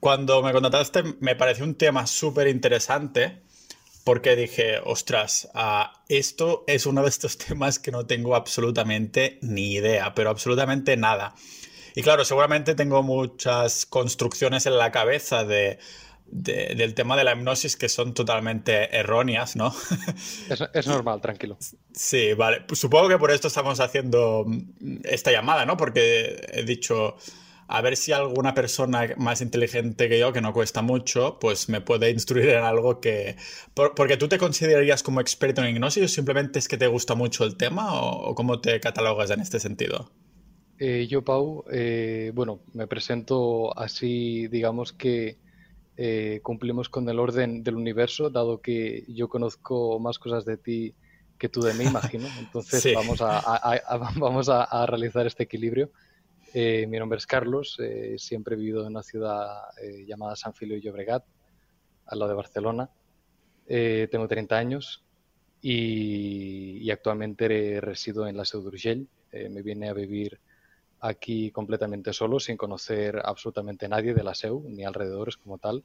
cuando me contrataste me pareció un tema súper interesante porque dije, ostras, uh, esto es uno de estos temas que no tengo absolutamente ni idea, pero absolutamente nada. Y claro, seguramente tengo muchas construcciones en la cabeza de, de, del tema de la hipnosis que son totalmente erróneas, ¿no? Es, es, normal, tranquilo. Sí, vale. Pues supongo que por esto estamos haciendo esta llamada, ¿no? Porque he dicho, a ver si alguna persona más inteligente que yo, que no cuesta mucho, pues me puede instruir en algo que... porque tú te considerarías como experto en hipnosis o simplemente es que te gusta mucho el tema o, o cómo te catalogas en este sentido? Eh, yo, Pau, eh, bueno, me presento así, digamos que eh, cumplimos con el orden del universo, dado que yo conozco más cosas de ti que tú de mí, imagino. Entonces sí. vamos, a, a, a, vamos a, realizar este equilibrio. Eh, mi nombre es Carlos, eh, siempre he vivido en una ciudad eh, llamada San Filio y Llobregat, al lado de Barcelona. tengo 30 años y, y actualmente resido en la Seu d'Urgell. me vine a vivir aquí completamente solo, sin conocer absolutamente nadie de la SEU, ni alrededores como tal,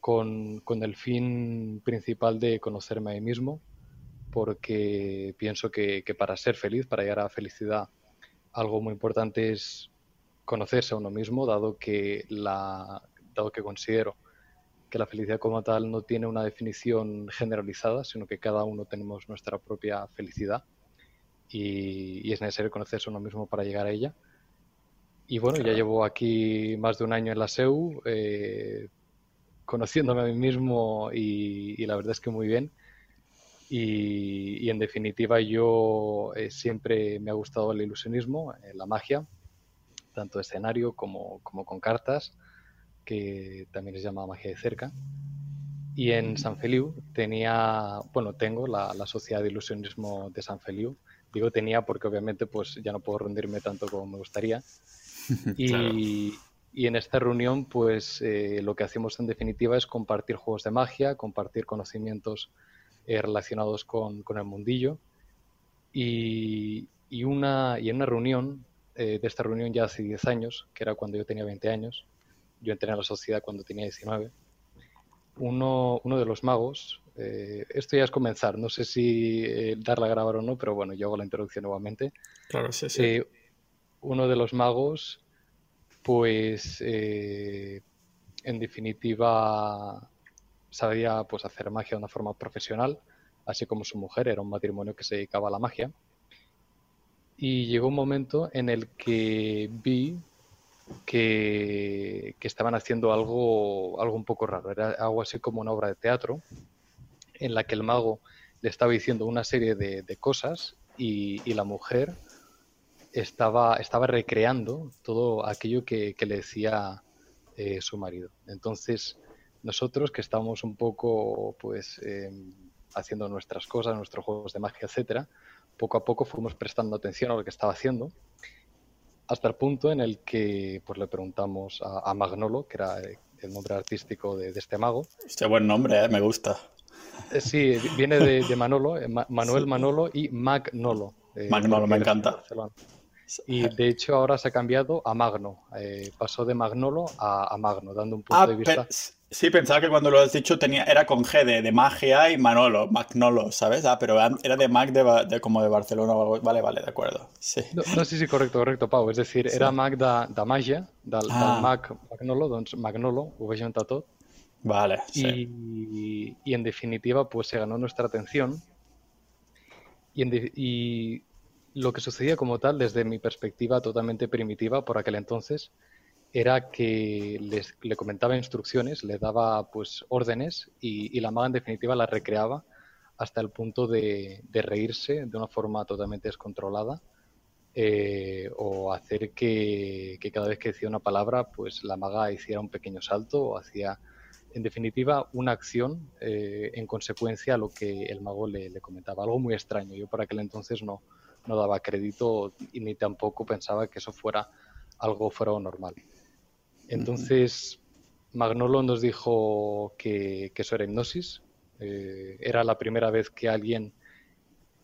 con, con, el fin principal de conocerme a mí mismo, porque pienso que, que, para ser feliz, para llegar a felicidad, algo muy importante es conocerse a uno mismo, dado que, la, dado que considero que la felicidad como tal no tiene una definición generalizada, sino que cada uno tenemos nuestra propia felicidad y, y, es necesario conocerse a uno mismo para llegar a ella. Y bueno, ya llevo aquí más de un año en la SEU, eh, conociéndome a mí mismo y, y, la verdad es que muy bien. Y, y en definitiva yo eh, siempre me ha gustado el ilusionismo, eh, la magia, tanto escenario como, como con cartas, que también es llamada magia de cerca. Y en San Feliu tenía, bueno, tengo la, la Sociedad de Ilusionismo de San Feliu, Digo tenía porque obviamente pues ya no puedo rendirme tanto como me gustaría. Y, claro. y en esta reunión pues eh, lo que hacemos en definitiva es compartir juegos de magia, compartir conocimientos eh, relacionados con, con, el mundillo. Y, y, una, y en una reunión, eh, de esta reunión ya hace 10 años, que era cuando yo tenía 20 años, yo entré en la sociedad cuando tenía 19, uno, uno de los magos, eh, esto ya es comenzar, no sé si darla a grabar o no, pero bueno, yo hago la introducción nuevamente. Claro, sí, sí. Uno de los magos, pues en definitiva sabía pues hacer magia de una forma profesional, así como su mujer, era un matrimonio que se dedicaba a la magia. Y llegó un momento en el que vi que, que, estaban haciendo algo, algo un poco raro. Era algo así como una obra de teatro en la que el mago le estaba diciendo una serie de, de cosas y, y, la mujer estaba, estaba recreando todo aquello que, que le decía eh, su marido. Entonces, nosotros que estábamos un poco pues eh, haciendo nuestras cosas, nuestros juegos de magia, etcétera, poco a poco fuimos prestando atención a lo que estaba haciendo hasta el punto en el que pues le preguntamos a, a Magnolo, que era el nombre artístico de, de este mago. Este buen nombre, ¿eh? me gusta. Eh, sí, viene de, de Manolo, eh, Manuel sí. Manolo y Magnolo. Eh, Magnolo, me encanta. Y de hecho ahora se ha cambiado a Magno. Eh, pasó de Magnolo a, a, Magno, dando un punto ah, de vista. Sí, pensaba que cuando lo has dicho tenía, era con G de, de magia y Manolo, Magnolo, ¿sabes? Ah, pero era de Mag de, de como de Barcelona o algo. Vale, vale, de acuerdo. Sí. No, no, sí, sí, correcto, correcto, Pau. Es decir, sí. era Mag de màgia, del, ah. del Mag Magnolo, doncs Magnolo, ho tot. Vale. Sí. Y, y, en definitiva, pues se ganó nuestra atención. Y, en de, y, lo que sucedía como tal, desde mi perspectiva totalmente primitiva por aquel entonces, era que le comentaba instrucciones, le daba pues órdenes y, la maga en definitiva la recreaba hasta el punto de, de reírse de una forma totalmente descontrolada eh, o hacer que, cada vez que decía una palabra pues la maga hiciera un pequeño salto o hacía en definitiva una acción eh, en consecuencia a lo que el mago le, le, comentaba, algo muy extraño. Yo por aquel entonces no, no daba crédito y ni tampoco pensaba que eso fuera algo fuera normal. Entonces, Magnolo nos dijo que, que eso era hipnosis. Eh, era la primera vez que alguien,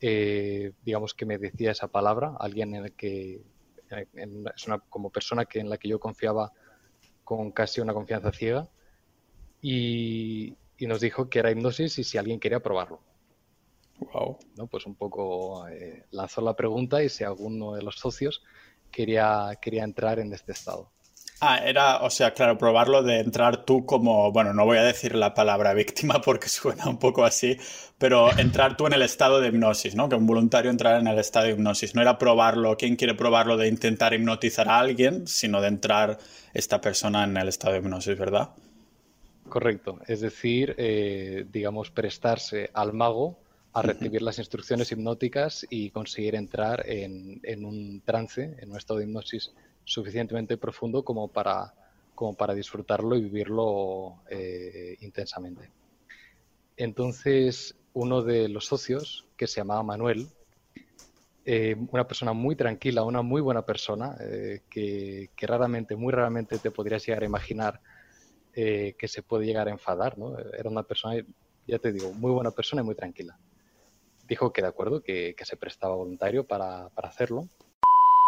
eh, digamos, que me decía esa palabra, alguien en el que, en, es una como persona que en la que yo confiaba con casi una confianza ciega y, nos dijo que era hipnosis y si alguien quería probarlo. Wow. ¿No? Pues un poco eh, lanzó la pregunta y si alguno de los socios quería, quería entrar en este estado. Ah, era, o sea, claro, probarlo de entrar tú como, bueno, no voy a decir la palabra víctima porque suena un poco así, pero entrar tú en el estado de hipnosis, ¿no? Que un voluntario entrar en el estado de hipnosis. No era probarlo, ¿quién quiere probarlo de intentar hipnotizar a alguien, sino de entrar esta persona en el estado de hipnosis, ¿verdad? Correcto, es decir, eh, digamos, prestarse al mago a recibir las instrucciones hipnóticas y conseguir entrar en, en un trance, en un estado de hipnosis suficientemente profundo como para, como para disfrutarlo y vivirlo eh, intensamente. Entonces, uno de los socios, que se llamaba Manuel, eh, una persona muy tranquila, una muy buena persona, eh, que, raramente, muy raramente te podrías llegar a imaginar que se puede llegar a enfadar, ¿no? Era una persona, ya te digo, muy buena persona y muy tranquila. Dijo que de acuerdo, que, se prestaba voluntario para, para hacerlo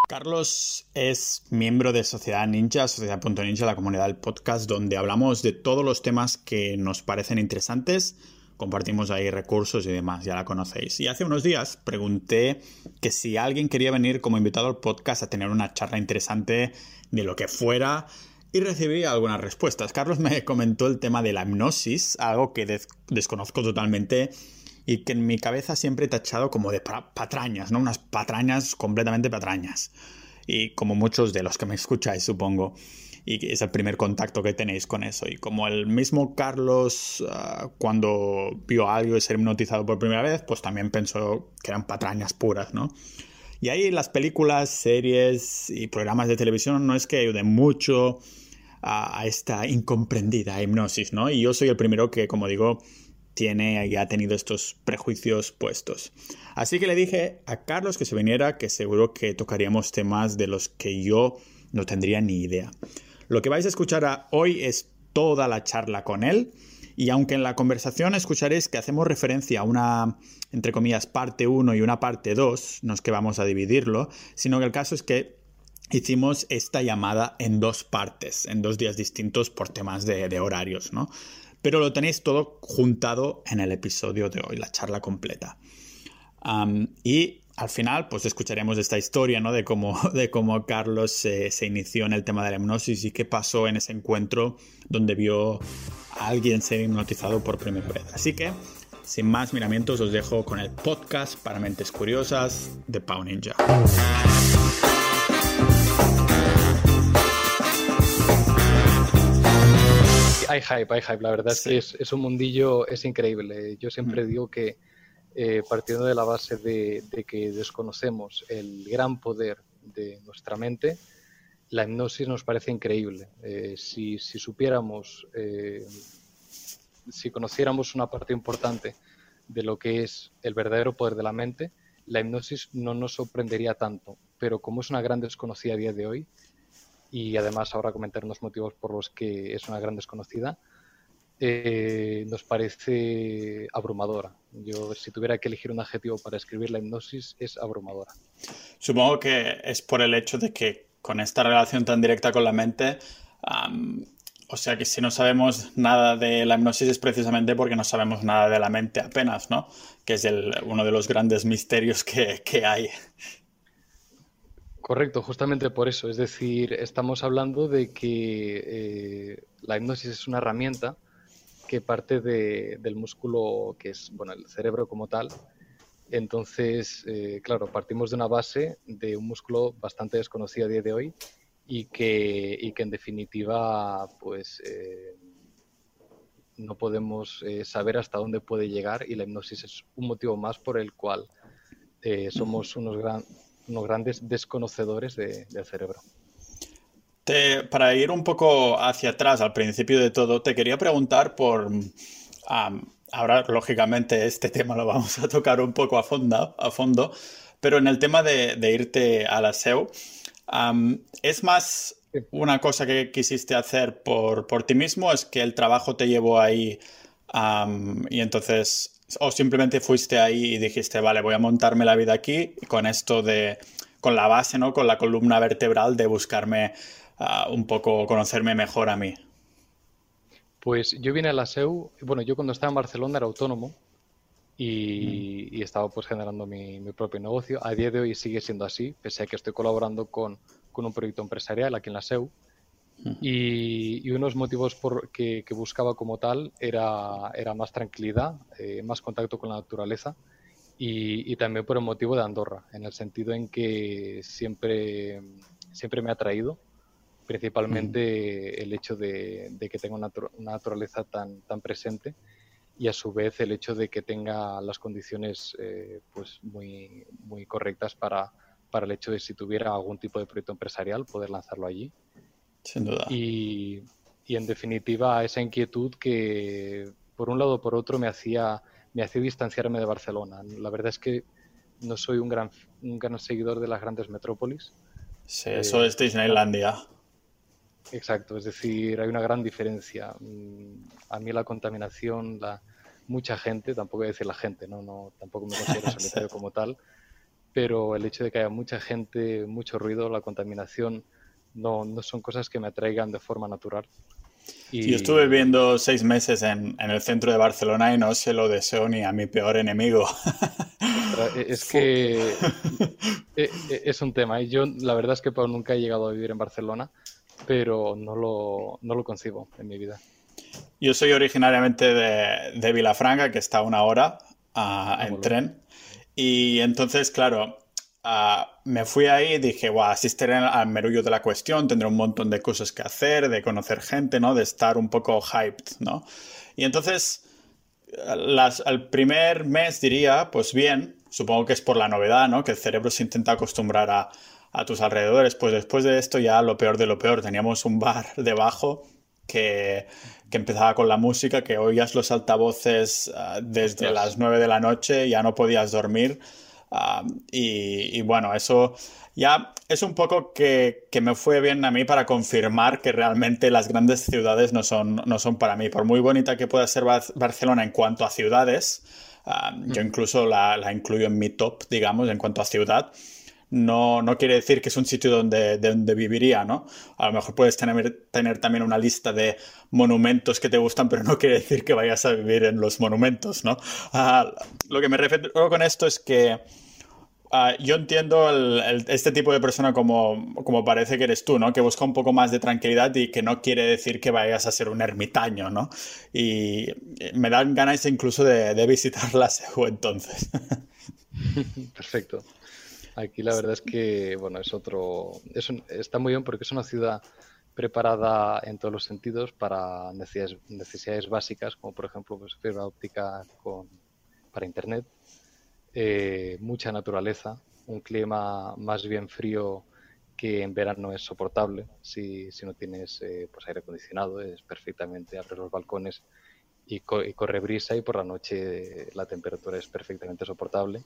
Carlos es miembro de Sociedad Ninja, Sociedad.ninja, la comunidad del podcast, donde hablamos de todos los temas que nos parecen interesantes. Compartimos ahí recursos y demás, ya la conocéis. Y hace unos días pregunté que si alguien quería venir como invitado al podcast a tener una charla interesante de lo que fuera y recibí algunas respuestas. Carlos me comentó el tema de la hipnosis, algo que desconozco totalmente y que en mi cabeza siempre he tachado como de patrañas, ¿no? Unas patrañas completamente patrañas. Y como muchos de los que me escucháis, supongo. Y es el primer contacto que tenéis con eso. Y como el mismo Carlos, ah, cuando vio a alguien ser hipnotizado por primera vez, pues también pensó que eran patrañas puras, ¿no? Y ahí las películas, series y programas de televisión no es que ayuden mucho a, a esta incomprendida hipnosis, ¿no? Y yo soy el primero que, como digo, tiene y ha tenido estos prejuicios puestos. Así que le dije a Carlos que se viniera, que seguro que tocaríamos temas de los que yo no tendría ni idea. Lo que vais a escuchar hoy es toda la charla con él. Y aunque en la conversación escucharéis que hacemos referencia a una, entre comillas, parte 1 y una parte 2, no es que vamos a dividirlo, sino que el caso es que hicimos esta llamada en dos partes, en dos días distintos por temas de, de horarios, ¿no? Pero lo tenéis todo juntado en el episodio de hoy, la charla completa. y al final, pues escucharemos esta historia, ¿no? De cómo, de cómo Carlos se, inició en el tema de la hipnosis y qué pasó en ese encuentro donde vio a alguien ser hipnotizado por primera vez. Así que, sin más miramientos, os dejo con el podcast para mentes curiosas de Pau Ninja. Hay hype, hay hype. La verdad es que es, un mundillo, es increíble. Yo siempre mm. digo que eh, partiendo de la base de, que desconocemos el gran poder de nuestra mente, la hipnosis nos parece increíble. Eh, si, supiéramos, eh, si conociéramos una parte importante de lo que es el verdadero poder de la mente, la hipnosis no nos sorprendería tanto. Pero como es una gran desconocida a día de hoy, y además ahora comentar unos motivos por los que es una gran desconocida, eh, nos parece abrumadora. Yo, si tuviera que elegir un adjetivo para escribir la hipnosis, es abrumadora. Supongo que es por el hecho de que con esta relación tan directa con la mente, o sea que si no sabemos nada de la hipnosis es precisamente porque no sabemos nada de la mente apenas, ¿no? Que es el, uno de los grandes misterios que, que hay. Correcto, justamente por eso. Es decir, estamos hablando de que eh, la hipnosis es una herramienta que parte del músculo que es, bueno, el cerebro como tal. Entonces, eh, claro, partimos de una base de un músculo bastante desconocido a día de hoy y que, y que en definitiva, pues, eh, no podemos saber hasta dónde puede llegar y la hipnosis es un motivo más por el cual somos unos grandes unos grandes desconocedores del cerebro. para ir un poco hacia atrás, al principio de todo, te quería preguntar por... ahora, lógicamente, este tema lo vamos a tocar un poco a fondo, a fondo pero en el tema de, irte a la SEO, ¿es más una cosa que quisiste hacer por, por ti mismo? ¿Es que el trabajo te llevó ahí y entonces o simplemente fuiste ahí y dijiste, vale, voy a montarme la vida aquí con esto de, con la base, ¿no? Con la columna vertebral de buscarme ah, un poco conocerme mejor a mí. Pues yo vine a la SEU, bueno, yo cuando estaba en Barcelona era autónomo y, estaba pues generando mi, propio negocio. A día de hoy sigue siendo así, pese a que estoy colaborando con, un proyecto empresarial aquí en la SEU. Y, unos motivos por que, buscaba como tal era, era más tranquilidad, eh, más contacto con la naturaleza y, también por el motivo de Andorra, en el sentido en que siempre, siempre me ha atraído, principalmente el hecho de, que tenga una, naturaleza tan, tan presente y a su vez el hecho de que tenga las condiciones eh, pues muy, muy correctas para, para el hecho de si tuviera algún tipo de proyecto empresarial poder lanzarlo allí. Sin duda. Y, y en definitiva esa inquietud que por un lado o por otro me hacía, me hacía distanciarme de Barcelona. La verdad es que no soy un gran, un gran seguidor de las grandes metrópolis. Sí, eso es Disneylandia. Exacto, es decir, hay una gran diferencia. Mm, a mí la contaminación, la mucha gente, tampoco voy a decir la gente, no, no tampoco me considero solitario como tal, pero el hecho de que haya mucha gente, mucho ruido, la contaminación, no, no son cosas que me atraigan de forma natural. Y... Yo estuve viviendo seis meses en, en, el centro de Barcelona y no se lo deseo ni a mi peor enemigo. E, es que e, e, es un tema. Y yo la verdad es que nunca he llegado a vivir en Barcelona, pero no lo, no lo concibo en mi vida. Yo soy originariamente de, de Vilafranca, que está a una hora uh, en tren. Y entonces, claro, Uh, me fui ahí y dije, wow, asistiré al merullo de la cuestión, tendré un montón de cosas que hacer, de conocer gente, ¿no? De estar un poco hyped, ¿no? Y entonces, las, al primer mes diría, pues bien, supongo que es por la novedad, ¿no? Que el cerebro se intenta acostumbrar a, a tus alrededores. Pues después de esto ya lo peor de lo peor, teníamos un bar debajo que, que empezaba con la música, que oías los altavoces uh, desde las 9 de la noche, ya no podías dormir. Ah, y, bueno, eso ya es un poco que, me fue bien a mí para confirmar que realmente las grandes ciudades no son, no son para mí. Por muy bonita que pueda ser Barcelona en cuanto a ciudades, ah, yo mm. incluso la, la, incluyo en mi top, digamos, en cuanto a ciudad. No, no, quiere decir que es un sitio donde, donde viviría, ¿no? A lo mejor puedes tener, tener también una lista de monumentos que te gustan, pero no quiere decir que vayas a vivir en los monumentos, ¿no? Ah, lo que me refiero con esto es que ah, yo entiendo este tipo de persona como, como parece que eres tú, ¿no? Que busca un poco más de tranquilidad y que no quiere decir que vayas a ser un ermitaño, ¿no? Y me dan ganas incluso de, de visitar la SEU entonces. Perfecto. Aquí la verdad es que, bueno, es otro, está muy bien porque es una ciudad preparada en todos los sentidos para necesidades, básicas, como por ejemplo pues, fibra óptica con, para Internet, eh, mucha naturaleza, un clima más bien frío que en verano es soportable si, si no tienes eh, pues aire acondicionado, es perfectamente abrir los balcones y, y, corre brisa y por la noche la temperatura es perfectamente soportable.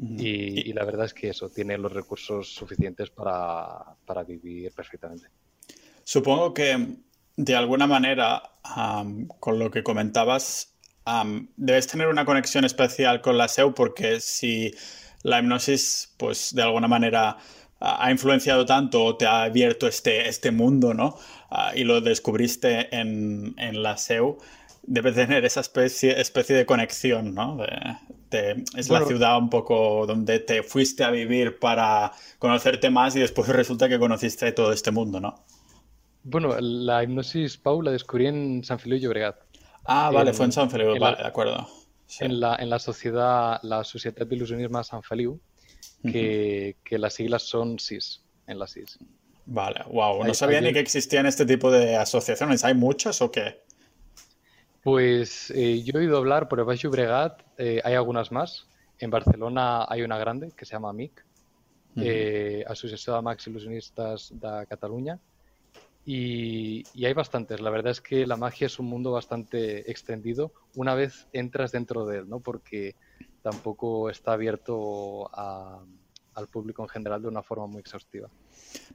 Y, la verdad es que eso, tiene los recursos suficientes para, vivir perfectamente. Supongo que de alguna manera, con lo que comentabas, debes tener una conexión especial con la SEU porque si la hipnosis, pues de alguna manera ha influenciado tanto o te ha abierto este, este mundo, ¿no? Ah, y lo descubriste en, en la SEU, debe tener esa especie, especie de conexión, ¿no? Es la ciudad un poco donde te fuiste a vivir para conocerte más y después resulta que conociste todo este mundo, ¿no? Bueno, la hipnosis, Pau, la descubrí en San Feliu Llobregat. Ah, vale, fue en San Feliu, vale, de acuerdo. En, la, en la sociedad, la Sociedad de Ilusionismo San Feliu, que, que las siglas son SIS, en la SIS. Vale, wow, no sabía ni que existían este tipo de asociaciones. ¿Hay muchas o qué? Pues eh, yo he oído hablar por el Baix Bregat, eh, hay algunas más. En Barcelona hay una grande que se llama MIC, eh, Asociación de Max Ilusionistas de Cataluña. Y, hay bastantes. La verdad es que la magia es un mundo bastante extendido una vez entras dentro de él, ¿no? Porque tampoco está abierto al público en general de una forma muy exhaustiva.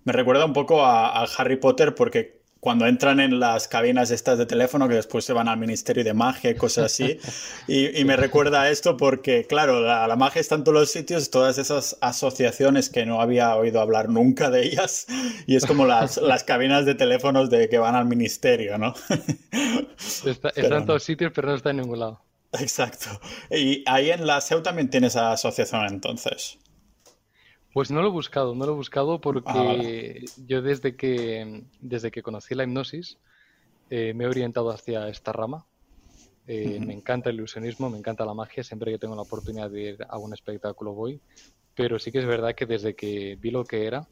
Me recuerda un poco a, Harry Potter porque cuando entran en las cabinas estas de teléfono que después se van al Ministerio de Magia y cosas así. y, me recuerda a esto porque, claro, la, magia está en todos los sitios, todas esas asociaciones que no había oído hablar nunca de ellas. Y es como las, las cabinas de teléfonos de que van al Ministerio, ¿no? está, en todos sitios, pero no está en ningún lado. Exacto. Y ahí en la SEU también tienes asociación entonces. Pues no lo he buscado, no lo he buscado porque ah, yo desde que, desde que conocí la hipnosis eh, me he orientado hacia esta rama. Eh, me encanta el ilusionismo, me encanta la magia, siempre que tengo la oportunidad de ir a un espectáculo voy, pero sí que es verdad que desde que vi lo que era,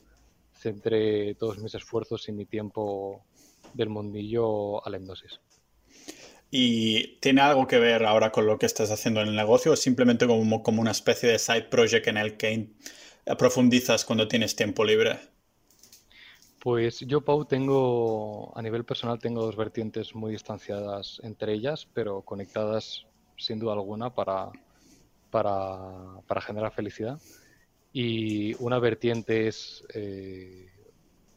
centré todos mis esfuerzos y mi tiempo del mundillo a la hipnosis. ¿Y tiene algo que ver ahora con lo que estás haciendo en el negocio o simplemente como, como una especie de side project en el que profundizas cuando tienes tiempo libre? Pues yo, Pau, tengo, a nivel personal, tengo dos vertientes muy distanciadas entre ellas, pero conectadas sin duda alguna para, para, generar felicidad. Y una vertiente es eh,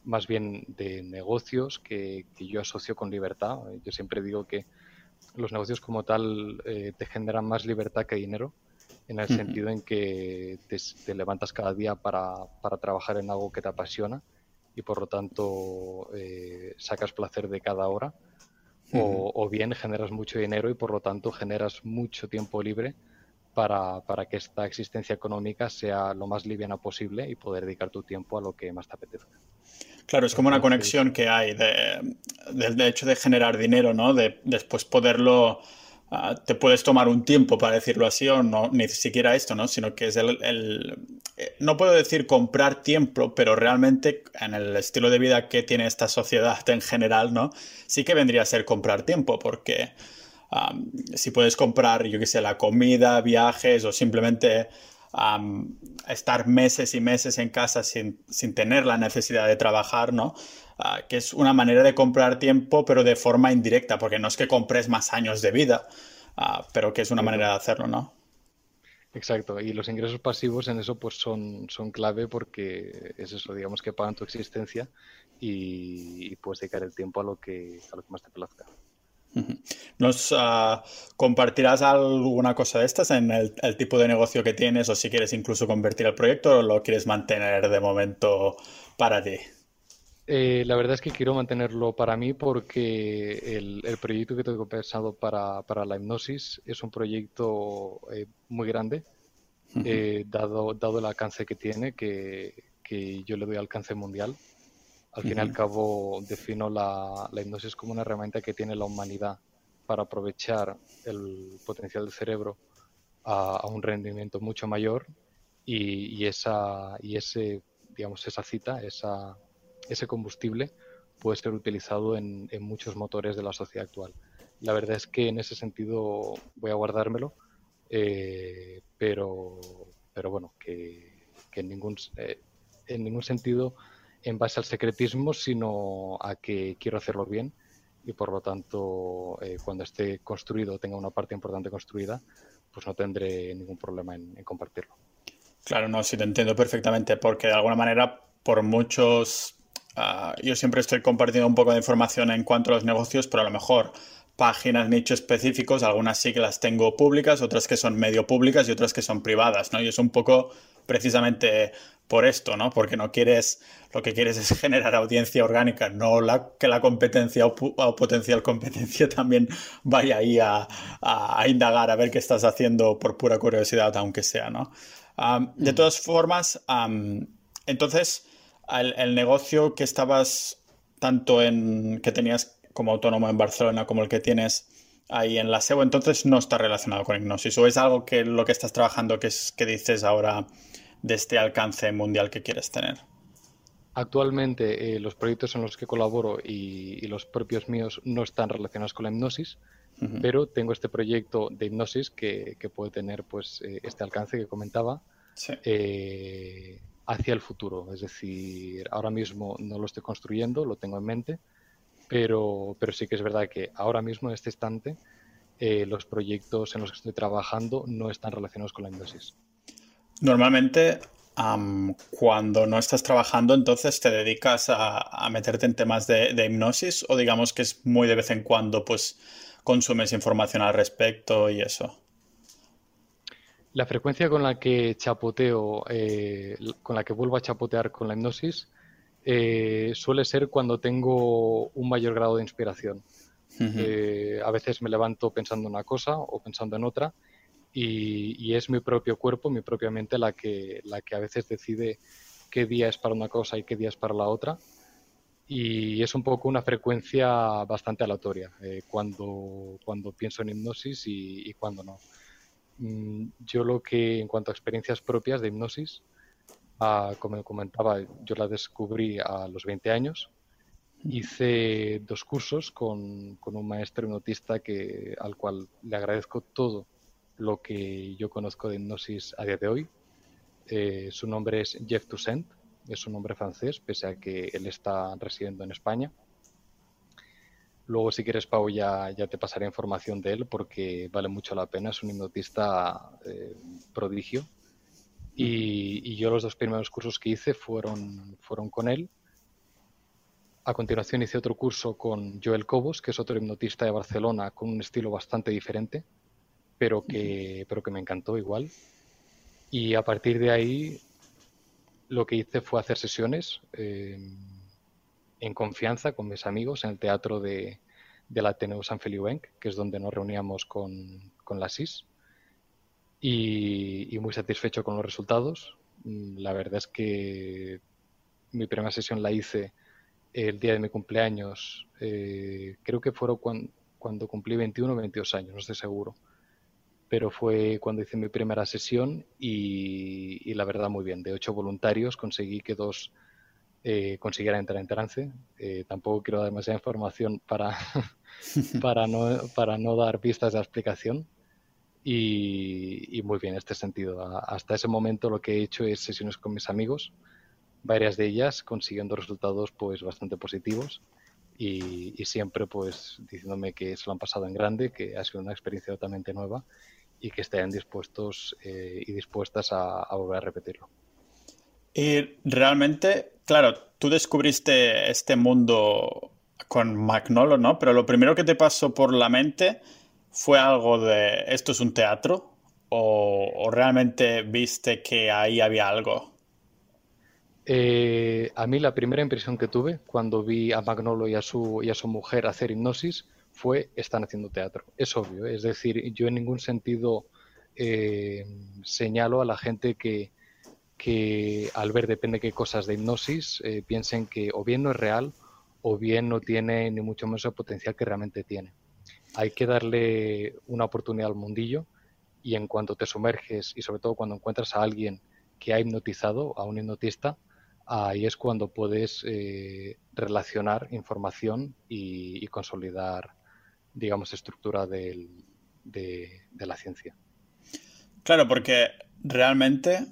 más bien de negocios que, yo asocio con libertad. Yo siempre digo que los negocios como tal eh, te generan más libertad que dinero en el sentido en que te, levantas cada día para, trabajar en algo que te apasiona y por lo tanto eh, sacas placer de cada hora o, bien generas mucho dinero y por lo tanto generas mucho tiempo libre para, que esta existencia económica sea lo más liviana posible y poder dedicar tu tiempo a lo que más te apetezca. Claro, es como una conexión que hay del hecho de generar dinero, ¿no? De después poderlo Ah, te puedes tomar un tiempo para decirlo así o no, ni siquiera esto, ¿no? Sino que es el, eh, no puedo decir comprar tiempo, pero realmente en el estilo de vida que tiene esta sociedad en general, ¿no? Sí que vendría a ser comprar tiempo, porque si puedes comprar, yo qué sé, la comida, viajes o simplemente estar meses y meses en casa sin, sin tener la necesidad de trabajar, ¿no? Ah, que es una manera de comprar tiempo, pero de forma indirecta, porque no es que compres más años de vida, ah, pero que es una manera de hacerlo, ¿no? Exacto, y los ingresos pasivos en eso pues son, son clave porque es eso, digamos que pagan tu existencia y, puedes dedicar el tiempo a lo que, a lo que más te plazca. ¿Nos ah, compartirás alguna cosa de estas en el, el, tipo de negocio que tienes o si quieres incluso convertir el proyecto o lo quieres mantener de momento para ti? Eh, la verdad es que quiero mantenerlo para mí porque el, proyecto que tengo pensado para, la hipnosis es un proyecto eh, muy grande, eh, dado, dado el alcance que tiene, que, yo le doy alcance mundial. Al fin y al cabo, defino la, hipnosis como una herramienta que tiene la humanidad para aprovechar el potencial del cerebro a, un rendimiento mucho mayor y, esa, y ese, digamos, esa cita, esa ese combustible puede ser utilizado en, muchos motores de la sociedad actual. La verdad es que en ese sentido voy a guardármelo, eh, pero, pero bueno, que, en, ningún, eh, en ningún sentido en base al secretismo, sino a que quiero hacerlo bien y por lo tanto eh, cuando esté construido, tenga una parte importante construida, pues no tendré ningún problema en, en compartirlo. Claro, no, sí te entiendo perfectamente, porque de alguna manera, por muchos Ah, yo siempre estoy compartiendo un poco de información en cuanto a los negocios, pero a lo mejor páginas, nichos específicos, algunas sí que las tengo públicas, otras que son medio públicas y otras que son privadas, ¿no? Y es un poco precisamente por esto, ¿no? Porque no quieres, lo que quieres es generar audiencia orgánica, no la, que la competencia o, potencial competencia también vaya ahí a, indagar, a ver qué estás haciendo por pura curiosidad, aunque sea, ¿no? De mm. todas formas, entonces, el, negocio que estabas tanto en que tenías como autónomo en Barcelona como el que tienes ahí en la SEO, entonces no está relacionado con Hipnosis o es algo que lo que estás trabajando que es que dices ahora de este alcance mundial que quieres tener. Actualmente eh, los proyectos en los que colaboro y, los propios míos no están relacionados con la hipnosis, pero tengo este proyecto de hipnosis que, puede tener pues eh, este alcance que comentaba. Sí. Eh, hacia el futuro. Es decir, ahora mismo no lo estoy construyendo, lo tengo en mente, pero, pero sí que es verdad que ahora mismo, en este instante, eh, los proyectos en los que estoy trabajando no están relacionados con la hipnosis. Normalmente, cuando no estás trabajando, entonces te dedicas a, meterte en temas de, hipnosis o digamos que es muy de vez en cuando pues consumes información al respecto y eso. La frecuencia con la que chapoteo, eh, con la que vuelvo a chapotear con la hipnosis, eh, suele ser cuando tengo un mayor grado de inspiración. Eh, a veces me levanto pensando en una cosa o pensando en otra y, es mi propio cuerpo, mi propia mente la que, la que a veces decide qué día es para una cosa y qué día es para la otra. Y es un poco una frecuencia bastante aleatoria eh, cuando, cuando pienso en hipnosis y, cuando no. Mm, yo lo que, en cuanto a experiencias propias de hipnosis, ah, como comentaba, yo la descubrí a los 20 años. Hice dos cursos con, con un maestro hipnotista que, al cual le agradezco todo lo que yo conozco de hipnosis a día de hoy. Eh, su nombre es Jeff Toussaint, es un nombre francés, pese a que él está residiendo en España. Luego, si quieres, Pau, ya, ya te pasaré información de él porque vale mucho la pena. Es un hipnotista eh, prodigio. Y, yo los dos primeros cursos que hice fueron, fueron con él. A continuación hice otro curso con Joel Cobos, que es otro hipnotista de Barcelona con un estilo bastante diferente pero que, pero que me encantó igual. Y a partir de ahí lo que hice fue hacer sesiones em, en confianza con mis amigos en el teatro de, del Ateneo San Feliuenc, que es donde nos reuníamos con, con la SIS. Y, muy satisfecho con los resultados. Mm, la verdad es que mi primera sesión la hice el día de mi cumpleaños, eh, creo que fueron cuando, cuando cumplí 21 o 22 años, no estoy seguro pero fue cuando hice mi primera sesión y, la verdad muy bien. De ocho voluntarios conseguí que dos eh, consiguieran entrar en trance. Eh, tampoco quiero dar demasiada información para, para, no, para no dar pistas de explicación. Y, muy bien en este sentido. hasta ese momento lo que he hecho es sesiones con mis amigos, varias de ellas consiguiendo resultados pues bastante positivos. Y, y, siempre pues diciéndome que se lo han pasado en grande, que ha sido una experiencia totalmente nueva y que estén dispuestos eh, y dispuestas a, volver a repetirlo. Y realmente, claro, tú descubriste este mundo con Magnolo, ¿no? Pero lo primero que te pasó por la mente fue algo de esto es un teatro o, realmente viste que ahí había algo. Eh, a mí la primera impresión que tuve cuando vi a Magnolo y a su, y a su mujer hacer hipnosis fue están haciendo teatro. Es obvio, es decir, yo en ningún sentido eh, señalo a la gente que, que al ver depende qué cosas de hipnosis eh, piensen que o bien no es real o bien no tiene ni mucho menos el potencial que realmente tiene. Hay que darle una oportunidad al mundillo y en cuanto te sumerges y sobre todo cuando encuentras a alguien que ha hipnotizado, a un hipnotista, ahí es cuando puedes eh, relacionar información y consolidar digamos, estructura de, la ciencia. Claro, porque realmente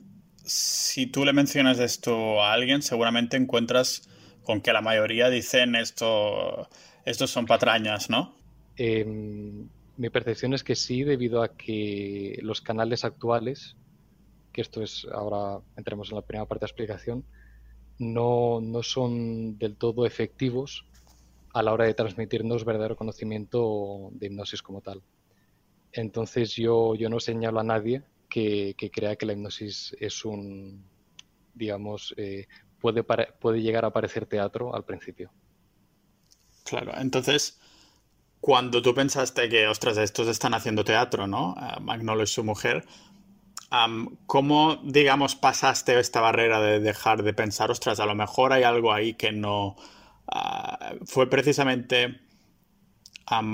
si tú le mencionas esto a alguien, seguramente encuentras con que la mayoría dicen esto, estos son patrañas, ¿no? Em, mi percepción es que sí, debido a que los canales actuales, que esto es, ahora entremos en la primera parte de la explicación, no, no son del todo efectivos a la hora de transmitirnos verdadero conocimiento de hipnosis como tal. Entonces yo, yo no señalo a nadie que, crea que la hipnosis es un, digamos, eh, puede, puede llegar a parecer teatro al principio. Claro, entonces, cuando tú pensaste que, ostras, estos están haciendo teatro, ¿no? Uh, Magnolo y su mujer, ¿cómo, digamos, pasaste esta barrera de dejar de pensar, ostras, a lo mejor hay algo ahí que no, Ah, ¿Fue precisamente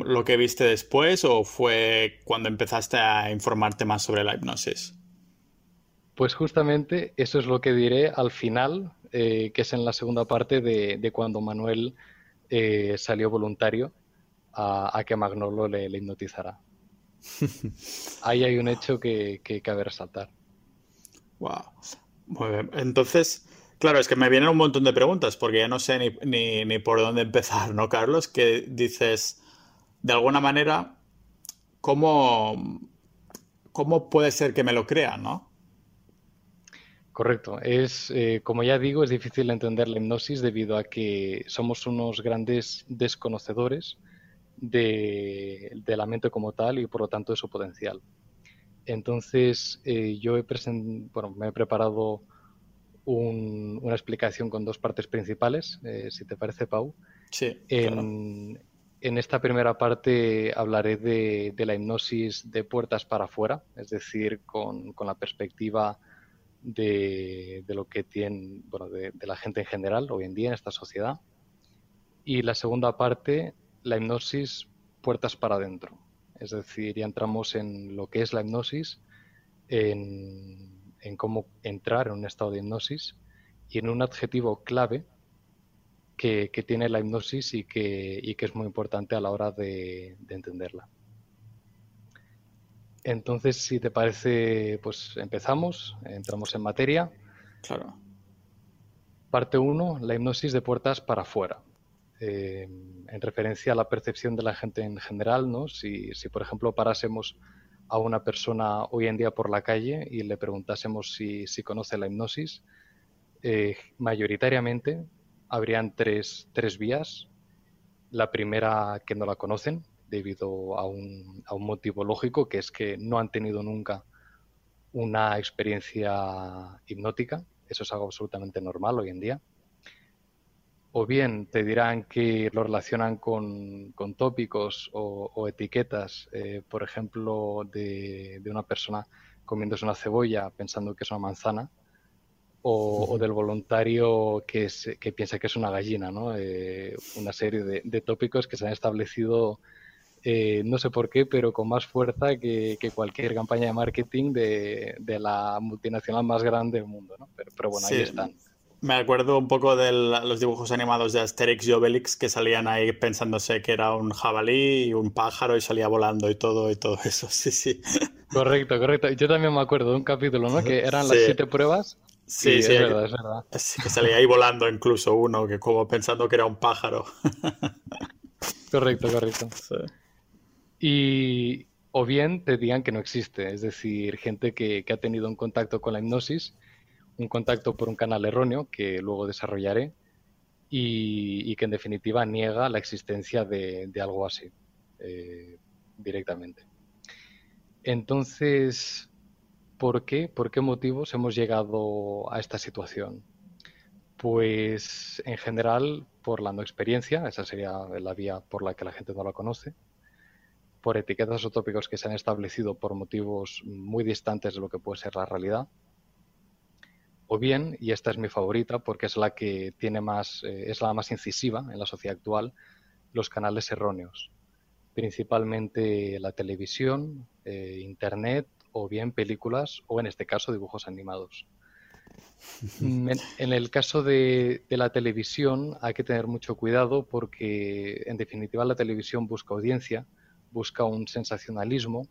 lo que viste después o fue cuando empezaste a informarte más sobre la hipnosis? Pues justamente eso es lo que diré al final, eh, que es en la segunda parte de, cuando Manuel eh, salió voluntario a, que Magnolo le, hipnotizara. Ahí hay un hecho que, que cabe resaltar. Wow. Muy bien. Entonces, Claro, es que me vienen un montón de preguntas porque ya no sé ni, por dónde empezar, ¿no, Carlos? Que dices, de alguna manera, ¿cómo, cómo puede ser que me lo crean, no? Correcto. Es, eh, como ya digo, es difícil entender la hipnosis debido a que somos unos grandes desconocedores de, la mente como tal y por lo tanto de su potencial. Entonces, eh, yo he bueno, me he preparado una explicación con dos partes principales, eh, si te parece, Pau. Sí. En, en esta primera parte hablaré de, la hipnosis de puertas para afuera, es decir, con, con la perspectiva de, lo que tiene, bueno, de, la gente en general hoy en día en esta sociedad. Y la segunda parte, la hipnosis puertas para adentro. Es decir, ya entramos en lo que es la hipnosis, en, en cómo entrar en un estado de hipnosis y en un adjetivo clave que, tiene la hipnosis y que, y que, es muy importante a la hora de entenderla. Entonces, si te parece, pues empezamos, entramos en materia. Claro. Parte 1, la hipnosis de puertas para afuera. Eh, en referencia a la percepción de la gente en general, ¿no? Si, si, por ejemplo, parásemos a una persona hoy en día por la calle y le preguntásemos si, si conoce la hipnosis, eh, mayoritariamente habrían tres, tres vías. La primera, que no la conocen, debido a un, a un motivo lógico, que es que no han tenido nunca una experiencia hipnótica. Eso es algo absolutamente normal hoy en día. O bien te dirán que lo relacionan con, con tópicos o, etiquetas, eh, por ejemplo, de, de, una persona comiéndose una cebolla pensando que es una manzana, o, del voluntario que, que, piensa que es una gallina, ¿no? Eh, una serie de, de, tópicos que se han establecido eh, no sé por qué, pero con más fuerza que, cualquier campaña de marketing de, la multinacional más grande del mundo, ¿no? Pero, bueno, ahí están. Me acuerdo un poco de los dibujos animados de Asterix y Obelix que salían ahí pensándose que era un jabalí y un pájaro y salía volando y todo y todo eso, sí, sí. Correcto, correcto. Yo también me acuerdo de un capítulo, ¿no? Que eran las siete pruebas. Sí, sí, es verdad, es verdad. que salía ahí volando incluso uno, que como pensando que era un pájaro. Correcto, correcto. Sí y o bien te digan que no existe, es decir, gente que, ha tenido un contacto con la hipnosis, un contacto por un canal erróneo que luego desarrollaré y, que en definitiva niega la existencia de, algo así eh, directamente. Entonces, ¿por qué? ¿Por qué motivos hemos llegado a esta situación? Pues en general por la no experiencia, esa sería la vía por la que la gente no la conoce por etiquetas o tópicos que se han establecido por motivos muy distantes de lo que puede ser la realidad. O bien, y esta es mi favorita porque es la que tiene más, eh, es la más incisiva en la sociedad actual, los canales erróneos, principalmente la televisión, eh, internet o bien películas o en este caso dibujos animados. En, el caso de, de, la televisión hay que tener mucho cuidado porque en definitiva la televisión busca audiencia busca un sensacionalismo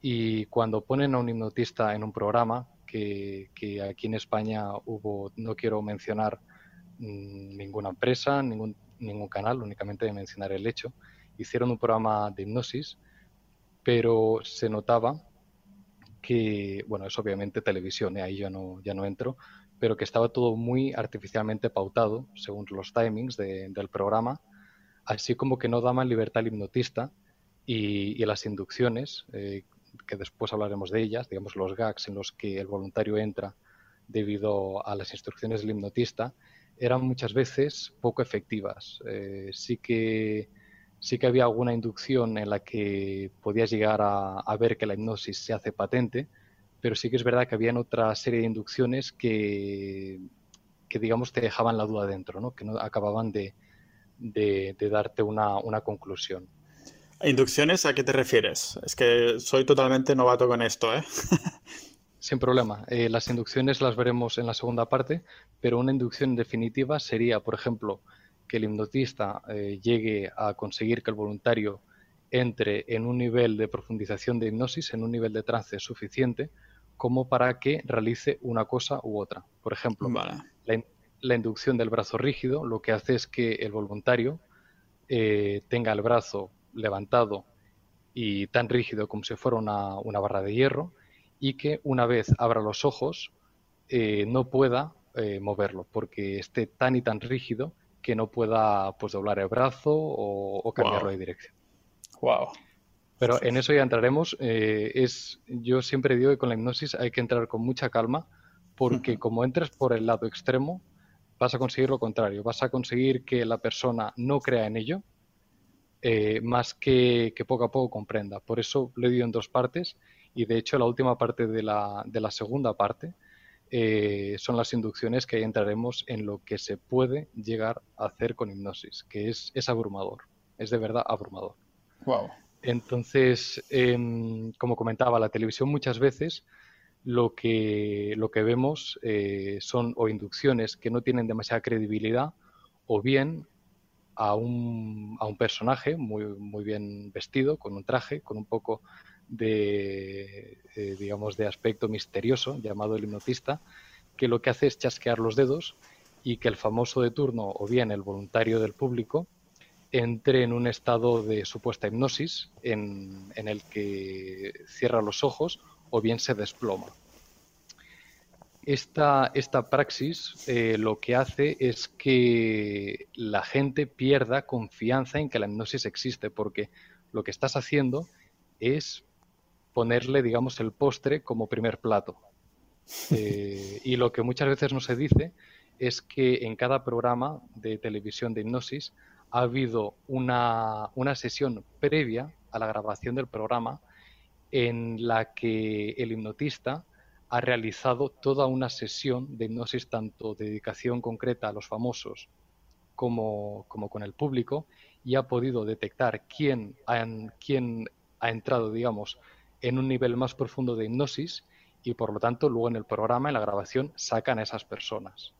y cuando ponen a un hipnotista en un programa, que, aquí en España hubo, no quiero mencionar mm, ninguna empresa, ningún, ningún canal, únicamente de mencionar el hecho, hicieron un programa de hipnosis, pero se notaba que, bueno, es obviamente televisión, ¿eh? ahí ya no, ya no entro, pero que estaba todo muy artificialmente pautado según los timings del programa, así como que no daban libertad al hipnotista y, las inducciones, eh, que después hablaremos de ellas, digamos los gags en los que el voluntario entra debido a las instrucciones del hipnotista, eran muchas veces poco efectivas. Eh, sí, que, sí que había alguna inducción en la que podías llegar a, ver que la hipnosis se hace patente, pero sí que es verdad que había otra serie de inducciones que, que digamos, te dejaban la duda dentro, ¿no? que no acababan de, de, de darte una, una conclusión. ¿Inducciones a qué te refieres? Es que soy totalmente novato con esto, ¿eh? Sin problema. Eh, las inducciones las veremos en la segunda parte, pero una inducción definitiva sería, por ejemplo, que el hipnotista eh, llegue a conseguir que el voluntario entre en un nivel de profundización de hipnosis, en un nivel de trance suficiente como para que realice una cosa u otra. Por ejemplo, la, inducción del brazo rígido lo que hace es que el voluntario eh, tenga el brazo levantado y tan rígido como si fuera una, barra de hierro y que una vez abra los ojos eh, no pueda eh, moverlo, porque esté tan y tan rígido que no pueda pues, doblar el brazo o, cambiarlo de dirección. Wow. Pero en eso ya entraremos. Eh, es, yo siempre digo que con la hipnosis hay que entrar con mucha calma, porque como entres por el lado extremo, vas a conseguir lo contrario. Vas a conseguir que la persona no crea en ello, eh, más que, que, poco a poco comprenda. Por eso lo he dicho en dos partes y de hecho la última parte de la, de la segunda parte eh, son las inducciones que ahí entraremos en lo que se puede llegar a hacer con hipnosis, que es, es abrumador, es de verdad abrumador. Wow. Entonces, em, como comentaba, la televisión muchas veces lo que, lo que vemos eh, son o inducciones que no tienen demasiada credibilidad o bien a un, a un personaje muy, muy bien vestido, con un traje, con un poco de, eh, digamos, de aspecto misterioso, llamado el hipnotista, que lo que hace es chasquear los dedos y que el famoso de turno o bien el voluntario del público entre en un estado de supuesta hipnosis en, el que cierra los ojos o bien se desploma. Esta, esta praxis eh, lo que hace es que la gente pierda confianza en que la hipnosis existe, porque lo que estás haciendo es ponerle, digamos, el postre como primer plato. Eh, y lo que muchas veces no se dice es que en cada programa de televisión de hipnosis ha habido una, una sesión previa a la grabación del programa en la que el hipnotista ha realizado toda una sesión de hipnosis, tanto de dedicación concreta a los famosos como, como con el público, y ha podido detectar quién ha, quién ha entrado, digamos, en un nivel más profundo de hipnosis y por lo tanto luego en el programa, en la grabación, sacan a esas personas.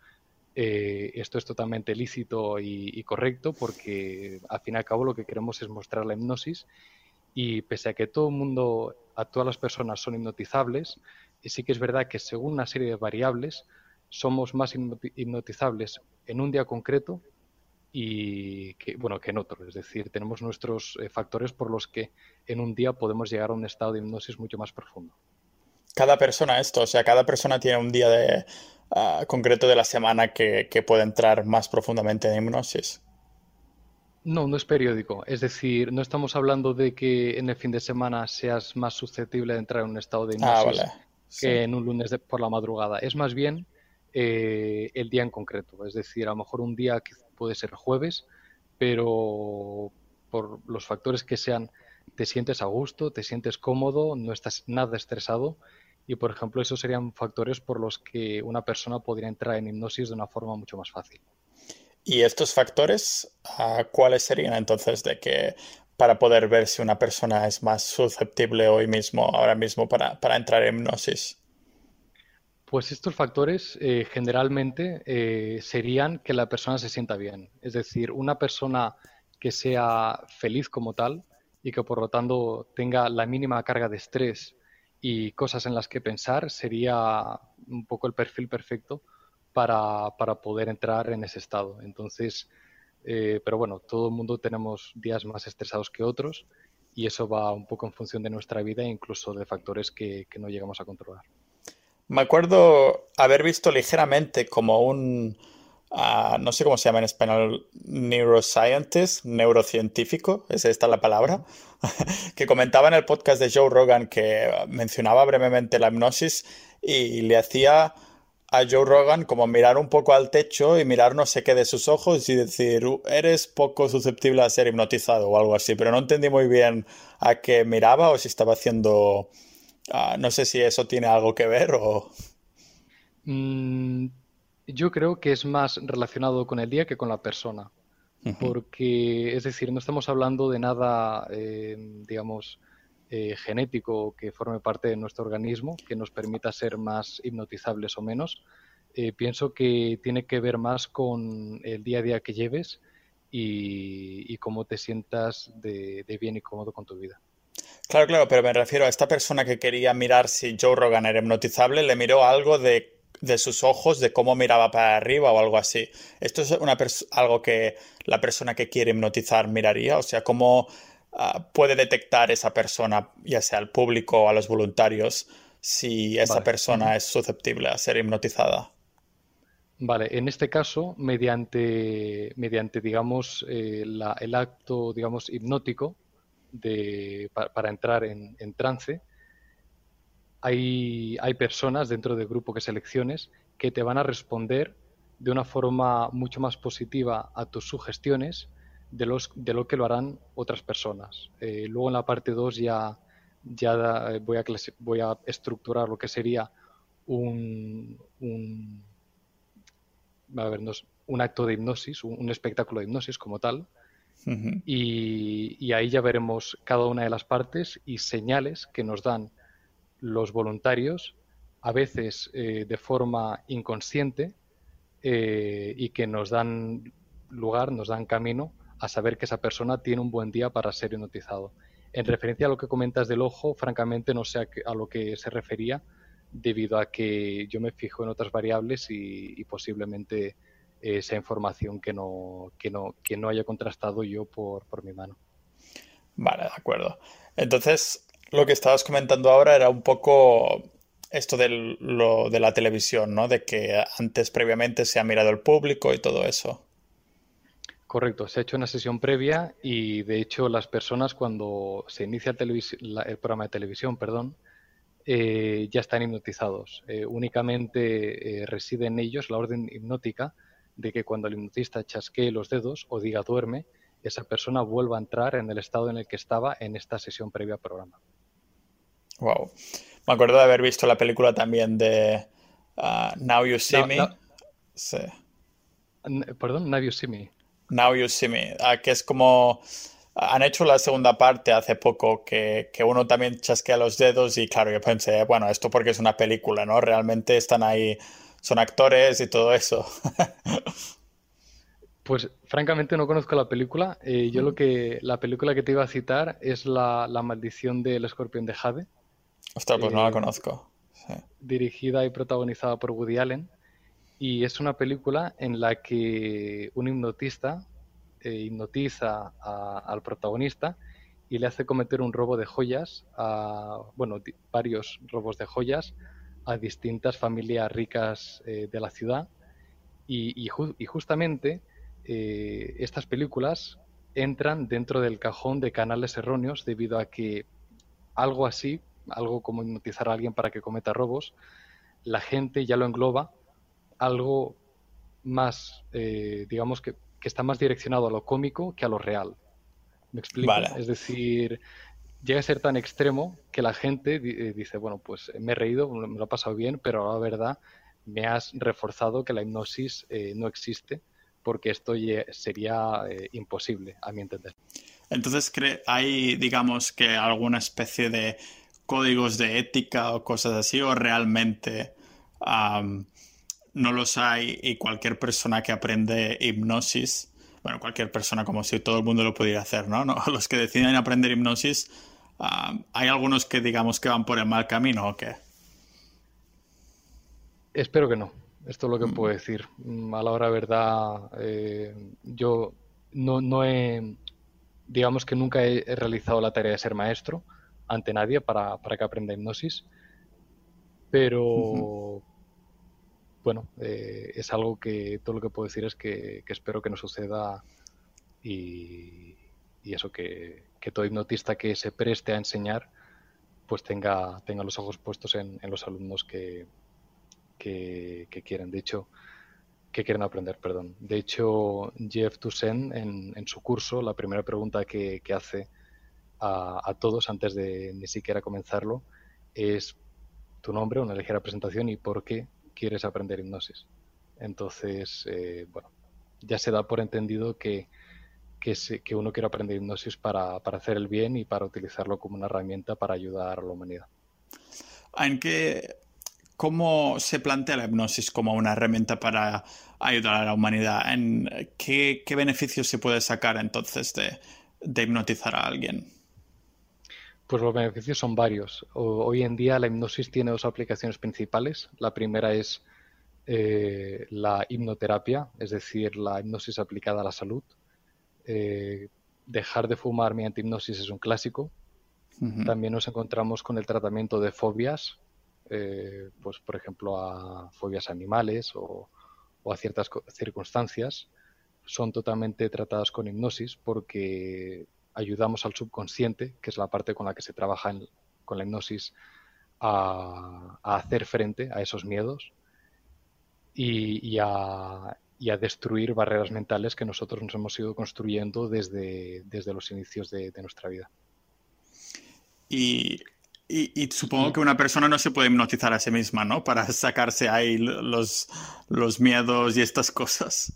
Eh, esto es totalmente lícito y, correcto porque al fin y al cabo lo que queremos es mostrar la hipnosis y pese a que todo el mundo, a todas las personas son hipnotizables, sí que es verdad que según una serie de variables somos más hipnotizables en un día concreto y que, bueno, que en otro. Es decir, tenemos nuestros eh, factores por los que en un día podemos llegar a un estado de hipnosis mucho más profundo. Cada persona esto, o sea, cada persona tiene un día de, ah, concreto de la semana que, puede entrar más profundamente en hipnosis. No, no es periódico. Es decir, no estamos hablando de que en el fin de semana seas más susceptible de entrar en un estado de ah, hipnosis que en un lunes por la madrugada. Es más bien eh, el día en concreto. Es decir, a lo mejor un día que puede ser jueves, pero por los factores que sean, te sientes a gusto, te sientes cómodo, no estás nada estresado. Y, por ejemplo, esos serían factores por los que una persona podría entrar en hipnosis de una forma mucho más fácil. ¿Y estos factores cuáles serían entonces de que para poder ver si una persona es más susceptible hoy mismo, ahora mismo, para entrar en hipnosis? Pues estos factores eh, generalmente eh, serían que la persona se sienta bien. Es decir, una persona que sea feliz como tal y que por lo tanto tenga la mínima carga de estrés y cosas en las que pensar sería un poco el perfil perfecto para, poder entrar en ese estado. Entonces, eh, pero bueno, todo el mundo tenemos días más estresados que otros y eso va un poco en función de nuestra vida e incluso de factores que no llegamos a controlar. Me acuerdo haber visto ligeramente como un, ah, no sé cómo se llama en español, neuroscientist, neurocientífico, es esta la palabra, que comentaba en el podcast de Joe Rogan que mencionaba brevemente la hipnosis y le hacía a Joe Rogan como mirar un poco al techo y mirar no sé qué de sus ojos y decir, eres poco susceptible a ser hipnotizado o algo así, pero no entendí muy bien a qué miraba o si estaba haciendo Ah, no sé si eso tiene algo que ver o... Mm, yo creo que es más relacionado con el día que con la persona. Porque, es decir, no estamos hablando de nada, eh, digamos, eh, genético que forme parte de nuestro organismo, que nos permita ser más hipnotizables o menos. Eh, pienso que tiene que ver más con el día a día que lleves y, cómo te sientas de bien y cómodo con tu vida. Claro, claro, pero me refiero a esta persona que quería mirar si Joe Rogan era hipnotizable, le miró algo de, sus ojos, de cómo miraba para arriba o algo así. ¿Esto es una algo que la persona que quiere hipnotizar miraría? O sea, ¿cómo ah, puede detectar esa persona, ya sea al público o a los voluntarios, si esa persona es susceptible a ser hipnotizada. Vale, en este caso, mediante, mediante digamos, eh, el acto, digamos, hipnótico de, para, entrar en, trance, hay, hay, personas dentro del grupo que selecciones que te van a responder de una forma mucho más positiva a tus sugestiones de, los, de lo que lo harán otras personas. Eh, luego en la parte 2 ya, ya voy, a voy a estructurar lo que sería un, un, un acto de hipnosis, un, espectáculo de hipnosis como tal. Y, ahí ya veremos cada una de las partes y señales que nos dan los voluntarios, a veces eh, de forma inconsciente, y que nos dan lugar, nos dan camino a saber que esa persona tiene un buen día para ser hipnotizado. En referencia a lo que comentas del ojo, francamente no sé a, lo que se refería, debido a que yo me fijo en otras variables y, posiblemente esa información que no, que no, que no haya contrastado yo por, por mi mano. Vale, de acuerdo. Entonces, lo que estabas comentando ahora era un poco esto de, lo, de la televisión, ¿no? De que antes previamente se ha mirado el público y todo eso. Correcto, se ha hecho una sesión previa y de hecho las personas cuando se inicia el, programa de televisión, perdón, eh, ya están hipnotizados. Eh, únicamente eh, reside en ellos la orden hipnótica de que cuando el hipnotista chasquee los dedos o diga duerme, esa persona vuelva a entrar en el estado en el que estaba en esta sesión previa al programa. Wow. Me acuerdo de haber visto la película también de uh, Now You See Me. Sí. Perdón, Now You See Me. Now You See Me, ah, que es como... Han hecho la segunda parte hace poco que, uno también chasquea los dedos y claro, yo pensé, bueno, esto porque es una película, ¿no? Realmente están ahí, son actores y todo eso. Pues francamente no conozco la película. Eh, yo lo que la película que te iba a citar es la, maldición del escorpión de Jade. Ostras, pues no la eh, conozco. Dirigida y protagonizada por Woody Allen. Y es una película en la que un hipnotista eh, hipnotiza al protagonista y le hace cometer un robo de joyas, a, bueno, varios robos de joyas a distintas familias ricas eh, de la ciudad. Y, justamente eh, estas películas entran dentro del cajón de canales erróneos debido a que algo así, algo como hipnotizar a alguien para que cometa robos, la gente ya lo engloba algo más, eh, digamos que, está más direccionado a lo cómico que a lo real. ¿Me explico? Es decir, llega a ser tan extremo que la gente eh, dice, bueno, pues me he reído, me lo he pasado bien, pero la verdad me has reforzado que la hipnosis eh, no existe porque esto sería imposible, a mi entender. Entonces, ¿hay, digamos, que alguna especie de códigos de ética o cosas así, o realmente no los hay y cualquier persona que aprende hipnosis, bueno, cualquier persona como si todo el mundo lo pudiera hacer, ¿no? Los que deciden aprender hipnosis, ah, ¿hay algunos que digamos que van por el mal camino o qué? Espero que no. Esto es lo que mm. puedo decir. Mm, a la hora verdad, eh, yo no, he, digamos que nunca he, realizado la tarea de ser maestro ante nadie para, que aprenda hipnosis, pero, bueno, eh, es algo que todo lo que puedo decir es que, espero que no suceda y, eso, que, todo hipnotista que se preste a enseñar pues tenga, tenga los ojos puestos en, los alumnos que, que, quieren. De hecho, que quieren aprender, perdón. De hecho, Jeff Toussaint en, en su curso, la primera pregunta que, hace a, a, todos antes de ni siquiera comenzarlo es tu nombre, una ligera presentación y por qué quieres aprender hipnosis. Entonces, eh, bueno, ya se da por entendido que, que, uno quiere aprender hipnosis para, hacer el bien y para utilizarlo como una herramienta para ayudar a la humanidad. ¿En qué, ¿Cómo se plantea la hipnosis como una herramienta para ayudar a la humanidad? ¿En qué, beneficios se puede sacar entonces de hipnotizar a alguien? Pues los beneficios son varios. Hoy en día la hipnosis tiene dos aplicaciones principales. La primera es eh, la hipnoterapia, es decir, la hipnosis aplicada a la salud. Eh, dejar de fumar mediante hipnosis es un clásico. También nos encontramos con el tratamiento de fobias, eh, pues por ejemplo a fobias animales o, a ciertas circunstancias, son totalmente tratadas con hipnosis porque ayudamos al subconsciente, que es la parte con la que se trabaja con la hipnosis, a, hacer frente a esos miedos y, a, destruir barreras mentales que nosotros nos hemos ido construyendo desde, desde los inicios de, nuestra vida. Y, supongo que una persona no se puede hipnotizar a sí misma, ¿no? Para sacarse ahí los, los miedos y estas cosas.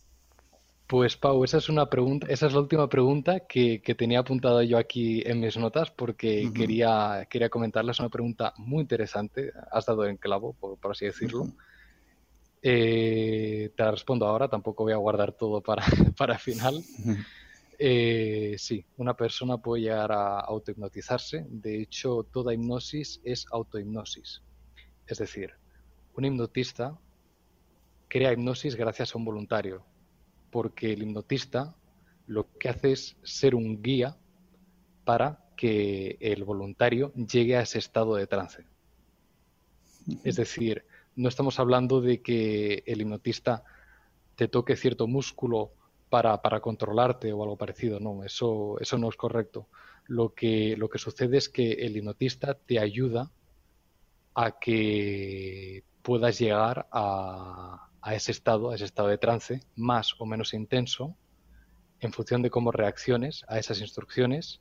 Pues Pau, esa es una pregunta, esa es la última pregunta que, tenía apuntada yo aquí en mis notas porque quería, quería comentarles una pregunta muy interesante. Has dado en clavo, por, así decirlo. Eh, te la respondo ahora, tampoco voy a guardar todo para, para final. Eh, sí, una persona puede llegar a autohipnotizarse. De hecho, toda hipnosis es autohipnosis. Es decir, un hipnotista crea hipnosis gracias a un voluntario porque el hipnotista lo que hace es ser un guía para que el voluntario llegue a ese estado de trance. Es decir, no estamos hablando de que el hipnotista te toque cierto músculo para, controlarte o algo parecido, no, eso, eso no es correcto. Lo que, lo que sucede es que el hipnotista te ayuda a que puedas llegar a, a ese estado, a ese estado de trance, más o menos intenso, en función de cómo reacciones a esas instrucciones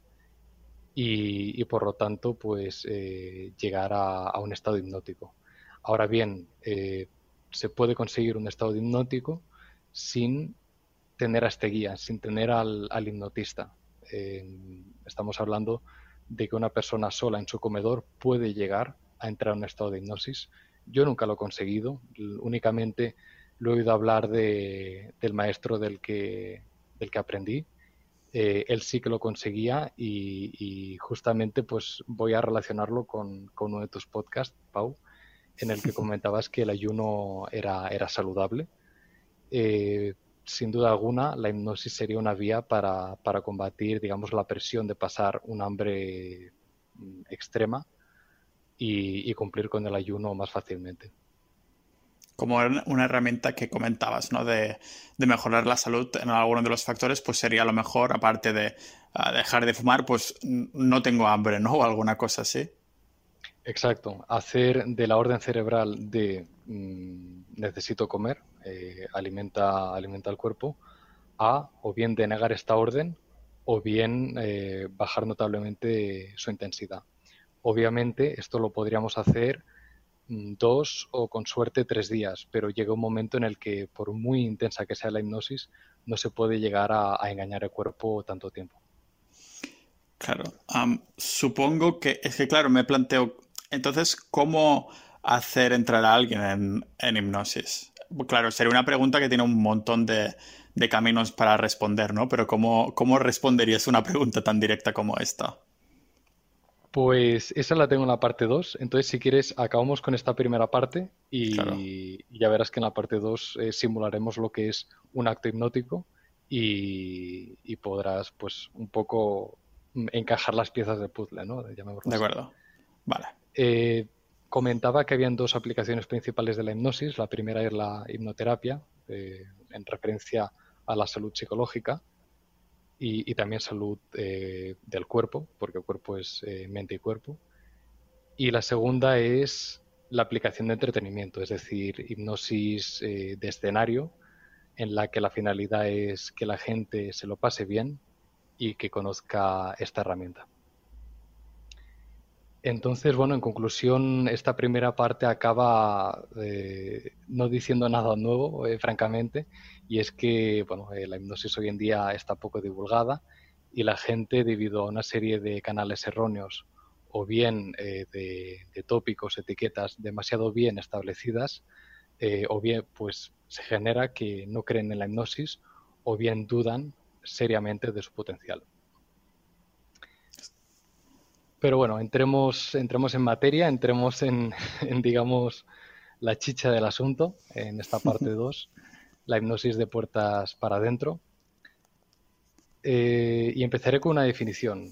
y, por lo tanto, pues eh, llegar a, un estado hipnótico. Ahora bien, eh, se puede conseguir un estado hipnótico sin tener a este guía, sin tener al, hipnotista. estamos hablando de que una persona sola en su comedor puede llegar a entrar en un estado de hipnosis yo nunca lo he conseguido, únicamente lo he oído hablar de, del maestro del que, del que aprendí. Eh, él sí que lo conseguía y, justamente pues voy a relacionarlo con, con, uno de tus podcasts, Pau, en el que comentabas que el ayuno era, era saludable. Eh, sin duda alguna, la hipnosis sería una vía para, para combatir, digamos, la presión de pasar un hambre mm, extrema y, cumplir con el ayuno más fácilmente. Como una herramienta que comentabas, ¿no? De, mejorar la salud en alguno de los factores, pues sería lo mejor, aparte de ah, dejar de fumar, pues no tengo hambre, ¿no? O alguna cosa así. Exacto. Hacer de la orden cerebral de mm, necesito comer, eh, alimenta, alimenta el cuerpo, a o bien denegar esta orden o bien eh, bajar notablemente su intensidad. Obviamente esto lo podríamos hacer mm, dos o con suerte tres días, pero llega un momento en el que por muy intensa que sea la hipnosis, no se puede llegar a, engañar el cuerpo tanto tiempo. Claro, supongo que es que claro, me planteo, entonces, ¿cómo hacer entrar a alguien en, hipnosis? Claro, sería una pregunta que tiene un montón de, caminos para responder, ¿no? Pero ¿cómo, ¿cómo responderías una pregunta tan directa como esta? Pues esa la tengo en la parte 2. Entonces, si quieres, acabamos con esta primera parte y, ya verás que en la parte 2 eh, simularemos lo que es un acto hipnótico y, podrás, pues, un poco encajar las piezas de puzzle, ¿no? De acuerdo. Vale. Eh, comentaba que habían dos aplicaciones principales de la hipnosis. La primera es la hipnoterapia, eh, en referencia a la salud psicológica y, también salud eh, del cuerpo, porque el cuerpo es eh, mente y cuerpo. Y la segunda es la aplicación de entretenimiento, es decir, hipnosis eh, de escenario, en la que la finalidad es que la gente se lo pase bien y que conozca esta herramienta. Entonces, bueno, en conclusión, esta primera parte acaba eh, no diciendo nada nuevo, eh, francamente, y es que, bueno, eh, la hipnosis hoy en día está poco divulgada y la gente, debido a una serie de canales erróneos o bien de, tópicos, etiquetas demasiado bien establecidas, o bien, pues, se genera que no creen en la hipnosis o bien dudan seriamente de su potencial. Pero bueno, entremos, entremos en materia, entremos en, digamos, la chicha del asunto, en esta parte 2, la hipnosis de puertas para adentro. Eh, y empezaré con una definición.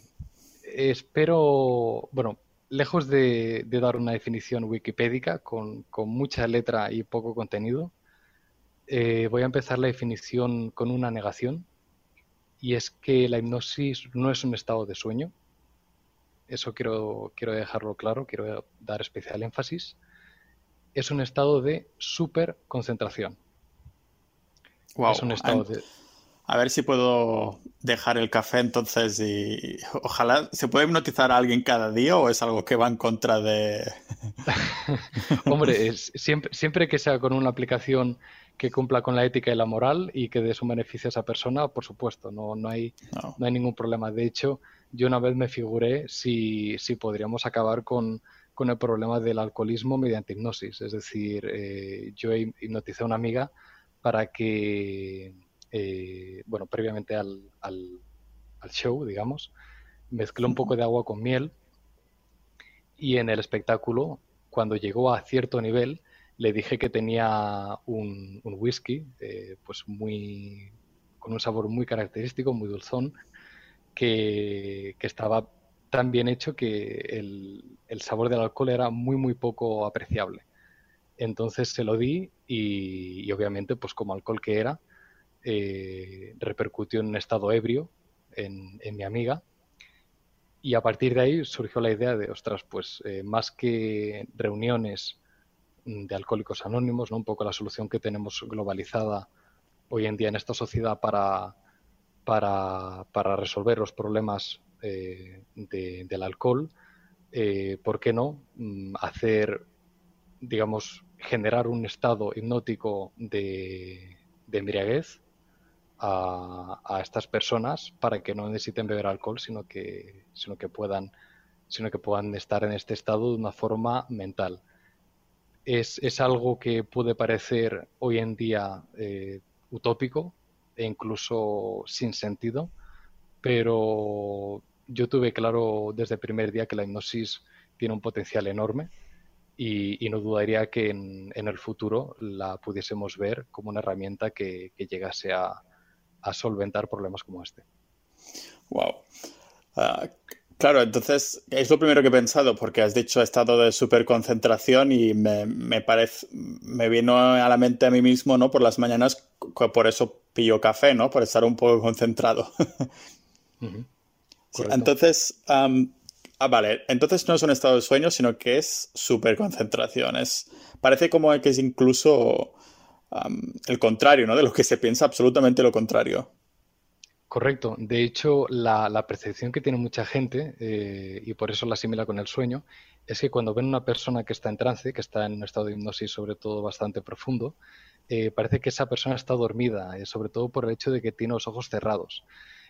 Espero, bueno, lejos de, dar una definición wikipédica con, mucha letra y poco contenido, eh, voy a empezar la definición con una negación, y es que la hipnosis no es un estado de sueño. Eso quiero, quiero dejarlo claro, quiero dar especial énfasis. Es un estado de super concentración. Es un estado de a ver si puedo dejar el café entonces y ojalá se puede hipnotizar a alguien cada día o es algo que va en contra de... Hombre, siempre, siempre que sea con una aplicación que cumpla con la ética y la moral y que dé su beneficio a esa persona, por supuesto, no, no, hay, no. hay ningún problema. De hecho, yo una vez me figuré si, si podríamos acabar con, con, el problema del alcoholismo mediante hipnosis. Es decir, eh, yo hipnoticé a una amiga para que eh, bueno, previamente al, al, show, digamos, mezcló un poco de agua con miel y en el espectáculo, cuando llegó a cierto nivel, le dije que tenía un, whisky, eh, pues muy, con un sabor muy característico, muy dulzón, que, estaba tan bien hecho que el, sabor del alcohol era muy, muy poco apreciable. Entonces se lo di y, obviamente, pues como alcohol que era, eh, repercutió en un estado ebrio en, mi amiga. Y a partir de ahí surgió la idea de, ostras, pues eh, más que reuniones de alcohólicos anónimos, ¿no? un poco la solución que tenemos globalizada hoy en día en esta sociedad para, para, resolver los problemas eh, del alcohol, ¿por qué no mm, hacer, digamos, generar un estado hipnótico de, de embriaguez a, estas personas para que no necesiten beber alcohol, sino que, sino que puedan sino que puedan estar en este estado de una forma mental. Es, es algo que puede parecer hoy en día eh, utópico e incluso sin sentido, pero yo tuve claro desde el primer día que la hipnosis tiene un potencial enorme y, no dudaría que en, el futuro la pudiésemos ver como una herramienta que, llegase a, solventar problemas como este. Wow. Claro, entonces es lo primero que he pensado, porque has dicho estado de superconcentración y me, me, parece, me vino a la mente a mí mismo, ¿no? Por las mañanas, por eso pillo café, ¿no? Por estar un poco concentrado. entonces, ah, vale, entonces no es un estado de sueño, sino que es superconcentración. Es, parece como que es incluso el contrario, ¿no? De lo que se piensa absolutamente lo contrario. Correcto. De hecho, la, percepción que tiene mucha gente, eh, y por eso la asimila con el sueño, es que cuando ven una persona que está en trance, que está en un estado de hipnosis sobre todo bastante profundo, eh, parece que esa persona está dormida, eh, sobre todo por el hecho de que tiene los ojos cerrados.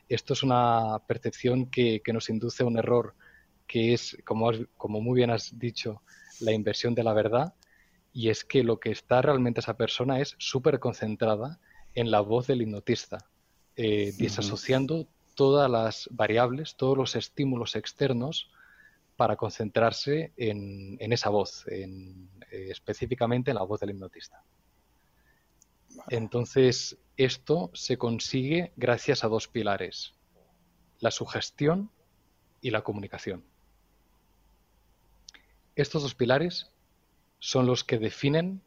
Esto es una percepción que, nos induce a un error que es, como, como muy bien has dicho, la inversión de la verdad y es que lo que está realmente esa persona es súper concentrada en la voz del hipnotista, eh, desasociando todas las variables, todos los estímulos externos para concentrarse en, esa voz, en, eh, específicamente en la voz del hipnotista. Entonces, esto se consigue gracias a dos pilares, la sugestión y la comunicación. Estos dos pilares son los que definen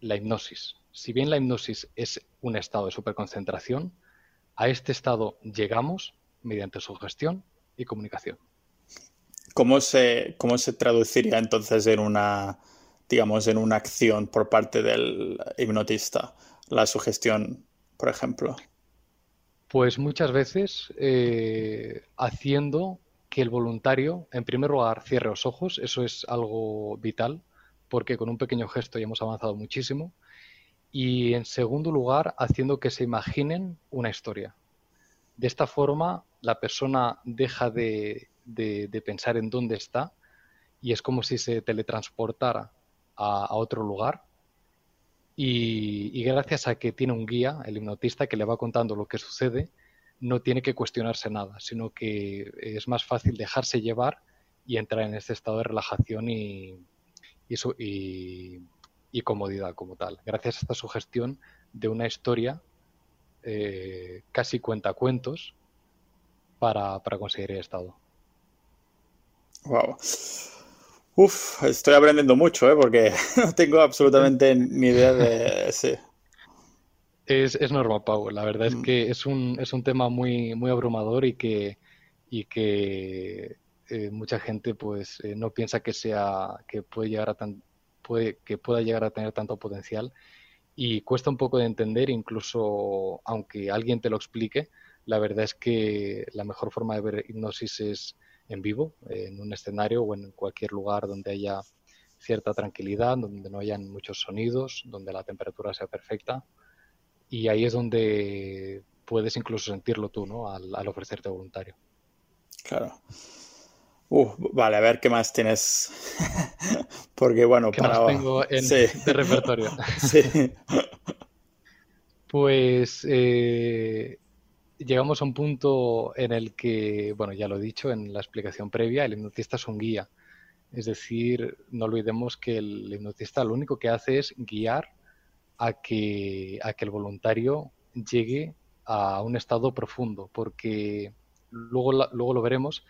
la hipnosis. Si bien la hipnosis es un estado de superconcentración, a este estado llegamos mediante sugestión y comunicación. ¿Cómo se, cómo se traduciría entonces en una, digamos, en una acción por parte del hipnotista? La sugestión, por ejemplo. Pues muchas veces eh, haciendo que el voluntario, en primer lugar, cierre los ojos, eso es algo vital porque con un pequeño gesto ya hemos avanzado muchísimo. Y en segundo lugar, haciendo que se imaginen una historia. De esta forma, la persona deja de, pensar en dónde está y es como si se teletransportara a, otro lugar. Y, gracias a que tiene un guía, el hipnotista, que le va contando lo que sucede, no tiene que cuestionarse nada, sino que es más fácil dejarse llevar y entrar en este estado de relajación y, comodidad como tal. Gracias a esta sugestión de una historia eh, casi cuentacuentos para, para conseguir el estado. Wow. Uf, estoy aprendiendo mucho, ¿eh? porque no tengo absolutamente ni idea de... Sí. Es, es normal, Pau. La verdad es mm. que es un, es un tema muy, muy abrumador y que, y que eh, mucha gente pues eh, no piensa que sea que puede llegar a tan, puede, que pueda llegar a tener tanto potencial. Y cuesta un poco de entender incluso aunque alguien te lo explique la verdad es que la mejor forma de ver hipnosis es en vivo en un escenario o en cualquier lugar donde haya cierta tranquilidad donde no hayan muchos sonidos donde la temperatura sea perfecta. Y ahí es donde puedes incluso sentirlo tú ¿no? al, al ofrecerte voluntario. Claro Uh, vale, a ver qué más tienes. Porque bueno, ¿Qué para... más tengo en, de repertorio? sí. Pues eh, llegamos a un punto en el que, bueno, ya lo he dicho en la explicación previa, el hipnotista es un guía. Es decir, no olvidemos que el hipnotista lo único que hace es guiar a que, a que el voluntario llegue a un estado profundo, porque luego, luego lo veremos,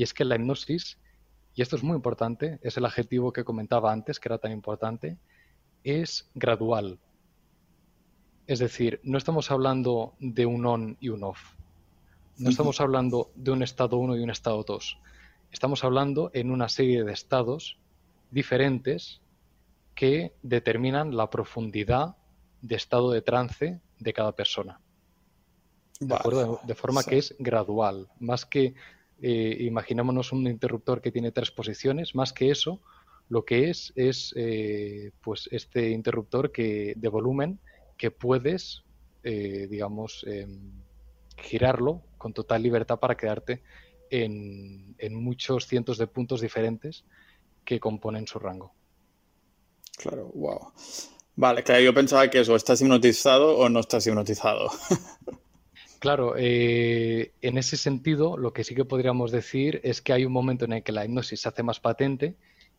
y es que la hipnosis, y esto es muy importante, es el adjetivo que comentaba antes, que era tan importante, es gradual. Es decir, no estamos hablando de un on y un off. No estamos hablando de un estado 1 y un estado 2. Estamos hablando en una serie de estados diferentes que determinan la profundidad de estado de trance de cada persona. ¿De, acuerdo? de forma que es gradual, más que eh, imaginémonos un interruptor que tiene tres posiciones, más que eso, lo que es es eh, pues este interruptor que, de volumen que puedes, eh, digamos, em, girarlo con total libertad para quedarte en, muchos cientos de puntos diferentes que componen su rango. Claro, wow. Vale, claro, yo pensaba que eso, ¿estás hipnotizado o no estás hipnotizado? Claro, eh, en ese sentido, lo que sí que podríamos decir es que hay un momento en el que la hipnosis se hace más patente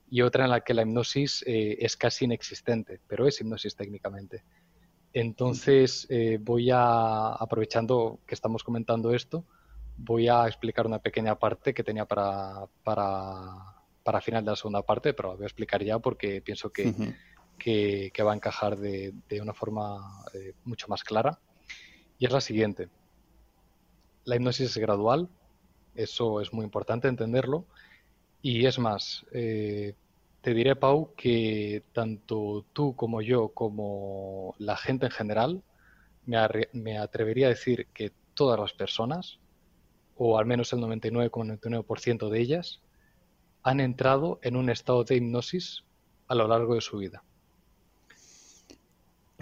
y otra en la que la hipnosis eh, es casi inexistente, pero es hipnosis técnicamente. Entonces, eh, voy a, aprovechando que estamos comentando esto, voy a explicar una pequeña parte que tenía para, para, final de la segunda parte, pero la voy a explicar ya porque pienso que, que, va a encajar de, de una forma mucho más clara. Y es la siguiente la hipnosis es gradual, eso es muy importante entenderlo. Y es más, eh, te diré, Pau, que tanto tú como yo, como la gente en general, me, atrevería a decir que todas las personas, o al menos el 99,99% de ellas, han entrado en un estado de hipnosis a lo largo de su vida.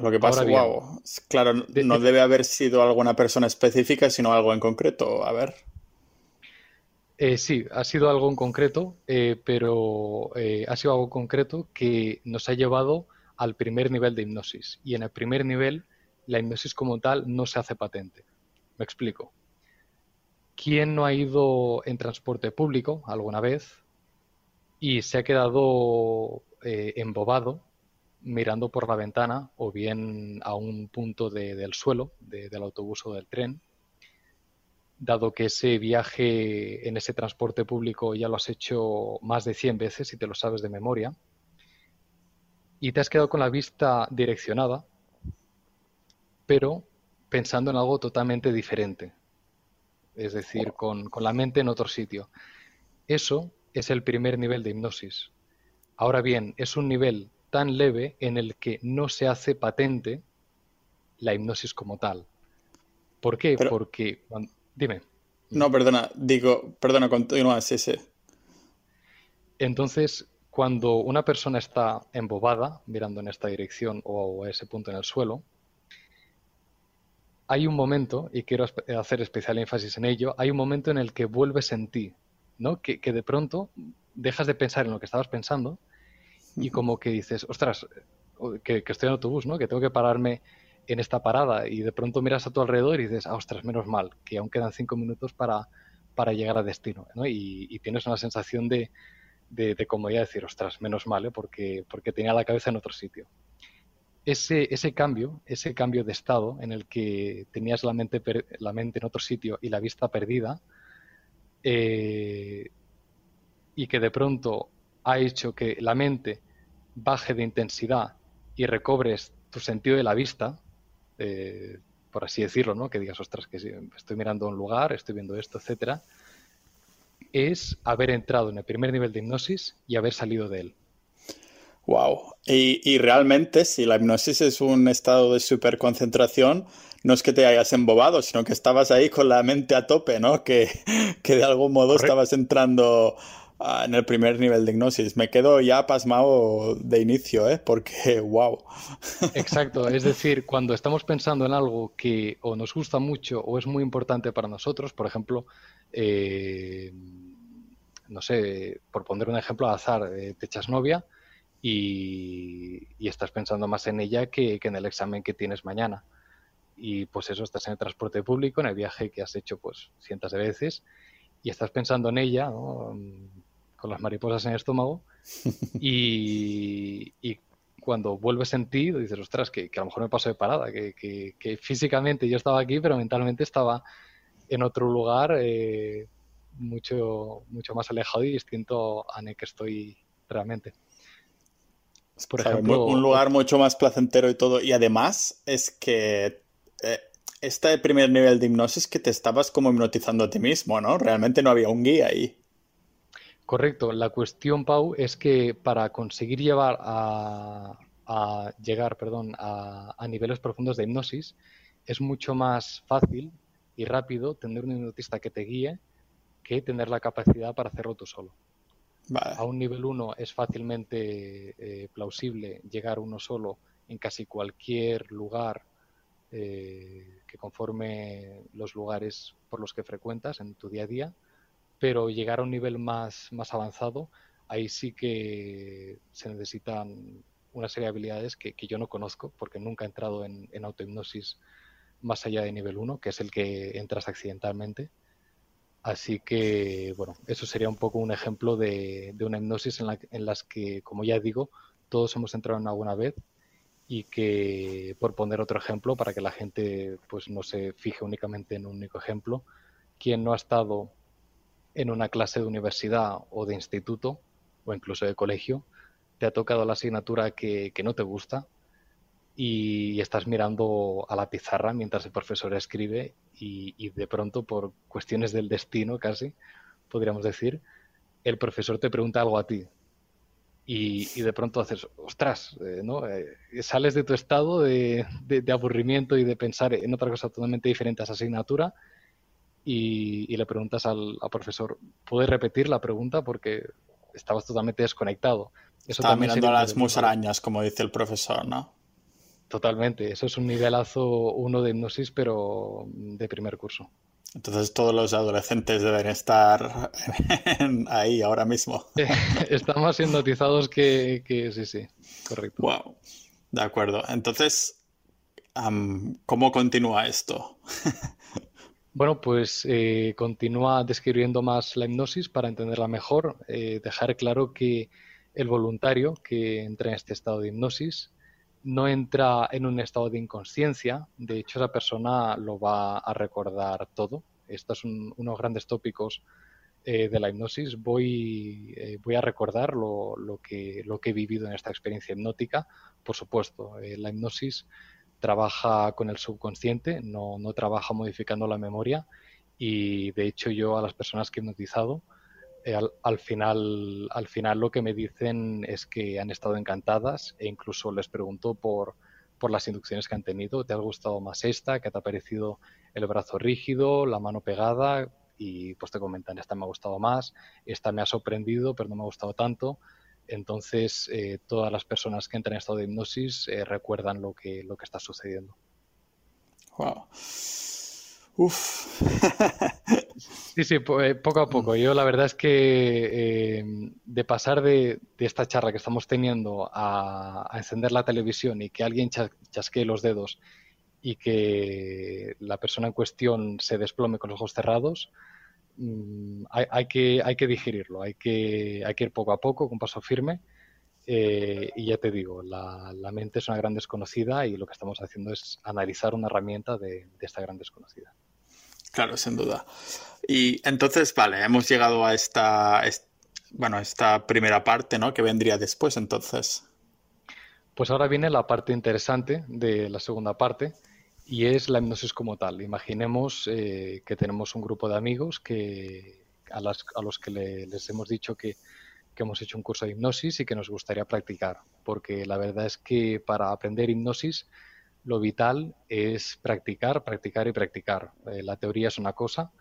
Lo que pasa, wow, claro, no debe haber sido alguna persona específica, sino algo en concreto. A ver. Eh, sí, ha sido algo en concreto, eh, pero eh, ha sido algo concreto que nos ha llevado al primer nivel de hipnosis. Y en el primer nivel, la hipnosis como tal no se hace patente. Me explico. ¿Quién no ha ido en transporte público alguna vez y se ha quedado embobado mirando por la ventana o bien a un punto del suelo del autobús o del tren, dado que ese viaje en ese transporte público ya lo has hecho más de 100 veces y te lo sabes de memoria, y te has quedado con la vista direccionada, pero pensando en algo totalmente diferente, es decir, con, con la mente en otro sitio. Eso es el primer nivel de hipnosis. Ahora bien, es un nivel tan leve en el que no se hace patente la hipnosis como tal. ¿Por qué? Porque, dime. No, perdona, digo, perdona, continúa, sí, sí. Entonces, cuando una persona está embobada, mirando en esta dirección o a ese punto en el suelo, hay un momento, y quiero hacer especial énfasis en ello, hay un momento en el que vuelves en ti, ¿no? Que, que de pronto dejas de pensar en lo que estabas pensando y como que dices, ostras, que, estoy en autobús, ¿no? Que tengo que pararme en esta parada y de pronto miras a tu alrededor y dices, ah, ostras, menos mal, que aún quedan cinco minutos para, para llegar a destino, ¿no? Y, tienes una sensación de, de, de comodidad, decir, ostras, menos mal, ¿eh? porque, porque tenía la cabeza en otro sitio. Ese, ese cambio, ese cambio de estado en el que tenías la mente, la mente en otro sitio y la vista perdida, eh, y que de pronto ha hecho que la mente baje de intensidad y recobres tu sentido de la vista, eh, por así decirlo, ¿no? Que digas, ostras, que estoy mirando un lugar, estoy viendo esto, etcétera, es haber entrado en el primer nivel de hipnosis y haber salido de él. Wow. Y, realmente, si la hipnosis es un estado de superconcentración, no es que te hayas embobado, sino que estabas ahí con la mente a tope, ¿no? Que, de algún modo estabas entrando en el primer nivel de hipnosis. Me quedo ya pasmado de inicio, ¿eh? Porque, wow. Exacto, es decir, cuando estamos pensando en algo que o nos gusta mucho o es muy importante para nosotros, por ejemplo, eh, no sé, por poner un ejemplo al azar, eh, te echas novia y, estás pensando más en ella que, en el examen que tienes mañana. Y pues eso, estás en el transporte público, en el viaje que has hecho pues cientos de veces y estás pensando en ella, con las mariposas en el estómago y, cuando vuelves en ti dices, ostras, que, a lo mejor me paso de parada, que, físicamente yo estaba aquí, pero mentalmente estaba en otro lugar eh, mucho, mucho más alejado y distinto a en el que estoy realmente. Por ejemplo, un lugar mucho más placentero y todo. Y además es que eh, este primer nivel de hipnosis que te estabas como hipnotizando a ti mismo, ¿no? Realmente no había un guía ahí. Correcto. La cuestión, Pau, es que para conseguir llevar a, llegar, perdón, a, a, niveles profundos de hipnosis, es mucho más fácil y rápido tener un hipnotista que te guíe que tener la capacidad para hacerlo tú solo. A un nivel 1 es fácilmente eh, plausible llegar uno solo en casi cualquier lugar eh, que conforme los lugares por los que frecuentas en tu día a día, pero llegar a un nivel más, más avanzado, ahí sí que se necesitan una serie de habilidades que, yo no conozco porque nunca he entrado en, en autohipnosis más allá de nivel 1, que es el que entras accidentalmente. Así que, bueno, eso sería un poco un ejemplo de, una hipnosis en, la, las que, como ya digo, todos hemos entrado en alguna vez y que, por poner otro ejemplo, para que la gente pues no se fije únicamente en un único ejemplo, quien no ha estado en una clase de universidad o de instituto o incluso de colegio, te ha tocado la asignatura que, no te gusta y estás mirando a la pizarra mientras el profesor escribe y, de pronto por cuestiones del destino casi, podríamos decir, el profesor te pregunta algo a ti y, de pronto haces, ostras, eh, ¿no? Eh, sales de tu estado de, aburrimiento y de pensar en otra cosa totalmente diferente a esa asignatura y, le preguntas al, profesor, ¿puedes repetir la pregunta? Porque estabas totalmente desconectado. Eso Estaba mirando a las musarañas, como dice el profesor, ¿no? Totalmente, eso es un nivelazo uno de hipnosis, pero de primer curso. Entonces todos los adolescentes deben estar ahí ahora mismo. Están más hipnotizados que, que, sí, sí, correcto. Wow, de acuerdo. Entonces, ¿cómo continúa esto? bueno, pues eh, continúa describiendo más la hipnosis para entenderla mejor, eh, dejar claro que el voluntario que entra en este estado de hipnosis no entra en un estado de inconsciencia, de hecho esa persona lo va a recordar todo. Estos son unos grandes tópicos eh, de la hipnosis. Voy, eh, voy a recordar lo, que, lo que he vivido en esta experiencia hipnótica. Por supuesto, la hipnosis trabaja con el subconsciente, no, no trabaja modificando la memoria y de hecho yo a las personas que he hipnotizado, eh, al, final, al final lo que me dicen es que han estado encantadas e incluso les pregunto por, por las inducciones que han tenido. ¿Te ha gustado más esta? ¿Qué te ha parecido el brazo rígido, la mano pegada? Y pues te comentan, esta me ha gustado más, esta me ha sorprendido, pero no me ha gustado tanto. Entonces, eh, todas las personas que entran en estado de hipnosis eh, recuerdan lo que, lo que está sucediendo. Wow. Uf. Sí, sí, eh, poco a poco. Yo la verdad es que eh, de pasar de, esta charla que estamos teniendo a, encender la televisión y que alguien chasquee los dedos y que la persona en cuestión se desplome con los ojos cerrados, mm, hay, que, hay que digerirlo, hay que, hay que ir poco a poco, con paso firme. Eh, y ya te digo, la, mente es una gran desconocida y lo que estamos haciendo es analizar una herramienta de esta gran desconocida. Claro, sin duda. Y entonces, vale, hemos llegado a esta, bueno, esta primera parte, ¿no? Que vendría después, entonces. Pues ahora viene la parte interesante de la segunda parte y es la hipnosis como tal. Imaginemos eh, que tenemos un grupo de amigos que, a, los que les hemos dicho que, hemos hecho un curso de hipnosis y que nos gustaría practicar, porque la verdad es que para aprender hipnosis lo vital es practicar, practicar y practicar. Eh, la teoría es una cosa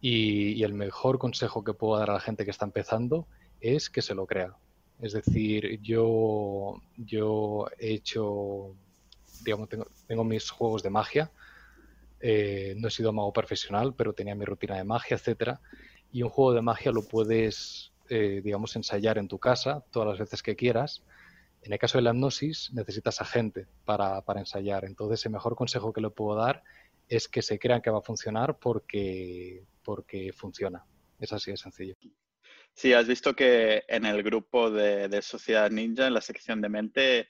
y, y el mejor consejo que puedo dar a la gente que está empezando es que se lo crea. Es decir, yo, yo he hecho, digamos, tengo, tengo mis juegos de magia. Eh, no he sido mago profesional, pero tenía mi rutina de magia, etcétera. Y un juego de magia lo puedes, eh, digamos, ensayar en tu casa todas las veces que quieras. En el caso de la hipnosis, necesitas a gente para, para ensayar. Entonces, el mejor consejo que le puedo dar es que se crean que va a funcionar porque, porque funciona. Es así de sencillo. Sí, has visto que en el grupo de, Sociedad Ninja, en la sección de mente,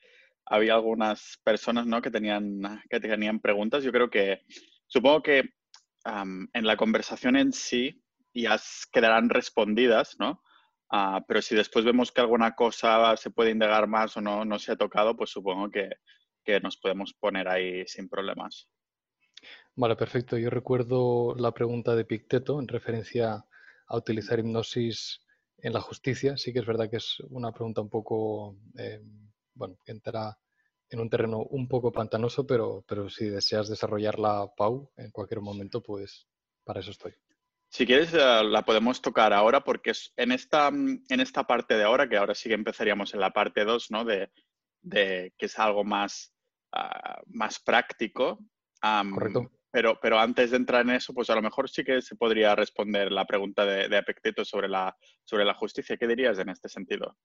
había algunas personas ¿no? que, tenían, que tenían preguntas. Yo creo que, supongo que en la conversación en sí ya quedarán respondidas, ¿no? Ah, pero si después vemos que alguna cosa se puede indagar más o no, no se ha tocado, pues supongo que, que nos podemos poner ahí sin problemas. Vale, perfecto. Yo recuerdo la pregunta de Picteto en referencia a utilizar hipnosis en la justicia. Sí que es verdad que es una pregunta un poco, eh, bueno, entra en un terreno un poco pantanoso, pero, pero si deseas desarrollarla, Pau, en cualquier momento, pues para eso estoy. Si quieres, eh, la podemos tocar ahora porque en esta, en esta parte de ahora, que ahora sí que empezaríamos en la parte 2, ¿no? De, de, que es algo más, ah, más práctico. Correcto. Pero, pero antes de entrar en eso, pues a lo mejor sí que se podría responder la pregunta de, de sobre la, sobre la justicia. ¿Qué dirías en este sentido?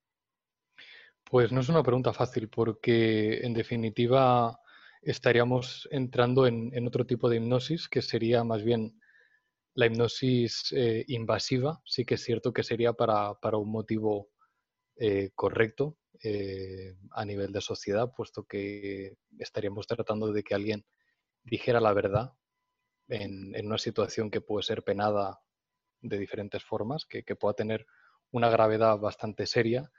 Pues no es una pregunta fácil porque en definitiva estaríamos entrando en, otro tipo de hipnosis que sería más bien la hipnosis eh, invasiva. Sí que es cierto que sería para, un motivo eh, correcto eh, a nivel de sociedad, puesto que estaríamos tratando de que alguien dijera la verdad en, una situación que puede ser penada de diferentes formas, que, pueda tener una gravedad bastante seria.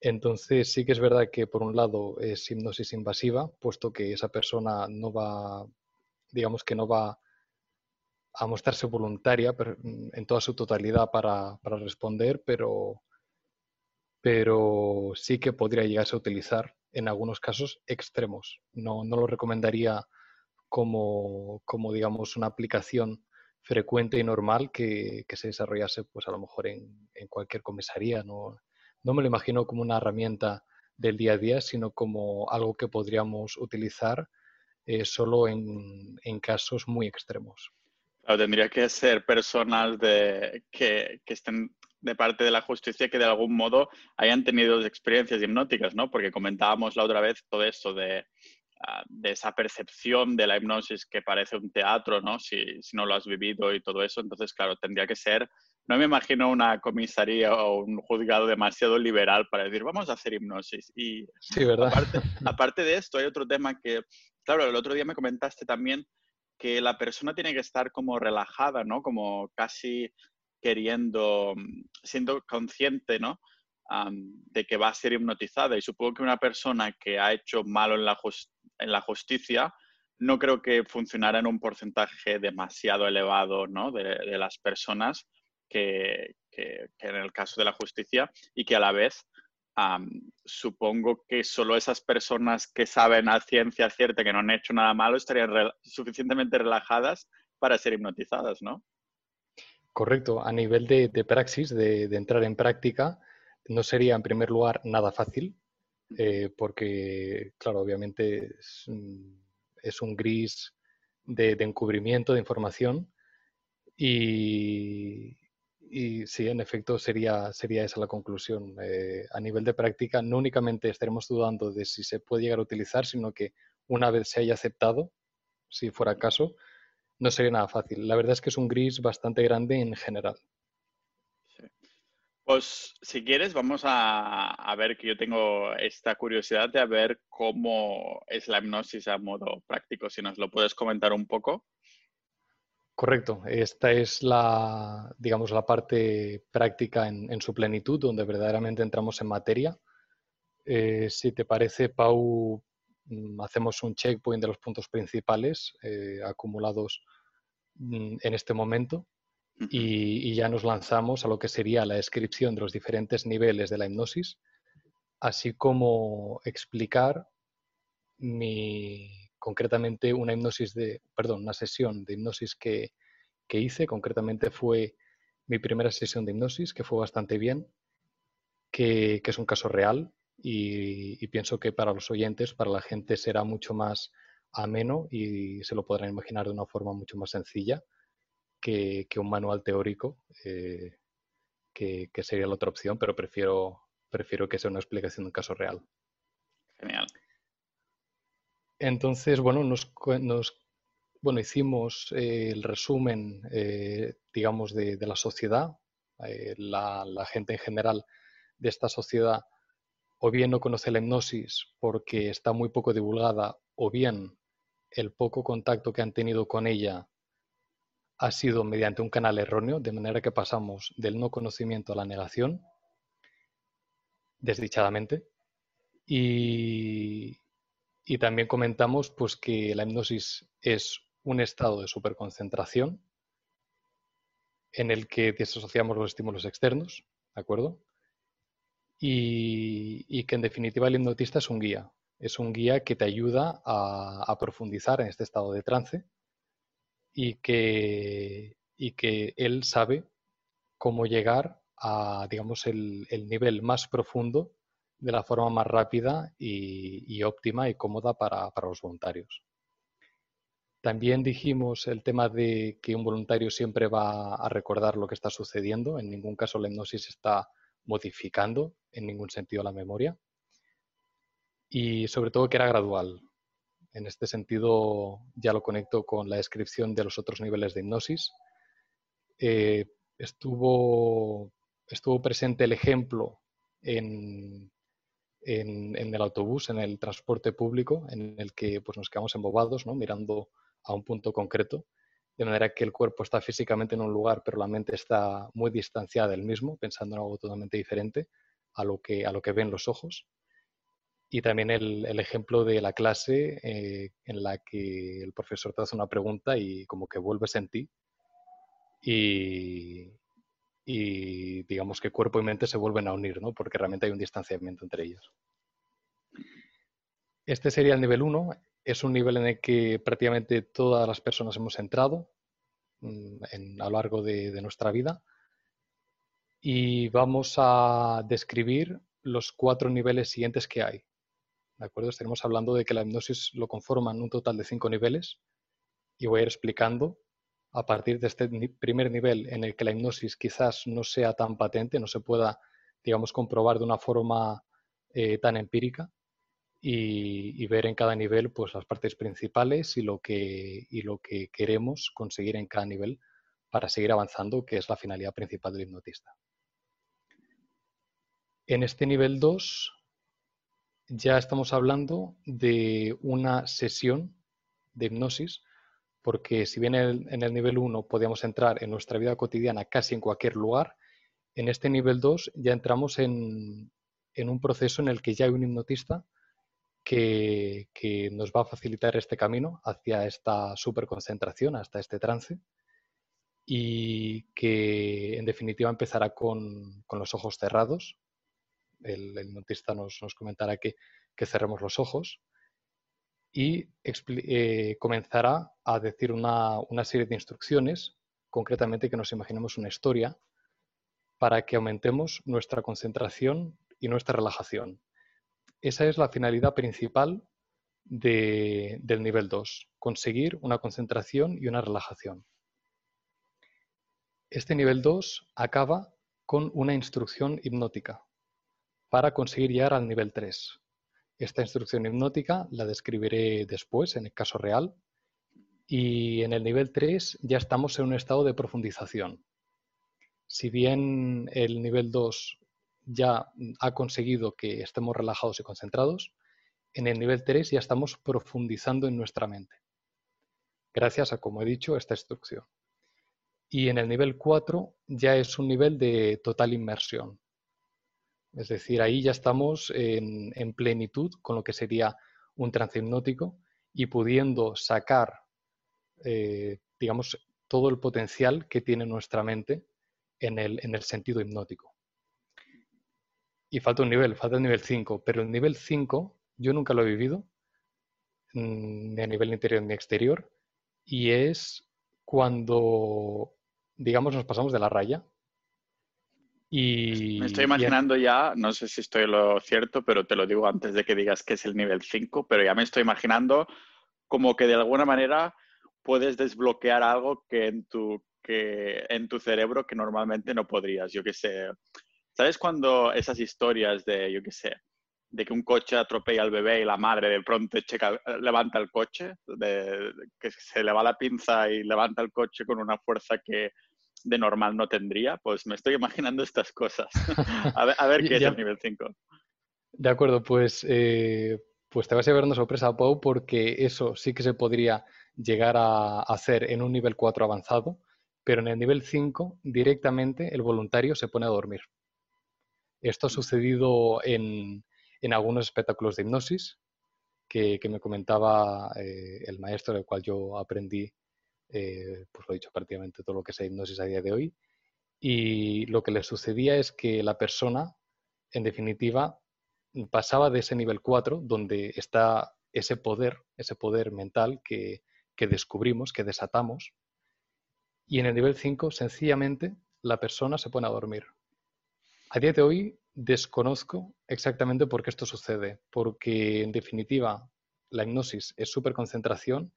Entonces sí que es verdad que por un lado es hipnosis invasiva, puesto que esa persona no va, digamos que no va a mostrarse voluntaria en toda su totalidad para, responder, pero, pero sí que podría llegarse a utilizar en algunos casos extremos. No, no lo recomendaría como, como digamos, una aplicación frecuente y normal que, se desarrollase, pues a lo mejor en, cualquier comisaría. No, no me lo imagino como una herramienta del día a día, sino como algo que podríamos utilizar eh, solo en, casos muy extremos. tendría que ser personas de, que, que, estén de parte de la justicia que de algún modo hayan tenido experiencias hipnóticas, ¿no? Porque comentábamos la otra vez todo esto de Ah, de esa percepción de la hipnosis que parece un teatro, ¿no? Si, si, no lo has vivido y todo eso. Entonces, claro, tendría que ser, no me imagino una comisaría o un juzgado demasiado liberal para decir, vamos a hacer hipnosis. Y sí, ¿verdad? Aparte, aparte de esto, hay otro tema que, claro, el otro día me comentaste también que la persona tiene que estar como relajada, ¿no? Como casi queriendo, siendo consciente, ¿no? de que va a ser hipnotizada. Y supongo que una persona que ha hecho malo en la, en la justicia, no creo que funcionara en un porcentaje demasiado elevado ¿no? de, las personas que, que, en el caso de la justicia y que a la vez supongo que solo esas personas que saben a ciencia cierta que no han hecho nada malo estarían suficientemente relajadas para ser hipnotizadas, ¿no? Correcto. A nivel de, de praxis, de, de, entrar en práctica, no sería en primer lugar nada fácil, eh, porque, claro, obviamente es, un gris de, encubrimiento de información y, y, sí, en efecto, sería, sería esa la conclusión. Eh, a nivel de práctica, no únicamente estaremos dudando de si se puede llegar a utilizar, sino que una vez se haya aceptado, si fuera caso, no sería nada fácil. La verdad es que es un gris bastante grande en general. Pues si quieres, vamos a, ver que yo tengo esta curiosidad de ver cómo es la hipnosis a modo práctico, si nos lo puedes comentar un poco. Correcto. Esta es la, digamos, la parte práctica en, su plenitud, donde verdaderamente entramos en materia. Eh, si te parece, Pau, mm, hacemos un checkpoint de los puntos principales eh, acumulados mm, en este momento y, ya nos lanzamos a lo que sería la descripción de los diferentes niveles de la hipnosis, así como explicar mi, concretamente una hipnosis de, perdón, una sesión de hipnosis que, hice, concretamente fue mi primera sesión de hipnosis, que fue bastante bien, que, es un caso real y, pienso que para los oyentes, para la gente será mucho más ameno y se lo podrán imaginar de una forma mucho más sencilla que, un manual teórico, eh, que, que, sería la otra opción, pero prefiero, prefiero que sea una explicación de un caso real. Genial. Entonces, bueno, nos, bueno, hicimos eh, el resumen, eh, digamos, de, la sociedad. Eh, la, gente en general de esta sociedad o bien no conoce la hipnosis porque está muy poco divulgada, o bien el poco contacto que han tenido con ella ha sido mediante un canal erróneo, de manera que pasamos del no conocimiento a la negación, desdichadamente. Y, y también comentamos pues, que la hipnosis es un estado de superconcentración en el que desasociamos los estímulos externos, ¿de acuerdo? Y, que en definitiva el hipnotista es un guía, es un guía que te ayuda a, profundizar en este estado de trance y que, y que él sabe cómo llegar a, digamos, el, el nivel más profundo de la forma más rápida y, óptima y cómoda para, los voluntarios. También dijimos el tema de que un voluntario siempre va a recordar lo que está sucediendo. En ningún caso la hipnosis está modificando en ningún sentido la memoria. Y sobre todo que era gradual. En este sentido ya lo conecto con la descripción de los otros niveles de hipnosis. Eh, estuvo, estuvo presente el ejemplo en, en, el autobús, en el transporte público, en el que pues, nos quedamos embobados, ¿no? mirando a un punto concreto, de manera que el cuerpo está físicamente en un lugar, pero la mente está muy distanciada del mismo, pensando en algo totalmente diferente a lo que, a lo que ven los ojos. Y también el, ejemplo de la clase eh, en la que el profesor te hace una pregunta y como que vuelves en ti y, y digamos que cuerpo y mente se vuelven a unir, ¿no? porque realmente hay un distanciamiento entre ellos. Este sería el nivel 1. Es un nivel en el que prácticamente todas las personas hemos entrado mm, a lo largo de, nuestra vida y vamos a describir los cuatro niveles siguientes que hay. ¿De acuerdo? Estaremos hablando de que la hipnosis lo conforman un total de cinco niveles y voy a ir explicando a partir de este primer nivel en el que la hipnosis quizás no sea tan patente, no se pueda, digamos, comprobar de una forma eh, tan empírica y, ver en cada nivel pues, las partes principales y lo, que, y lo que queremos conseguir en cada nivel para seguir avanzando, que es la finalidad principal del hipnotista. En este nivel 2 ya estamos hablando de una sesión de hipnosis porque si bien en el nivel 1 podíamos entrar en nuestra vida cotidiana casi en cualquier lugar, en este nivel 2 ya entramos en, un proceso en el que ya hay un hipnotista que, nos va a facilitar este camino hacia esta superconcentración, hasta este trance, y que en definitiva empezará con, los ojos cerrados. El, hipnotista nos, comentará que cerremos los ojos y eh, comenzará a decir una, serie de instrucciones, concretamente que nos imaginemos una historia, para que aumentemos nuestra concentración y nuestra relajación. Esa es la finalidad principal del nivel 2, conseguir una concentración y una relajación. Este nivel 2 acaba con una instrucción hipnótica para conseguir llegar al nivel 3. Esta instrucción hipnótica la describiré después, en el caso real. Y en el nivel 3 ya estamos en un estado de profundización. Si bien el nivel 2 ya ha conseguido que estemos relajados y concentrados, en el nivel 3 ya estamos profundizando en nuestra mente. Gracias a, como he dicho, esta instrucción. Y en el nivel 4 ya es un nivel de total inmersión. Es decir, ahí ya estamos en, plenitud con lo que sería un trance hipnótico y pudiendo sacar, eh, digamos, todo el potencial que tiene nuestra mente en el, en el sentido hipnótico. Y falta un nivel, falta el nivel 5, pero el nivel 5 yo nunca lo he vivido, mm, ni a nivel interior ni exterior, y es cuando, digamos, nos pasamos de la raya. Y, Me estoy imaginando ya, no sé si estoy lo cierto, pero te lo digo antes de que digas que es el nivel 5, pero ya me estoy imaginando como que de alguna manera puedes desbloquear algo que en tu, que en tu cerebro que normalmente no podrías. Yo qué sé. ¿Sabes cuando esas historias de, yo qué sé, de que un coche atropella al bebé y la madre de pronto checa, levanta el coche, de, que se le va la pinza y levanta el coche con una fuerza que de normal no tendría, pues me estoy imaginando estas cosas. a ver, qué es el nivel 5. De acuerdo, pues, eh, pues te vas a llevar una sorpresa, Pau, porque eso sí que se podría llegar a hacer en un nivel 4 avanzado, pero en el nivel 5 directamente el voluntario se pone a dormir. Esto ha sucedido en, en algunos espectáculos de hipnosis que, me comentaba eh, el maestro del cual yo aprendí, eh, pues lo he dicho prácticamente todo lo que es hipnosis a día de hoy. Y lo que le sucedía es que la persona, en definitiva, pasaba de ese nivel 4, donde está ese poder, ese poder mental que, que descubrimos, que desatamos, y en el nivel 5, sencillamente, la persona se pone a dormir. A día de hoy desconozco exactamente por qué esto sucede, porque en definitiva la hipnosis es concentración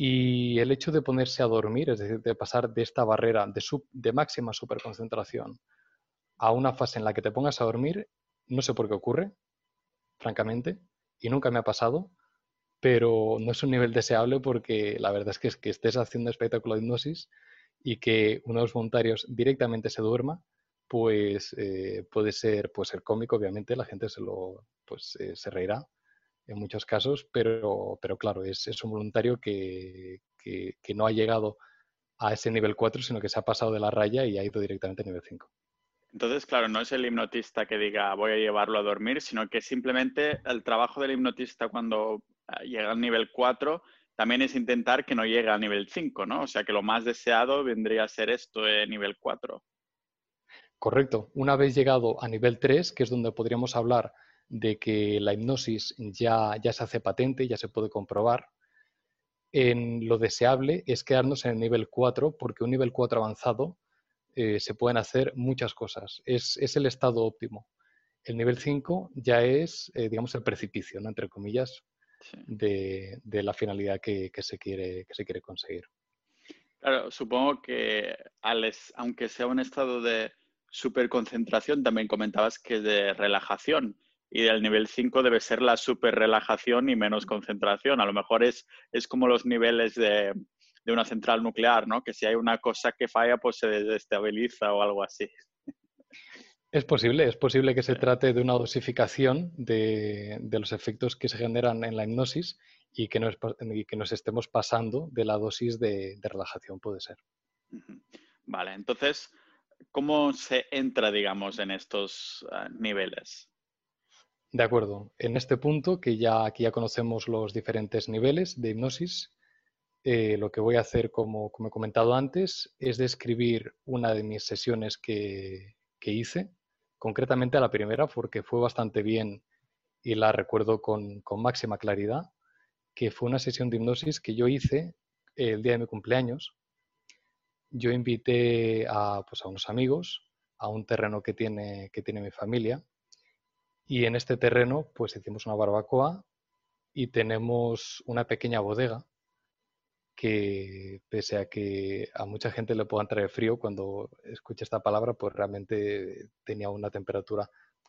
y el hecho de ponerse a dormir, es decir, de pasar de esta barrera de, de máxima superconcentración a una fase en la que te pongas a dormir, no sé por qué ocurre, francamente, y nunca me ha pasado, pero no es un nivel deseable porque la verdad es que, es que estés haciendo espectáculo de hipnosis y que uno de los voluntarios directamente se duerma, pues eh, puede ser puede ser cómico, obviamente, la gente se lo pues eh, se reirá en muchos casos, pero, pero claro, es, es un voluntario que, que, no ha llegado a ese nivel 4, sino que se ha pasado de la raya y ha ido directamente a nivel 5. Entonces, claro, no es el hipnotista que diga voy a llevarlo a dormir, sino que simplemente el trabajo del hipnotista cuando ah, llega al nivel 4 también es intentar que no llegue al nivel 5, ¿no? O sea, que lo más deseado vendría a ser esto de nivel 4. Correcto. Una vez llegado a nivel 3, que es donde podríamos hablar de que la hipnosis ya, ya se hace patente, ya se puede comprobar, en lo deseable es quedarnos en el nivel 4, porque un nivel 4 avanzado eh, se pueden hacer muchas cosas. Es, el estado óptimo. El nivel 5 ya es, eh, digamos, el precipicio, ¿no? entre comillas, de, la finalidad que, se quiere, que se quiere conseguir. Claro, supongo que aunque sea un estado de superconcentración, también comentabas que de relajación. Y del nivel 5 debe ser la super relajación y menos concentración. A lo mejor es, es como los niveles de, de una central nuclear, ¿no? Que si hay una cosa que falla, pues se desestabiliza o algo así. Es posible, es posible que se trate de una dosificación de, de, los efectos que se generan en la hipnosis y que, nos, y que nos estemos pasando de la dosis de, de relajación, puede ser. Vale, entonces, ¿Cómo se entra, digamos, en estos ah, niveles? De acuerdo. En este punto, que ya aquí ya conocemos los diferentes niveles de hipnosis, eh, lo que voy a hacer, como, he comentado antes, es describir una de mis sesiones que, hice, concretamente la primera, porque fue bastante bien y la recuerdo con, con máxima claridad, que fue una sesión de hipnosis que yo hice el día de mi cumpleaños, yo invité a, pues, a unos amigos a un terreno que tiene, que tiene mi familia y en este terreno pues hicimos una barbacoa y tenemos una pequeña bodega que pese a que a mucha gente le pueda traer frío cuando escuche esta palabra, pues realmente tenía una temperatura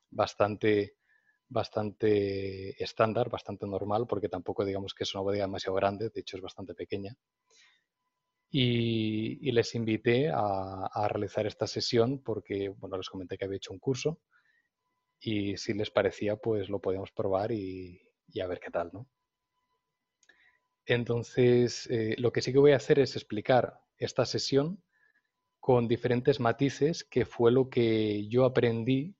bastante bastante estándar, bastante normal, porque tampoco digamos que es una bodega demasiado grande, de hecho es bastante pequeña. Y, les invité a, realizar esta sesión porque, bueno, les comenté que había hecho un curso y si les parecía, pues lo podíamos probar y, a ver qué tal, ¿no? Entonces, eh, lo que sí que voy a hacer es explicar esta sesión con diferentes matices, que fue lo que yo aprendí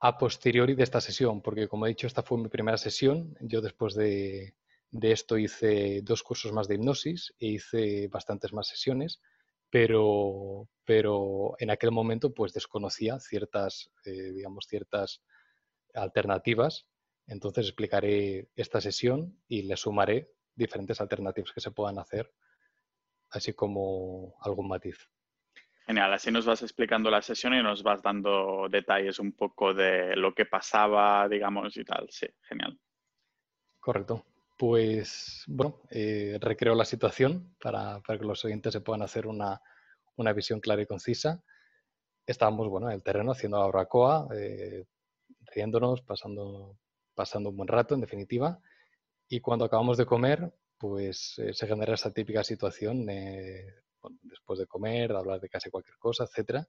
a posteriori de esta sesión, porque como he dicho, esta fue mi primera sesión. Yo después de, esto hice dos cursos más de hipnosis e hice bastantes más sesiones, pero, pero en aquel momento pues desconocía ciertas, eh, digamos, ciertas alternativas. Entonces explicaré esta sesión y le sumaré diferentes alternativas que se puedan hacer, así como algún matiz. Genial, así nos vas explicando la sesión y nos vas dando detalles un poco de lo que pasaba, digamos, y tal. Sí, genial. Correcto. Pues bueno, eh, recreo la situación para, que los oyentes se puedan hacer una, visión clara y concisa. Estábamos bueno, en el terreno haciendo la barbacoa, eh, riéndonos, pasando, pasando un buen rato, en definitiva. Y cuando acabamos de comer, pues eh, se genera esa típica situación después de comer, de hablar de casi cualquier cosa, etcétera.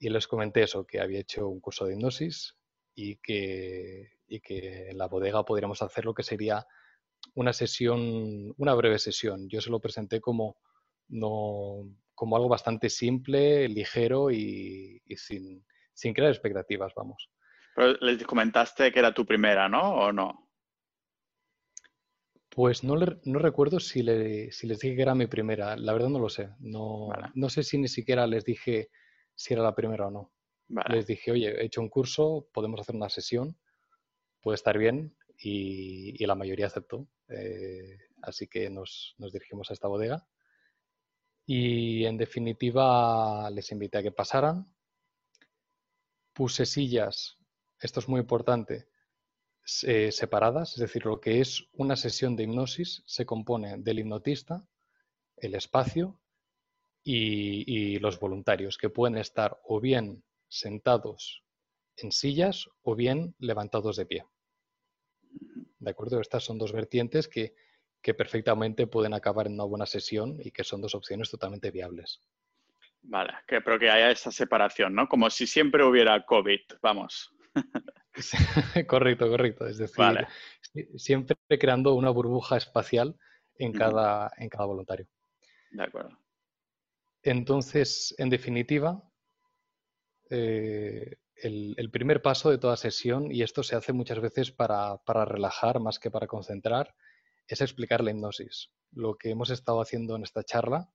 Y les comenté eso, que había hecho un curso de hipnosis y que, y que en la bodega podríamos hacer lo que sería una sesión, una breve sesión. Yo se lo presenté como, no, como algo bastante simple, ligero y, sin, sin, crear expectativas, vamos. Pero les comentaste que era tu primera, ¿no? ¿O no? Pues no, no recuerdo si, les dije que era mi primera. La verdad no lo sé. No, no sé si ni siquiera les dije si era la primera o no. Les dije, oye, he hecho un curso, podemos hacer una sesión, puede estar bien. Y, la mayoría aceptó. Eh, así que nos, dirigimos a esta bodega. Y en definitiva les invité a que pasaran. Puse sillas, esto es muy importante, separadas, es decir, lo que es una sesión de hipnosis se compone del hipnotista, el espacio y, los voluntarios, que pueden estar o bien sentados en sillas o bien levantados de pie. ¿De acuerdo? Estas son dos vertientes que, perfectamente pueden acabar en una buena sesión y que son dos opciones totalmente viables. Vale, que, pero que haya esa separación, ¿no? Como si siempre hubiera COVID, vamos. correcto, correcto. Es decir, siempre creando una burbuja espacial en cada, en cada voluntario. De acuerdo. Entonces, en definitiva, eh, el, primer paso de toda sesión, y esto se hace muchas veces para, relajar más que para concentrar, es explicar la hipnosis. Lo que hemos estado haciendo en esta charla,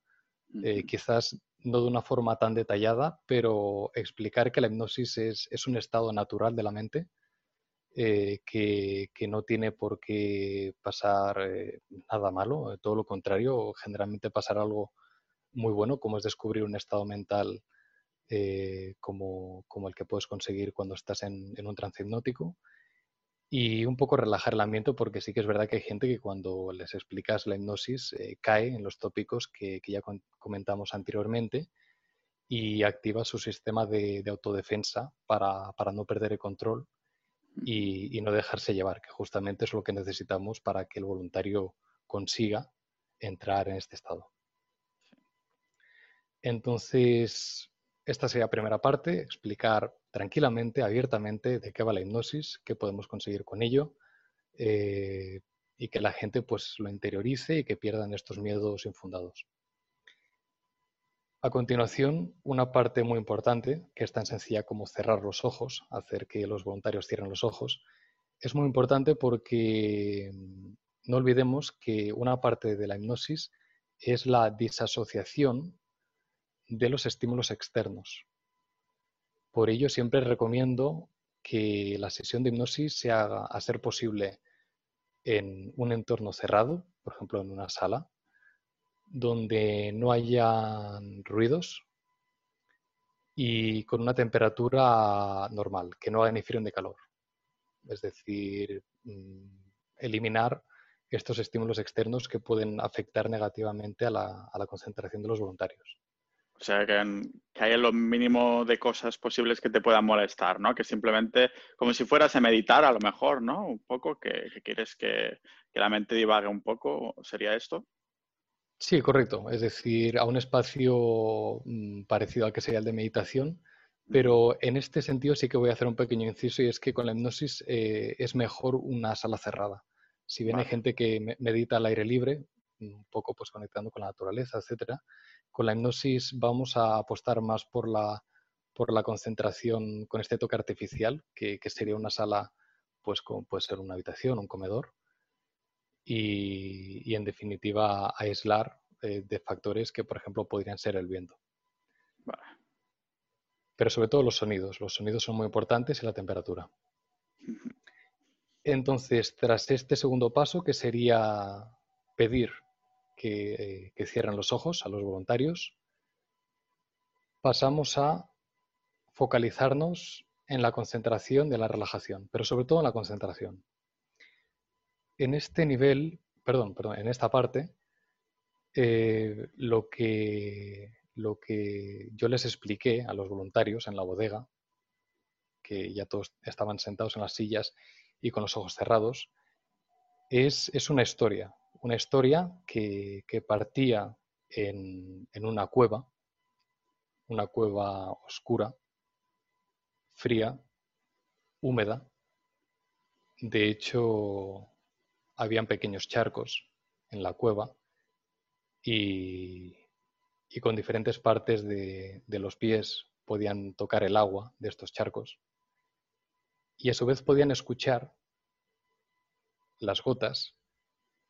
eh, quizás no de una forma tan detallada, pero explicar que la hipnosis es, un estado natural de la mente, eh, que, no tiene por qué pasar eh, nada malo, todo lo contrario, generalmente pasar algo muy bueno, como es descubrir un estado mental eh, como, el que puedes conseguir cuando estás en, un trance hipnótico. Y un poco relajar el ambiente, porque sí que es verdad que hay gente que cuando les explicas la hipnosis eh, cae en los tópicos que, ya comentamos anteriormente y activa su sistema de, autodefensa para, no perder el control y, y, no dejarse llevar, que justamente es lo que necesitamos para que el voluntario consiga entrar en este estado. Entonces, esta sería la primera parte, explicar tranquilamente, abiertamente de qué va la hipnosis, qué podemos conseguir con ello eh, y que la gente pues lo interiorice y que pierdan estos miedos infundados. A continuación, una parte muy importante, que es tan sencilla como cerrar los ojos, hacer que los voluntarios cierren los ojos, es muy importante porque mm, no olvidemos que una parte de la hipnosis es la disasociación de los estímulos externos. Por ello, siempre recomiendo que la sesión de hipnosis se haga a ser posible en un entorno cerrado, por ejemplo, en una sala, donde no haya ruidos y con una temperatura normal, que no haga ni frío calor. Es decir, mm, eliminar estos estímulos externos que pueden afectar negativamente a la concentración de los voluntarios. O sea, que, haya lo mínimo de cosas posibles que te puedan molestar, ¿no? Que simplemente, como si fueras a meditar a lo mejor, ¿no? Un poco, que, quieres que, la mente divague un poco, ¿sería esto? Sí, correcto. Es decir, a un espacio mm, parecido al que sería el de meditación, pero en este sentido sí que voy a hacer un pequeño inciso y es que con la hipnosis eh, es mejor una sala cerrada. Si bien hay gente que medita al aire libre, un poco pues conectando con la naturaleza, etcétera. Con la hipnosis vamos a apostar más por la, por la concentración con este toque artificial, que, sería una sala, pues como puede ser una habitación, un comedor, y, en definitiva aislar eh, de factores que, por ejemplo, podrían ser el viento. Pero sobre todo los sonidos. Los sonidos son muy importantes y la temperatura. Entonces, tras este segundo paso, que sería pedir que, cierren los ojos a los voluntarios, pasamos a focalizarnos en la concentración de la relajación, pero sobre todo en la concentración. En este nivel, perdón, perdón en esta parte, eh, lo, que, lo que yo les expliqué a los voluntarios en la bodega, que ya todos estaban sentados en las sillas y con los ojos cerrados, es, una historia, una historia que, partía en, una cueva, una cueva oscura, fría, húmeda. De hecho, habían pequeños charcos en la cueva y, con diferentes partes de, de, los pies podían tocar el agua de estos charcos y a su vez podían escuchar las gotas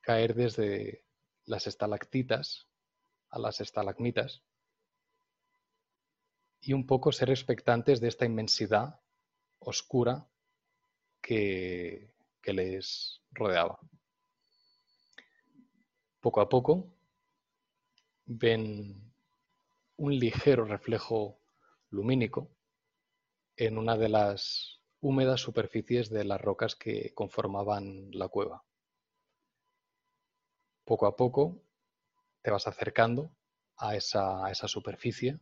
caer desde las estalactitas a las estalagmitas y un poco ser expectantes de esta inmensidad oscura que, que les rodeaba. Poco a poco ven un ligero reflejo lumínico en una de las húmedas superficies de las rocas que conformaban la cueva. Poco a poco te vas acercando a esa, superficie.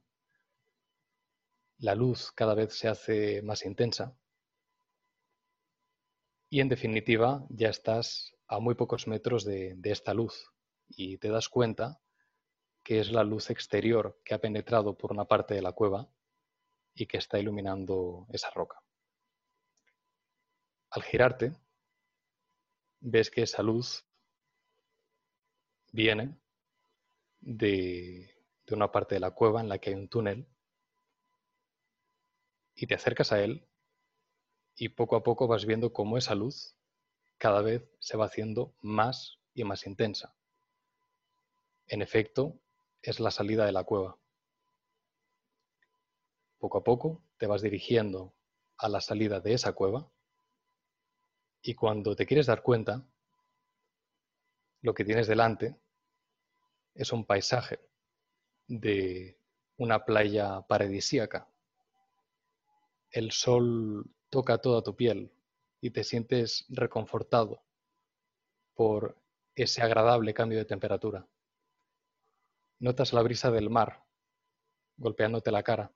La luz cada vez se hace más intensa y en definitiva ya estás a muy pocos metros de, esta luz y te das cuenta que es la luz exterior que ha penetrado por una parte de la cueva y que está iluminando esa roca. Al girarte, ves que esa luz viene de, una parte de la cueva en la que hay un túnel y te acercas a él y poco a poco vas viendo cómo esa luz cada vez se va haciendo más y más intensa. En efecto, es la salida de la cueva. Poco a poco te vas dirigiendo a la salida de esa cueva y cuando te quieres dar cuenta, lo que tienes delante es un paisaje de una playa paradisíaca. El sol toca toda tu piel y te sientes reconfortado por ese agradable cambio de temperatura. Notas la brisa del mar golpeándote la cara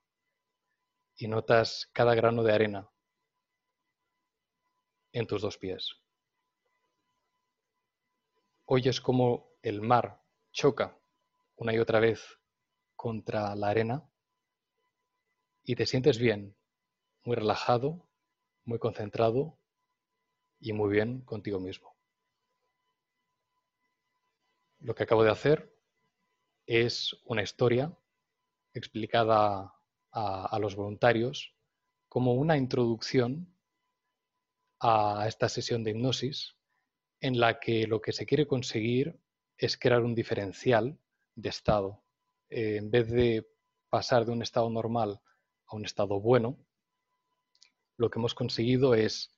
y notas cada grano de arena en tus dos pies. Oyes cómo el mar choca una y otra vez contra la arena y te sientes bien, muy relajado, muy concentrado y muy bien contigo mismo. Lo que acabo de hacer es una historia explicada a los voluntarios como una introducción a esta sesión de hipnosis en la que lo que se quiere conseguir es crear un diferencial de estado. Eh, en vez de pasar de un estado normal a un estado bueno, lo que hemos conseguido es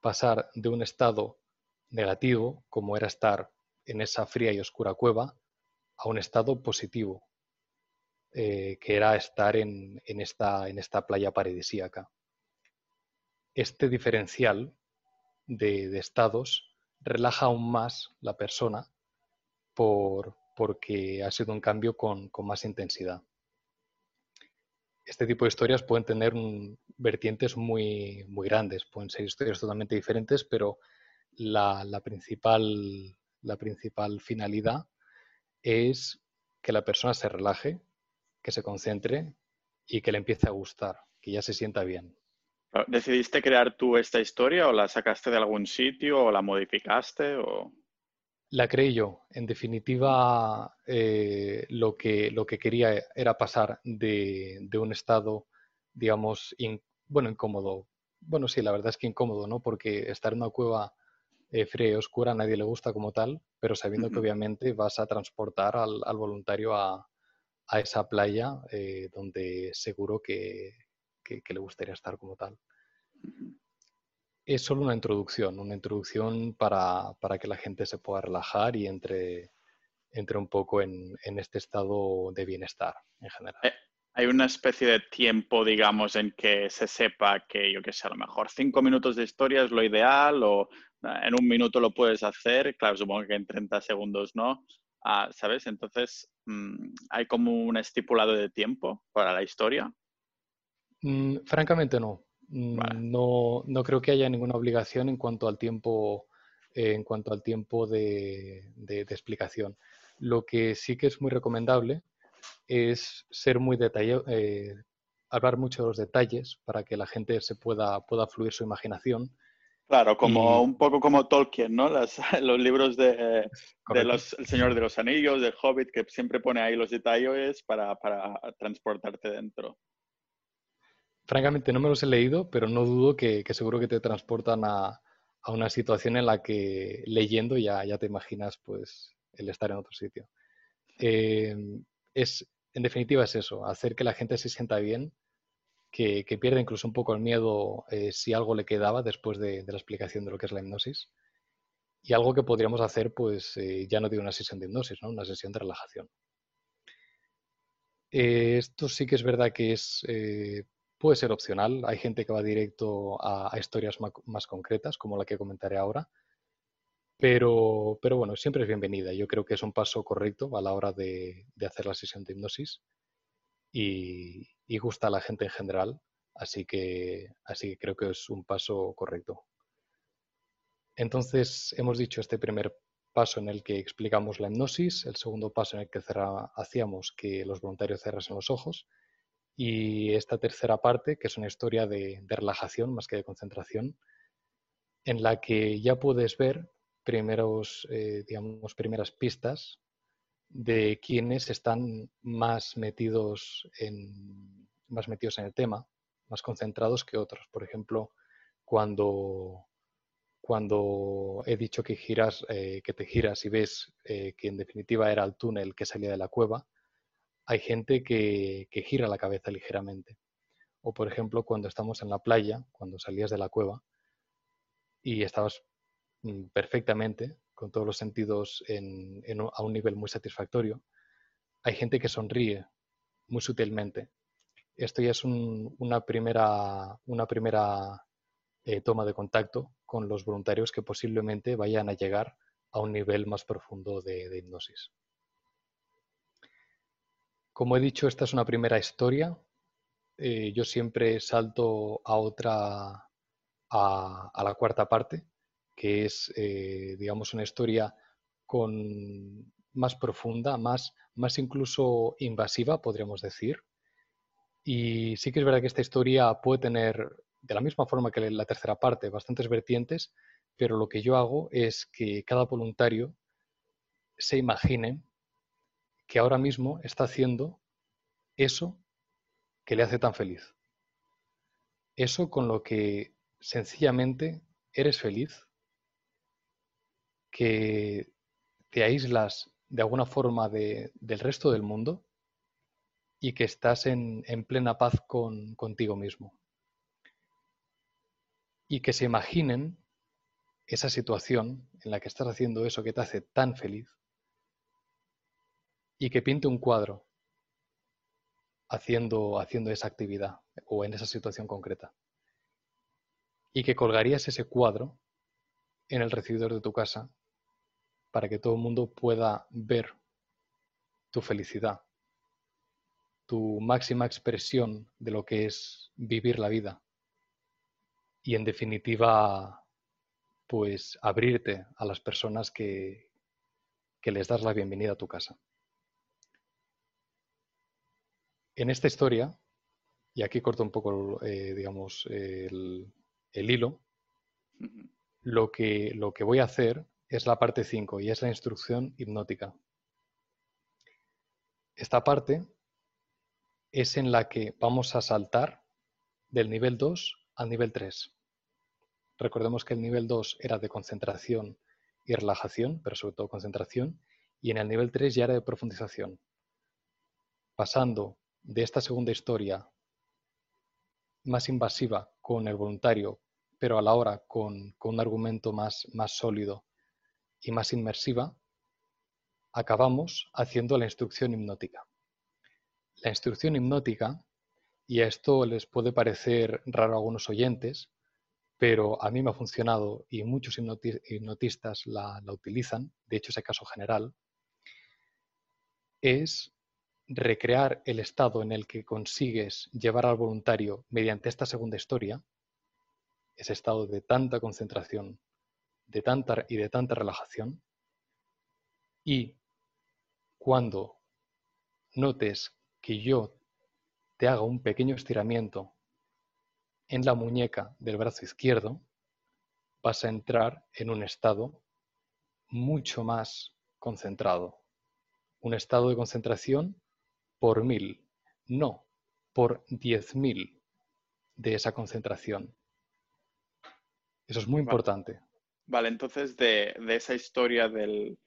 pasar de un estado negativo, como era estar en esa fría y oscura cueva, a un estado positivo, eh, que era estar en, esta, en esta playa paradisíaca. Este diferencial de, estados relaja aún más la persona por, porque ha sido un cambio con, más intensidad. Este tipo de historias pueden tener vertientes muy, muy grandes, pueden ser historias totalmente diferentes, pero la, principal, la principal finalidad es que la persona se relaje, que se concentre y que le empiece a gustar, que ya se sienta bien. ¿Decidiste crear tú esta historia o la sacaste de algún sitio o la modificaste? O... La creí yo. En definitiva, eh, lo, que, lo que quería era pasar de, un estado, digamos, bueno, incómodo. Bueno, sí, la verdad es que incómodo, ¿no? Porque estar en una cueva eh, fría y oscura a nadie le gusta como tal, pero sabiendo que obviamente vas a transportar al, voluntario a, esa playa eh, donde seguro que, le gustaría estar como tal es solo una introducción, una introducción para, que la gente se pueda relajar y entre, entre un poco en, este estado de bienestar en general. Eh, hay una especie de tiempo, digamos, en que se sepa que, yo qué sé, a lo mejor cinco minutos de historia es lo ideal o eh, en un minuto lo puedes hacer, claro, supongo que en 30 segundos no, ah, ¿sabes? Entonces, mm, ¿hay como un estipulado de tiempo para la historia? Mm, francamente no. Mm, no, no, creo que haya ninguna obligación en cuanto al tiempo, eh, en cuanto al tiempo de, explicación. Lo que sí que es muy recomendable es ser muy detallado, eh, hablar mucho de los detalles para que la gente se pueda, pueda fluir su imaginación. Claro, como un poco como Tolkien, ¿no? los libros de, El Señor de los Anillos, del Hobbit, que siempre pone ahí los detalles para, para transportarte dentro. Francamente no me los he leído, pero no dudo que, seguro que te transportan a, una situación en la que leyendo ya, ya te imaginas pues el estar en otro sitio. Em, es, en definitiva es eso, hacer que la gente se sienta bien, que, pierda incluso un poco el miedo eh, si algo le quedaba después de, la explicación de lo que es la hipnosis. Y algo que podríamos hacer, pues eh, ya no digo una sesión de hipnosis, ¿no? una sesión de relajación. Eh, esto sí que es verdad que es puede ser opcional. Hay gente que va directo a, historias más, concretas, como la que comentaré ahora. Pero, pero, bueno, siempre es bienvenida. Yo creo que es un paso correcto a la hora de, hacer la sesión de hipnosis y, gusta a la gente en general. Así que, así que creo que es un paso correcto. Entonces, hemos dicho este primer paso en el que explicamos la hipnosis, el segundo paso en el que hacíamos que los voluntarios cerrasen los ojos y esta tercera parte, que es una historia de, relajación más que de concentración, en la que ya puedes ver primeros, eh, digamos, primeras pistas de quienes están más metidos en, más metidos en el tema, más concentrados que otros. Por ejemplo, cuando, cuando he dicho que giras, eh, que te giras y ves eh, que en definitiva era el túnel que salía de la cueva, hay gente que, gira la cabeza ligeramente. O por ejemplo, cuando estamos en la playa, cuando salías de la cueva y estabas mm, perfectamente, con todos los sentidos a un nivel muy satisfactorio, hay gente que sonríe muy sutilmente. Esto ya es una primera, eh, toma de contacto con los voluntarios que posiblemente vayan a llegar a un nivel más profundo de hipnosis. Como he dicho, esta es una primera historia. Eh, yo siempre salto a otra, a, la cuarta parte, que es, eh, digamos, una historia con más profunda, más, más incluso invasiva, podríamos decir. Y sí que es verdad que esta historia puede tener, de la misma forma que la tercera parte, bastantes vertientes, pero lo que yo hago es que cada voluntario se imagine que ahora mismo está haciendo eso que le hace tan feliz. Eso con lo que sencillamente eres feliz, que te aíslas de alguna forma del resto del mundo y que estás en, plena paz con, contigo mismo. Y que se imaginen esa situación en la que estás haciendo eso que te hace tan feliz y que pinte un cuadro haciendo, haciendo esa actividad o en esa situación concreta. Y que colgarías ese cuadro en el recibidor de tu casa para que todo el mundo pueda ver tu felicidad, tu máxima expresión de lo que es vivir la vida. Y en definitiva, pues abrirte a las personas que, que les das la bienvenida a tu casa. En esta historia, y aquí corto un poco, eh, digamos, el, hilo, lo que, lo que voy a hacer es la parte 5 y es la instrucción hipnótica. Esta parte es en la que vamos a saltar del nivel 2 al nivel 3. Recordemos que el nivel 2 era de concentración y relajación, pero sobre todo concentración, y en el nivel 3 ya era de profundización. Pasando de esta segunda historia más invasiva con el voluntario, pero a la hora con, un argumento más, más sólido y más inmersiva, acabamos haciendo la instrucción hipnótica. La instrucción hipnótica, y a esto les puede parecer raro a algunos oyentes, pero a mí me ha funcionado y muchos hipnotistas la, la utilizan, de hecho es el caso general, es recrear el estado en el que consigues llevar al voluntario mediante esta segunda historia, ese estado de tanta concentración de tanta, y de tanta relajación, y cuando notes que yo te haga un pequeño estiramiento en la muñeca del brazo izquierdo, vas a entrar en un estado mucho más concentrado. Un estado de concentración por mil, no por diez mil de esa concentración. Eso es muy importante. Vale, entonces de, esa historia del,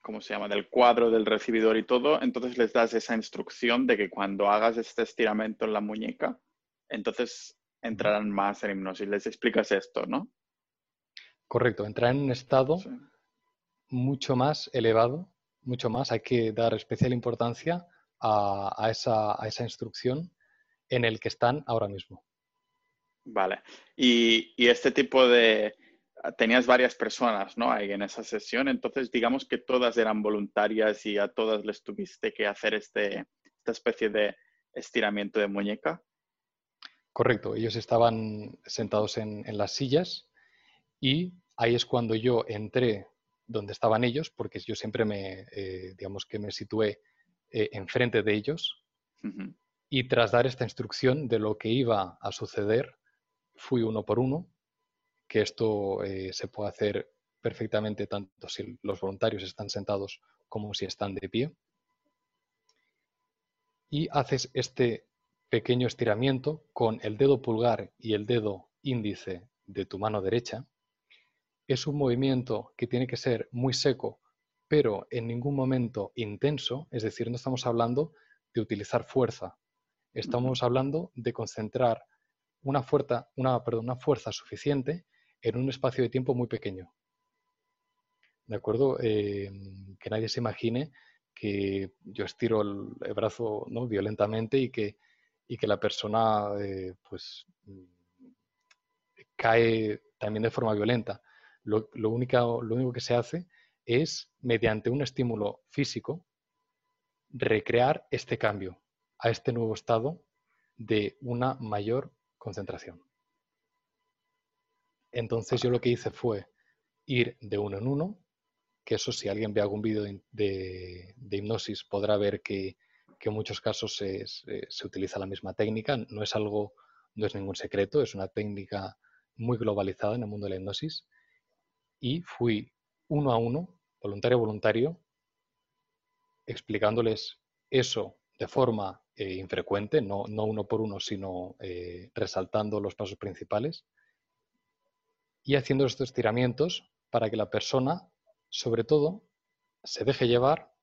¿cómo se llama? Del cuadro del recibidor y todo, entonces les das esa instrucción de que cuando hagas este estiramiento en la muñeca, entonces entrarán más en hipnosis. Les explicas esto, ¿no? Correcto, entrar en un estado mucho más elevado mucho más. Hay que dar especial importancia a, esa, a, esa, instrucción en el que están ahora mismo. Vale. Y, este tipo de... Tenías varias personas, ¿no? Ahí en esa sesión, entonces digamos que todas eran voluntarias y a todas les tuviste que hacer este, esta especie de estiramiento de muñeca. Correcto, ellos estaban sentados en, en las sillas y ahí es cuando yo entré donde estaban ellos, porque yo siempre me, eh, digamos que me situé eh, enfrente de ellos. Y tras dar esta instrucción de lo que iba a suceder, fui uno por uno, que esto eh, se puede hacer perfectamente tanto si los voluntarios están sentados como si están de pie. Y haces este pequeño estiramiento con el dedo pulgar y el dedo índice de tu mano derecha es un movimiento que tiene que ser muy seco, pero en ningún momento intenso, es decir, no estamos hablando de utilizar fuerza, estamos hablando de concentrar una fuerza, una, una fuerza suficiente en un espacio de tiempo muy pequeño. ¿De acuerdo? Eh, que nadie se imagine que yo estiro el, brazo ¿no? violentamente y que, y que la persona eh, pues cae también de forma violenta. Lo, único, que se hace es, mediante un estímulo físico, recrear este cambio a este nuevo estado de una mayor concentración. Entonces yo lo que hice fue ir de uno en uno, que eso si alguien ve algún vídeo de, hipnosis podrá ver que, en muchos casos se, se, utiliza la misma técnica, no es algo, no es ningún secreto, es una técnica muy globalizada en el mundo de la hipnosis y fui uno a uno, voluntario a voluntario, explicándoles eso de forma eh, infrecuente, no, uno por uno, sino eh, resaltando los pasos principales y haciendo estos estiramientos para que la persona, sobre todo, se deje llevar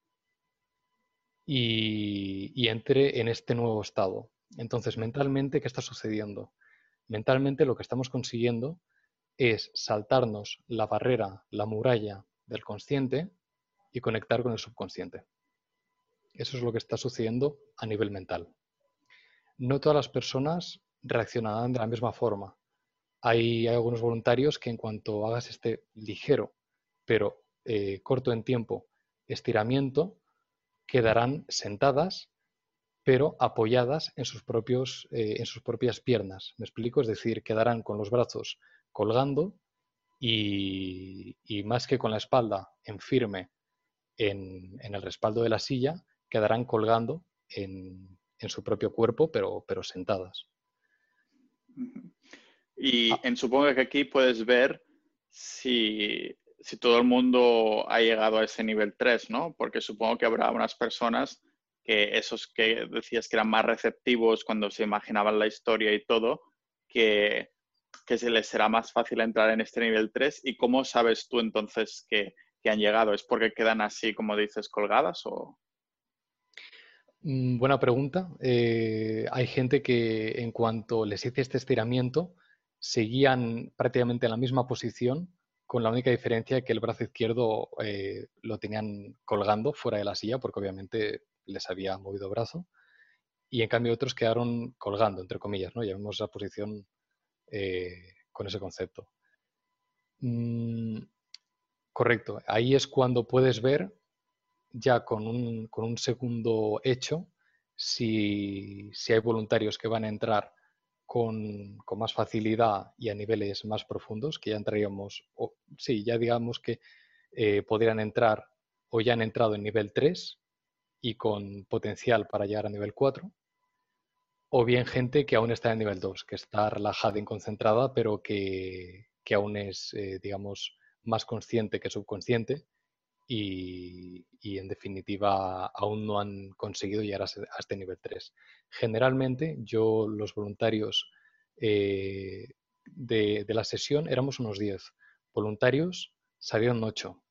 y, y, entre en este nuevo estado. Entonces, mentalmente, ¿qué está sucediendo? Mentalmente lo que estamos consiguiendo es saltarnos la barrera, la muralla del consciente y conectar con el subconsciente. Eso es lo que está sucediendo a nivel mental. No todas las personas reaccionarán de la misma forma. Hay, algunos voluntarios que en cuanto hagas este ligero, pero eh, corto en tiempo, estiramiento, quedarán sentadas, pero apoyadas en sus, propios, eh, en sus propias piernas. ¿Me explico? Es decir, quedarán con los brazos colgando y, más que con la espalda en firme en, el respaldo de la silla, quedarán colgando en, su propio cuerpo, pero, pero sentadas. Y ah. en, supongo que aquí puedes ver si, si todo el mundo ha llegado a ese nivel 3, ¿no? Porque supongo que habrá unas personas que esos que decías que eran más receptivos cuando se imaginaban la historia y todo, que, que se les será más fácil entrar en este nivel 3. ¿Y cómo sabes tú entonces que, que han llegado? ¿Es porque quedan así, como dices, colgadas o...? Mm, buena pregunta. Eh, hay gente que en cuanto les hice este estiramiento, seguían prácticamente en la misma posición, con la única diferencia que el brazo izquierdo eh, lo tenían colgando fuera de la silla, porque obviamente les había movido brazo, y en cambio otros quedaron colgando, entre comillas, ¿no? Llamemos esa posición eh, con ese concepto. Mm, correcto, ahí es cuando puedes ver ya con un, con un segundo hecho si, si, hay voluntarios que van a entrar con, con, más facilidad y a niveles más profundos, que ya entraríamos, o, sí, ya digamos que eh, podrían entrar o ya han entrado en nivel 3 y con potencial para llegar a nivel 4, o bien gente que aún está en nivel 2, que está relajada y concentrada, pero que, que aún es, eh, digamos, más consciente que subconsciente y, y, en definitiva aún no han conseguido llegar a, este nivel 3. Generalmente yo, los voluntarios eh, de, de, la sesión, éramos unos 10. Voluntarios salieron 8.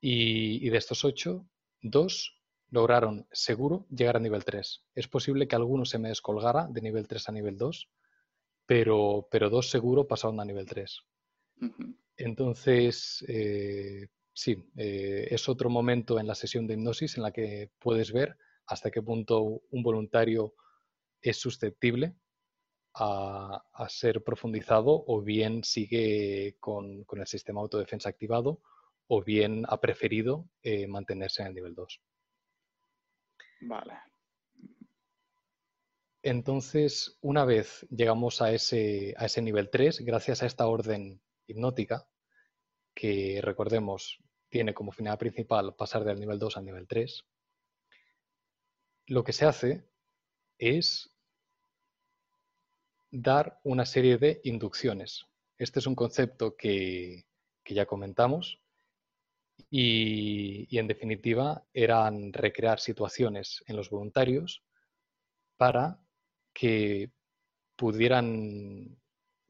Y, de estos 8, dos lograron seguro llegar a nivel 3. Es posible que alguno se me descolgara de nivel 3 a nivel 2, pero, pero dos seguro pasaron a nivel 3. Entonces, eh, sí, eh, es otro momento en la sesión de hipnosis en la que puedes ver hasta qué punto un voluntario es susceptible a, a ser profundizado o bien sigue con, con, el sistema de autodefensa activado o bien ha preferido eh, mantenerse en el nivel 2. Vale. Entonces, una vez llegamos a ese, a ese nivel 3, gracias a esta orden hipnótica, que recordemos tiene como finalidad principal pasar del nivel 2 al nivel 3, lo que se hace es dar una serie de inducciones. Este es un concepto que, que ya comentamos, y, en definitiva eran recrear situaciones en los voluntarios para que pudieran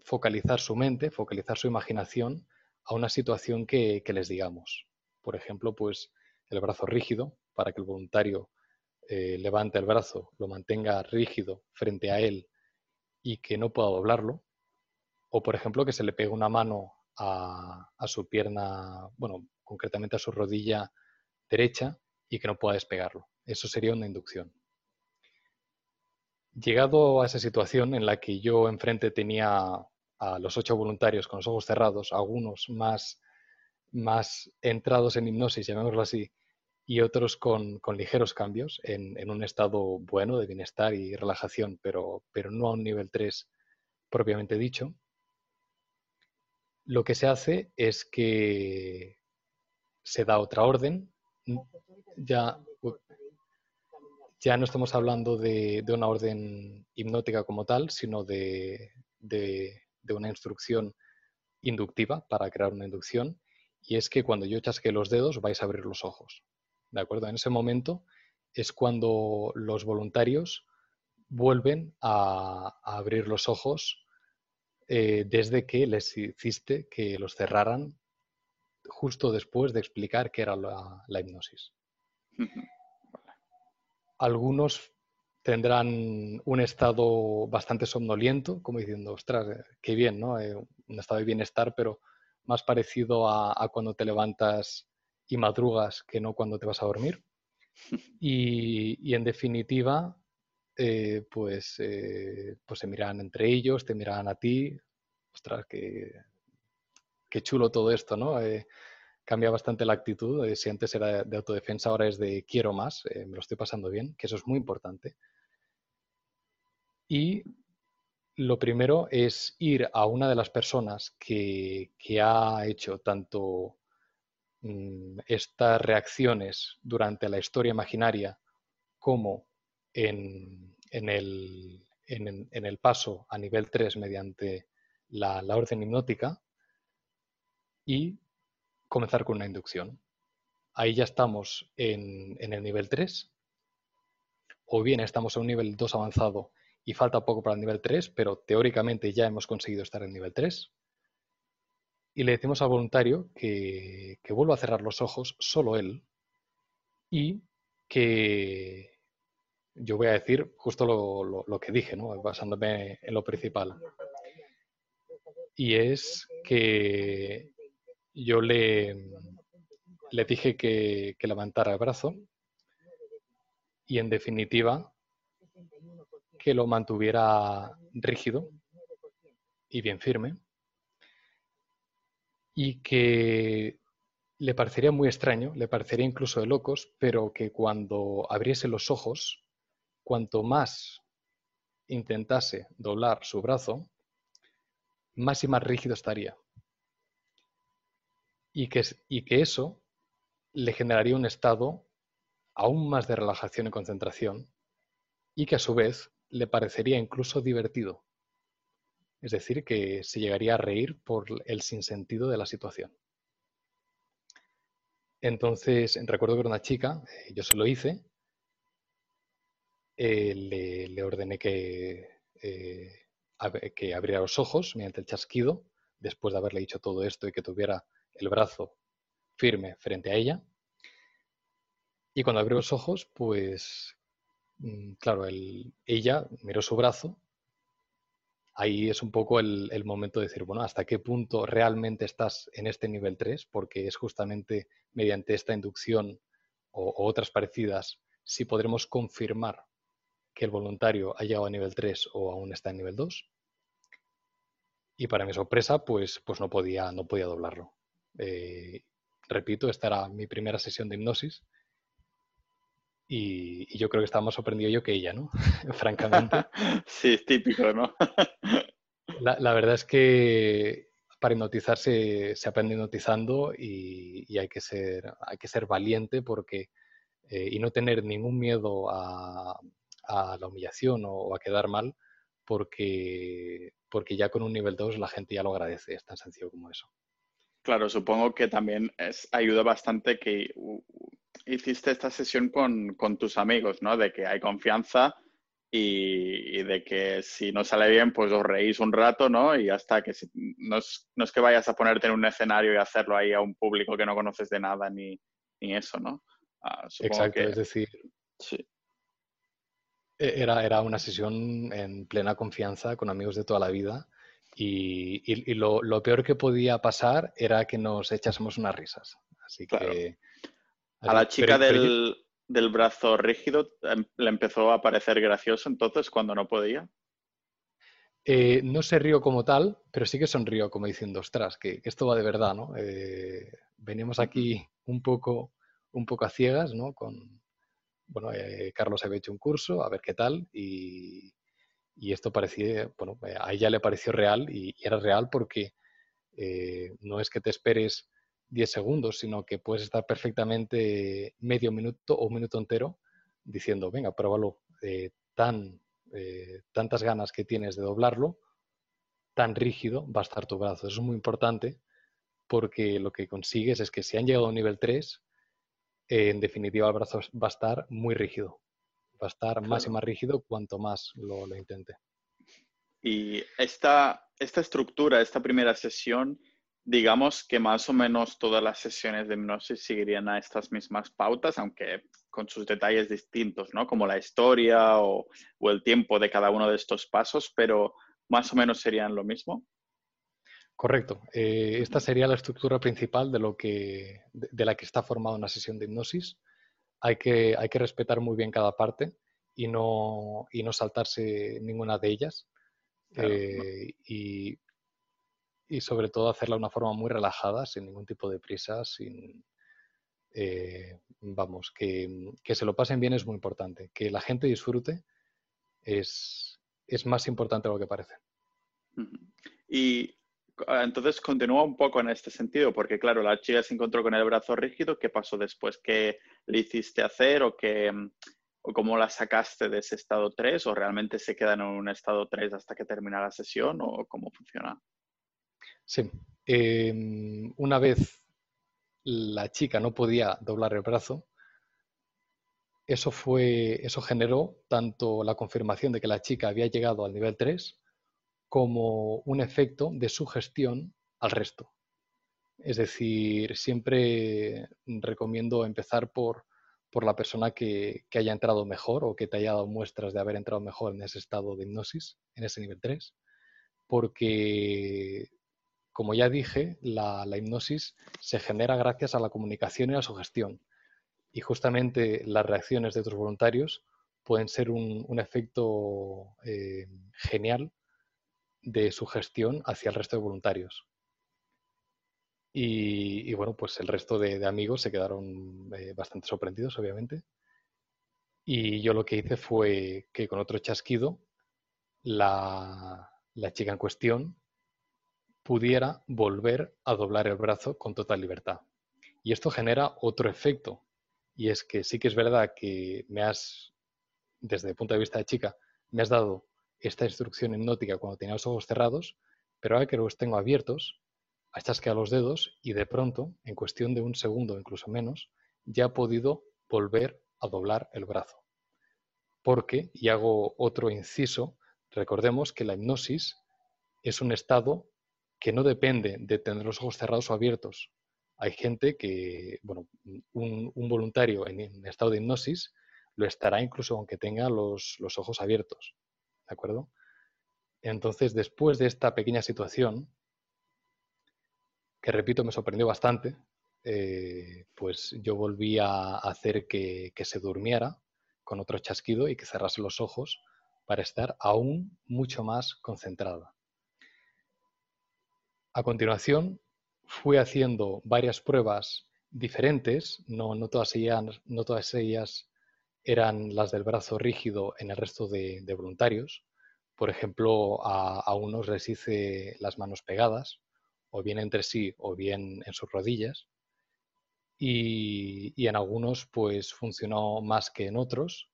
focalizar su mente, focalizar su imaginación a una situación que, les digamos. Por ejemplo, pues el brazo rígido, para que el voluntario eh, levante el brazo, lo mantenga rígido frente a él y que no pueda doblarlo. O, por ejemplo, que se le pegue una mano a, a su pierna, bueno, concretamente a su rodilla derecha y que no pueda despegarlo. Eso sería una inducción. Llegado a esa situación en la que yo enfrente tenía a los ocho voluntarios con los ojos cerrados, algunos más, más entrados en hipnosis, llamémoslo así, y otros con, con ligeros cambios en, en, un estado bueno de bienestar y relajación, pero, pero no a un nivel 3 propiamente dicho, lo que se hace es que se da otra orden, ya, ya no estamos hablando de, de, una orden hipnótica como tal, sino de, de, una instrucción inductiva para crear una inducción. Y es que cuando yo chasque los dedos vais a abrir los ojos. ¿De acuerdo? En ese momento es cuando los voluntarios vuelven a, a abrir los ojos eh, desde que les hiciste que los cerraran justo después de explicar qué era la, la hipnosis. Algunos tendrán un estado bastante somnoliento, como diciendo, ostras, eh, qué bien, ¿no? Eh, un estado de bienestar, pero más parecido a, a, cuando te levantas y madrugas que no cuando te vas a dormir. Y, y en definitiva, eh, pues, eh, pues se miran entre ellos, te miran a ti. Ostras, qué, qué chulo todo esto, ¿no? Eh, cambia bastante la actitud. Eh, si antes era de autodefensa, ahora es de quiero más, eh, me lo estoy pasando bien, que eso es muy importante. Y lo primero es ir a una de las personas que, ha hecho tanto mmm, estas reacciones durante la historia imaginaria como en, el, paso a nivel 3 mediante la orden hipnótica y comenzar con una inducción. Ahí ya estamos en, en el nivel 3 o bien estamos en un nivel 2 avanzado y falta poco para el nivel 3, pero teóricamente ya hemos conseguido estar en nivel 3. Y le decimos al voluntario que, vuelva a cerrar los ojos, solo él, y que yo voy a decir justo lo, que dije, ¿no? basándome en lo principal. Y es que yo le, le dije que, que levantara el brazo y en definitiva que lo mantuviera rígido y bien firme y que le parecería muy extraño, le parecería incluso de locos, pero que cuando abriese los ojos, cuanto más intentase doblar su brazo, más y más rígido estaría. Y que, eso le generaría un estado aún más de relajación y concentración, y que a su vez le parecería incluso divertido. Es decir, que se llegaría a reír por el sinsentido de la situación. Entonces, recuerdo que era una chica, eh, yo se lo hice, eh, le, ordené que, eh, que abriera los ojos mediante el chasquido, después de haberle dicho todo esto y que tuviera el brazo firme frente a ella. Y cuando abrió los ojos, pues, mm, claro, ella miró su brazo. Ahí es un poco el, momento de decir, bueno, ¿hasta qué punto realmente estás en este nivel 3? Porque es justamente mediante esta inducción o, otras parecidas si podremos confirmar que el voluntario ha llegado a nivel 3 o aún está en nivel 2. Y para mi sorpresa, pues, pues no, podía, no podía doblarlo. Eh, repito, esta era mi primera sesión de hipnosis y, yo creo que estaba más sorprendido yo que ella, ¿no? Francamente. sí, es típico, ¿no? la, verdad es que para hipnotizarse se aprende hipnotizando y, hay, que ser, hay que ser valiente porque, eh, y no tener ningún miedo a, la humillación o, a quedar mal porque, porque ya con un nivel 2 la gente ya lo agradece, es tan sencillo como eso. Claro, supongo que también es, ayuda bastante que hiciste esta sesión con, tus amigos, ¿no? De que hay confianza y, de que si no sale bien, pues os reís un rato, ¿no? Y hasta que no, es, que vayas a ponerte en un escenario y hacerlo ahí a un público que no conoces de nada ni, eso, ¿no? Ah, Exacto, es decir, sí. E, era, era una sesión en plena confianza con amigos de toda la vida y, lo, peor que podía pasar era que nos echásemos unas risas. Así que a la chica del, brazo rígido em, le empezó a parecer gracioso entonces cuando no podía. Eh, no se rió como tal, pero sí que sonrió como diciendo, ostras, que, esto va de verdad, ¿no? Eh, venimos aquí un poco, un poco a ciegas, ¿no? Con, bueno, eh, Carlos había hecho un curso, a ver qué tal, y, esto parecía, bueno, a ella le pareció real y, y era real porque no es que te esperes 10 segundos, sino que puedes estar perfectamente medio minuto o un minuto entero diciendo, venga, pruébalo, eh, tan, eh, tantas ganas que tienes de doblarlo, tan rígido va a estar tu brazo. Eso es muy importante porque lo que consigues es que si han llegado a un nivel 3, eh, en definitiva el brazo va a estar muy rígido. Va a estar más y más rígido cuanto más lo, lo intente. Y esta, esta estructura, esta primera sesión, digamos que más o menos todas las sesiones de hipnosis seguirían a estas mismas pautas, aunque con sus detalles distintos, ¿no? Como la historia o, el tiempo de cada uno de estos pasos, pero más o menos serían lo mismo. Correcto. Eh, esta sería la estructura principal de, lo que, de, la que está formada una sesión de hipnosis. Hay que, hay que respetar muy bien cada parte y no, y no saltarse ninguna de ellas. Eh, y y sobre todo hacerla de una forma muy relajada, sin ningún tipo de prisa, sin... Eh, vamos, que, se lo pasen bien es muy importante. Que la gente disfrute es, es más importante de lo que parece. Y ah, entonces continúa un poco en este sentido, porque claro, la chica se encontró con el brazo rígido, ¿qué pasó después? ¿Qué le hiciste hacer o, qué, o cómo la sacaste de ese estado 3? ¿O realmente se queda en un estado 3 hasta que termina la sesión o cómo funciona? Sí, Em, una vez la chica no podía doblar el brazo, eso fue, eso generó tanto la confirmación de que la chica había llegado al nivel 3 como un efecto de sugestión al resto. Es decir, siempre recomiendo empezar por, la persona que, que, haya entrado mejor o que te haya dado muestras de haber entrado mejor en ese estado de hipnosis, en ese nivel 3, porque, como ya dije, la, hipnosis se genera gracias a la comunicación y la sugestión. Y justamente las reacciones de otros voluntarios pueden ser un, efecto eh, genial de sugestión hacia el resto de voluntarios. Y, bueno, pues el resto de, amigos se quedaron eh, bastante sorprendidos, obviamente. Y yo lo que hice fue que con otro chasquido, la, chica en cuestión pudiera volver a doblar el brazo con total libertad. Y esto genera otro efecto. Y es que sí que es verdad que me has, desde el punto de vista de chica, me has dado esta instrucción hipnótica cuando tenía los ojos cerrados, pero ahora que los tengo abiertos, a los dedos y de pronto, en cuestión de un segundo, incluso menos, ya ha podido volver a doblar el brazo. Porque, y hago otro inciso, recordemos que la hipnosis es un estado que no depende de tener los ojos cerrados o abiertos. Hay gente que, bueno, un, voluntario en, estado de hipnosis lo estará incluso aunque tenga los, los ojos abiertos. ¿De acuerdo? Entonces, después de esta pequeña situación, que repito, me sorprendió bastante, eh, pues yo volví a hacer que, se durmiera con otro chasquido y que cerrase los ojos para estar aún mucho más concentrada. A continuación, fui haciendo varias pruebas diferentes, no, no, todas, ellas, no todas ellas eran las del brazo rígido en el resto de, voluntarios. Por ejemplo, a, a, unos les hice las manos pegadas, o bien entre sí o bien en sus rodillas. Y, en algunos pues funcionó más que en otros,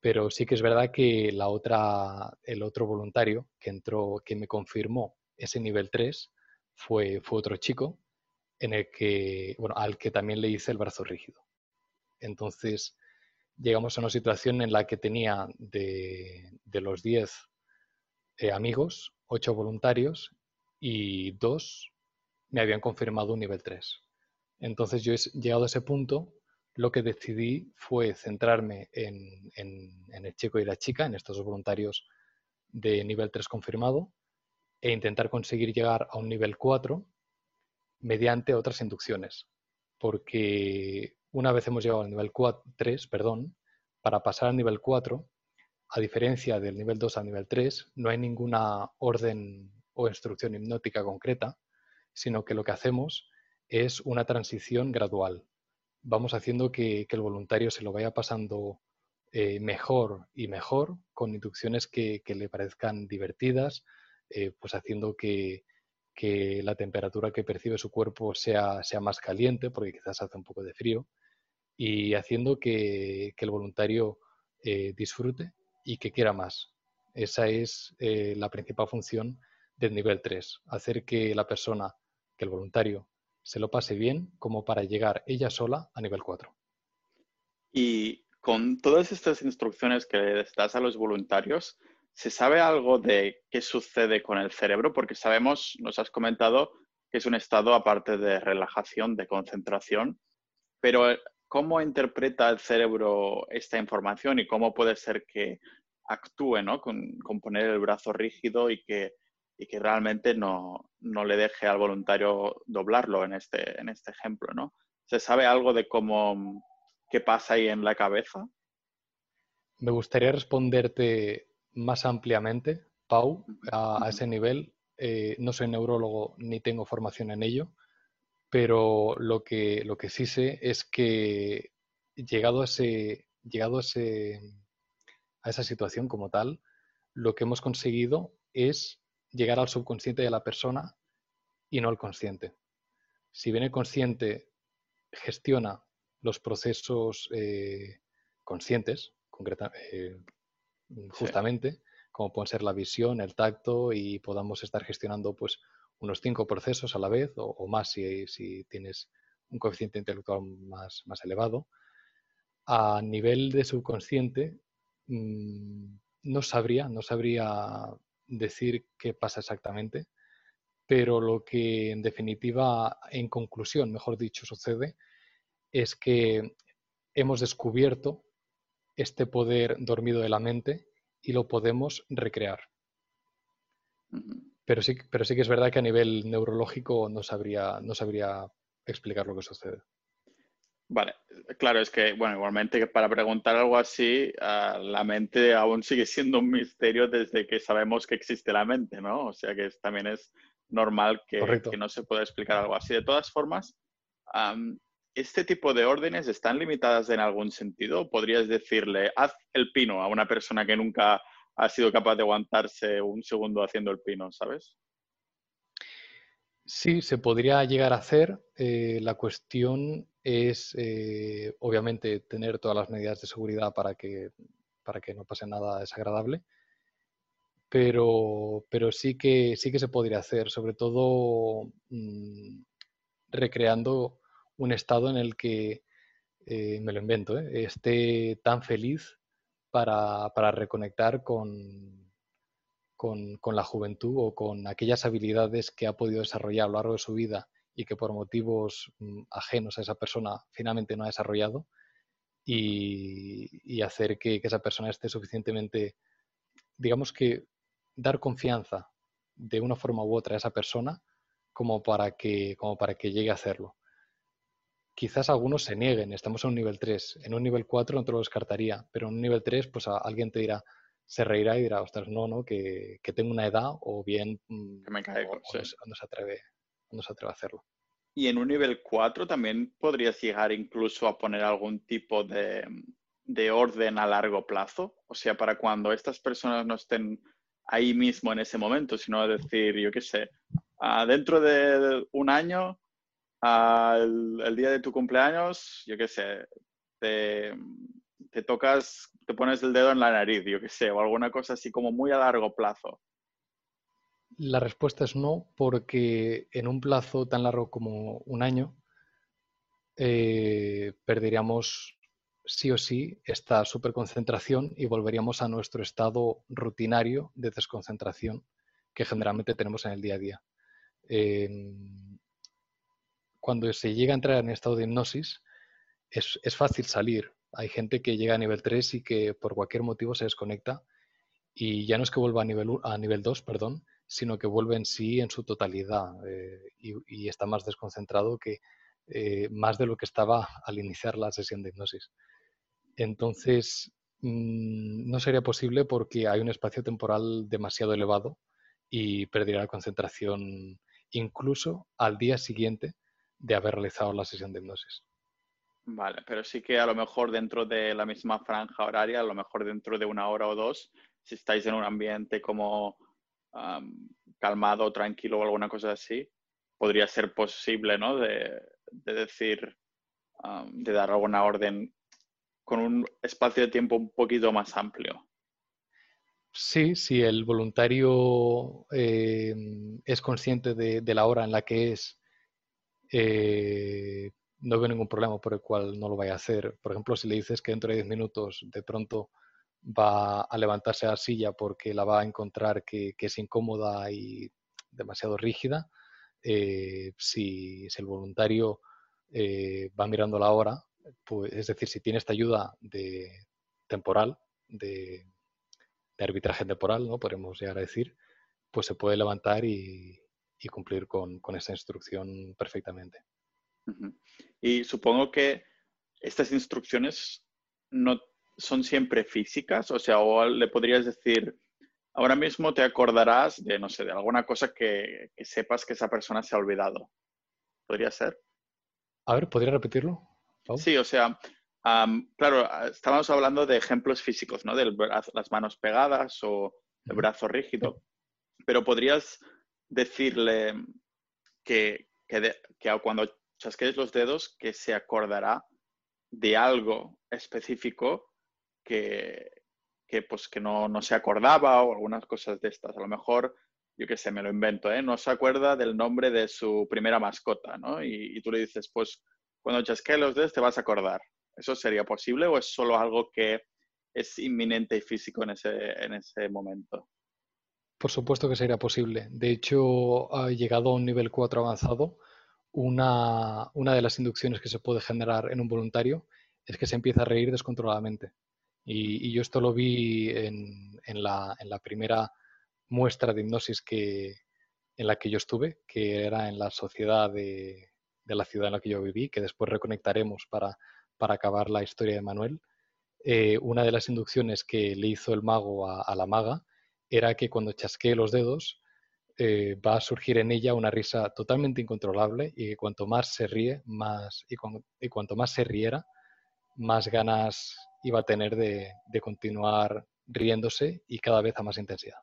pero sí que es verdad que la otra, el otro voluntario que entró, que me confirmó ese nivel 3 fue, fue otro chico en el que, bueno, al que también le hice el brazo rígido. Entonces llegamos a una situación en la que tenía de, los 10 eh, amigos, 8 voluntarios y dos me habían confirmado un nivel 3. Entonces yo, llegado a ese punto, lo que decidí fue centrarme en, el chico y la chica, en estos voluntarios de nivel 3 confirmado, e intentar conseguir llegar a un nivel 4 mediante otras inducciones. Porque una vez hemos llegado al nivel 3, perdón, para pasar al nivel 4, a diferencia del nivel 2 al nivel 3, no hay ninguna orden o instrucción hipnótica concreta, sino que lo que hacemos es una transición gradual. Vamos haciendo que, el voluntario se lo vaya pasando eh, mejor y mejor con inducciones que, le parezcan divertidas, eh, pues haciendo que, la temperatura que percibe su cuerpo sea, sea más caliente, porque quizás hace un poco de frío, y haciendo que, el voluntario eh, disfrute y que quiera más. Esa es la principal función del nivel 3, hacer que la persona, que el voluntario, se lo pase bien como para llegar ella sola a nivel 4. Y con todas estas instrucciones que les das a los voluntarios, ¿se sabe algo de qué sucede con el cerebro? Porque sabemos, nos has comentado, que es un estado aparte de relajación, de concentración, pero ¿cómo interpreta el cerebro esta información y cómo puede ser que actúe ¿no? con, con poner el brazo rígido y que y que realmente no, le deje al voluntario doblarlo en este, en este ejemplo, ¿no? ¿Se sabe algo de cómo, qué pasa ahí en la cabeza? Me gustaría responderte más ampliamente, Pau, a, ese nivel. Eh, no soy neurólogo ni tengo formación en ello, pero lo que, lo que sí sé es que llegado a, ese, llegado a, ese, a esa situación como tal, lo que hemos conseguido es llegar al subconsciente de la persona y no al consciente. Si bien el consciente gestiona los procesos eh, conscientes, eh, justamente, como pueden ser la visión, el tacto y podamos estar gestionando pues unos cinco procesos a la vez o, más si, si, tienes un coeficiente intelectual más, más elevado. A nivel de subconsciente, mm, no sabría, no sabría decir qué pasa exactamente, pero lo que en definitiva, en conclusión, mejor dicho, sucede es que hemos descubierto este poder dormido de la mente y lo podemos recrear. Pero sí, pero sí que es verdad que a nivel neurológico no sabría, no sabría explicar lo que sucede. Vale, claro, es que, bueno, igualmente para preguntar algo así, ah, la mente aún sigue siendo un misterio desde que sabemos que existe la mente, ¿no? O sea que también es normal que, no se pueda explicar algo así. De todas formas, ¿este tipo de órdenes están limitadas en algún sentido? ¿Podrías decirle, haz el pino a una persona que nunca ha sido capaz de aguantarse un segundo haciendo el pino, ¿sabes? Sí, se podría llegar a hacer. Eh, la cuestión es, eh, obviamente, tener todas las medidas de seguridad para que, para que no pase nada desagradable. Pero, pero sí, que, sí que se podría hacer, sobre todo mm, recreando un estado en el que, eh, me lo invento, esté tan feliz para, para reconectar con, con, la juventud o con aquellas habilidades que ha podido desarrollar a lo largo de su vida y que por motivos mm, ajenos a esa persona finalmente no ha desarrollado y, hacer que, esa persona esté suficientemente, digamos que dar confianza de una forma u otra a esa persona como para que, como para que llegue a hacerlo. Quizás algunos se nieguen, estamos en un nivel 3, en un nivel 4 no te lo descartaría, pero en un nivel 3 pues alguien te dirá, se reirá y dirá, ostras, no, no, que, tengo una edad o bien mm, que me caigo, no, se atreve, no se atreve a hacerlo. Y en un nivel 4 también podrías llegar incluso a poner algún tipo de, orden a largo plazo. O sea, para cuando estas personas no estén ahí mismo en ese momento, sino decir, yo qué sé, ah, dentro de un año, el, día de tu cumpleaños, yo qué sé, te, te tocas te pones el dedo en la nariz, yo qué sé, o alguna cosa así como muy a largo plazo? La respuesta es no, porque en un plazo tan largo como un año eh, perderíamos sí o sí esta superconcentración y volveríamos a nuestro estado rutinario de desconcentración que generalmente tenemos en el día a día. Cuando se llega a entrar en estado de hipnosis, es, es fácil salir, hay gente que llega a nivel 3 y que por cualquier motivo se desconecta y ya no es que vuelva a nivel, a nivel 2, perdón, sino que vuelve en sí en su totalidad eh, y, está más desconcentrado que eh, más de lo que estaba al iniciar la sesión de hipnosis. Entonces, mm, no sería posible porque hay un espacio temporal demasiado elevado y perdería la concentración incluso al día siguiente de haber realizado la sesión de hipnosis. Vale, pero sí que a lo mejor dentro de la misma franja horaria, a lo mejor dentro de una hora o dos, si estáis en un ambiente como calmado, tranquilo o alguna cosa así, podría ser posible, ¿no? De, decir, de dar alguna orden con un espacio de tiempo un poquito más amplio. Sí, si el voluntario eh, es consciente de, la hora en la que es, eh, no veo ningún problema por el cual no lo vaya a hacer. Por ejemplo, si le dices que dentro de 10 minutos de pronto va a levantarse a la silla porque la va a encontrar que, es incómoda y demasiado rígida, eh, si, el voluntario eh, va mirando la hora, pues, es decir, si tiene esta ayuda de temporal, de, arbitraje temporal, ¿no? podemos llegar a decir, pues se puede levantar y, cumplir con, con esa instrucción perfectamente. Y supongo que estas instrucciones no son siempre físicas, o sea, o le podrías decir, ahora mismo te acordarás de, no sé, de alguna cosa que, sepas que esa persona se ha olvidado. ¿Podría ser? A ver, ¿podría repetirlo? Sí, o sea, claro, estábamos hablando de ejemplos físicos, ¿no? De las manos pegadas o el brazo rígido, pero podrías decirle que, que, que cuando chasquees los dedos que se acordará de algo específico que, pues, que no, no, se acordaba o algunas cosas de estas. A lo mejor, yo qué sé, me lo invento, ¿eh? no se acuerda del nombre de su primera mascota, ¿no? Y, y tú le dices, pues cuando chasquees los dedos te vas a acordar. ¿Eso sería posible o es solo algo que es inminente y físico en ese, en ese momento? Por supuesto que sería posible. De hecho, ha llegado a un nivel 4 avanzado, una, una, de las inducciones que se puede generar en un voluntario es que se empieza a reír descontroladamente. Y, yo esto lo vi en, en, la, en, la, primera muestra de hipnosis que, en la que yo estuve, que era en la sociedad de, de la ciudad en la que yo viví, que después reconectaremos para, para acabar la historia de Manuel. Eh, una de las inducciones que le hizo el mago a, la maga era que cuando chasquee los dedos eh, va a surgir en ella una risa totalmente incontrolable y cuanto más se ríe, más y, cu y cuanto más se riera, más ganas iba a tener de, de, continuar riéndose y cada vez a más intensidad.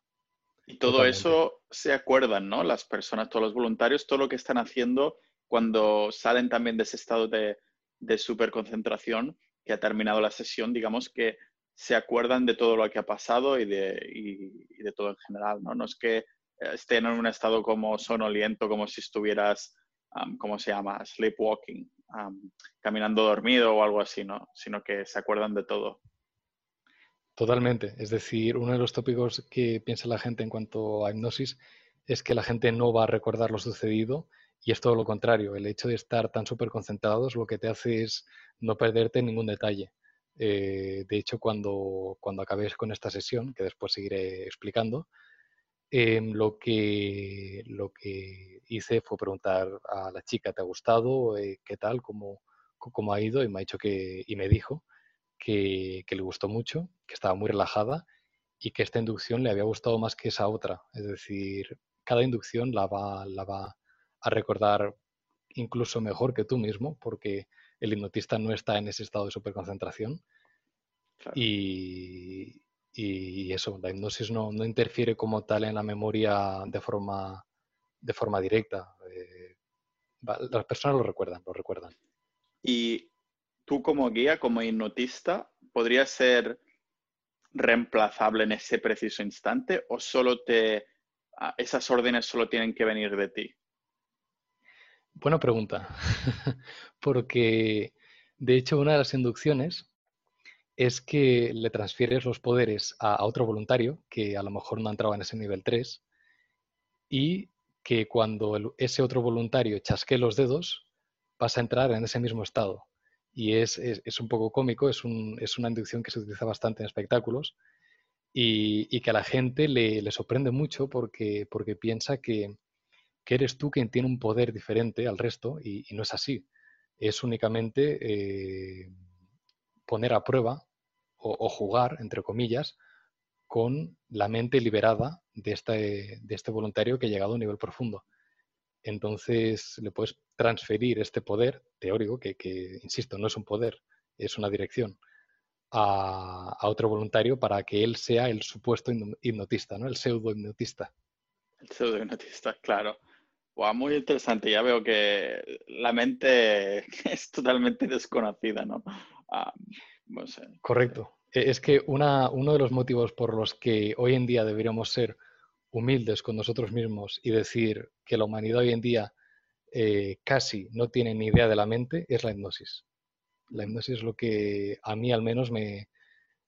Y todo Totalmente. eso se acuerdan, ¿no? Las personas, todos los voluntarios, todo lo que están haciendo cuando salen también de ese estado de, de superconcentración que ha terminado la sesión, digamos que se acuerdan de todo lo que ha pasado y de, y, y de todo en general, ¿no? No es que estén en un estado como sonoliento, como si estuvieras, um, ¿cómo se llama? Sleepwalking, caminando dormido o algo así, ¿no? Sino que se acuerdan de todo. Totalmente. Es decir, uno de los tópicos que piensa la gente en cuanto a hipnosis es que la gente no va a recordar lo sucedido y es todo lo contrario. El hecho de estar tan súper concentrados lo que te hace es no perderte ningún detalle. Eh, de hecho, cuando, cuando acabes con esta sesión, que después seguiré explicando, eh, lo, que, lo que hice fue preguntar a la chica, ¿te ha gustado? Eh, ¿Qué tal? ¿Cómo, ¿Cómo, ha ido? Y me ha dicho que, y me dijo que, que, le gustó mucho, que estaba muy relajada y que esta inducción le había gustado más que esa otra. Es decir, cada inducción la va, la va a recordar incluso mejor que tú mismo, porque el hipnotista no está en ese estado de superconcentración. Claro. Y, y eso, la hipnosis no, no, interfiere como tal en la memoria de forma, de forma directa. Eh, las personas lo recuerdan, lo recuerdan. Y tú como guía, como hipnotista, ¿podrías ser reemplazable en ese preciso instante o solo te esas órdenes solo tienen que venir de ti? Buena pregunta, porque de hecho una de las inducciones es que le transfieres los poderes a, otro voluntario que a lo mejor no ha entrado en ese nivel 3 y que cuando ese otro voluntario chasque los dedos vas a entrar en ese mismo estado. Y es, es, un poco cómico, es, un, es, una inducción que se utiliza bastante en espectáculos y, y que a la gente le, le sorprende mucho porque, porque piensa que, que, eres tú quien tiene un poder diferente al resto y, y no es así. Es únicamente eh, poner a prueba o, jugar, entre comillas, con la mente liberada de este, de este voluntario que ha llegado a un nivel profundo. Entonces le puedes transferir este poder teórico, que, que insisto, no es un poder, es una dirección, a, a, otro voluntario para que él sea el supuesto hipnotista, ¿no? El pseudo hipnotista. El pseudo hipnotista, claro. Wow, muy interesante. Ya veo que la mente es totalmente desconocida, ¿no? Ah, Correcto. E, es que una, uno de los motivos por los que hoy en día deberíamos ser humildes con nosotros mismos y decir que la humanidad hoy en día eh, casi no tiene ni idea de la mente es la hipnosis. La hipnosis es lo que a mí al menos me,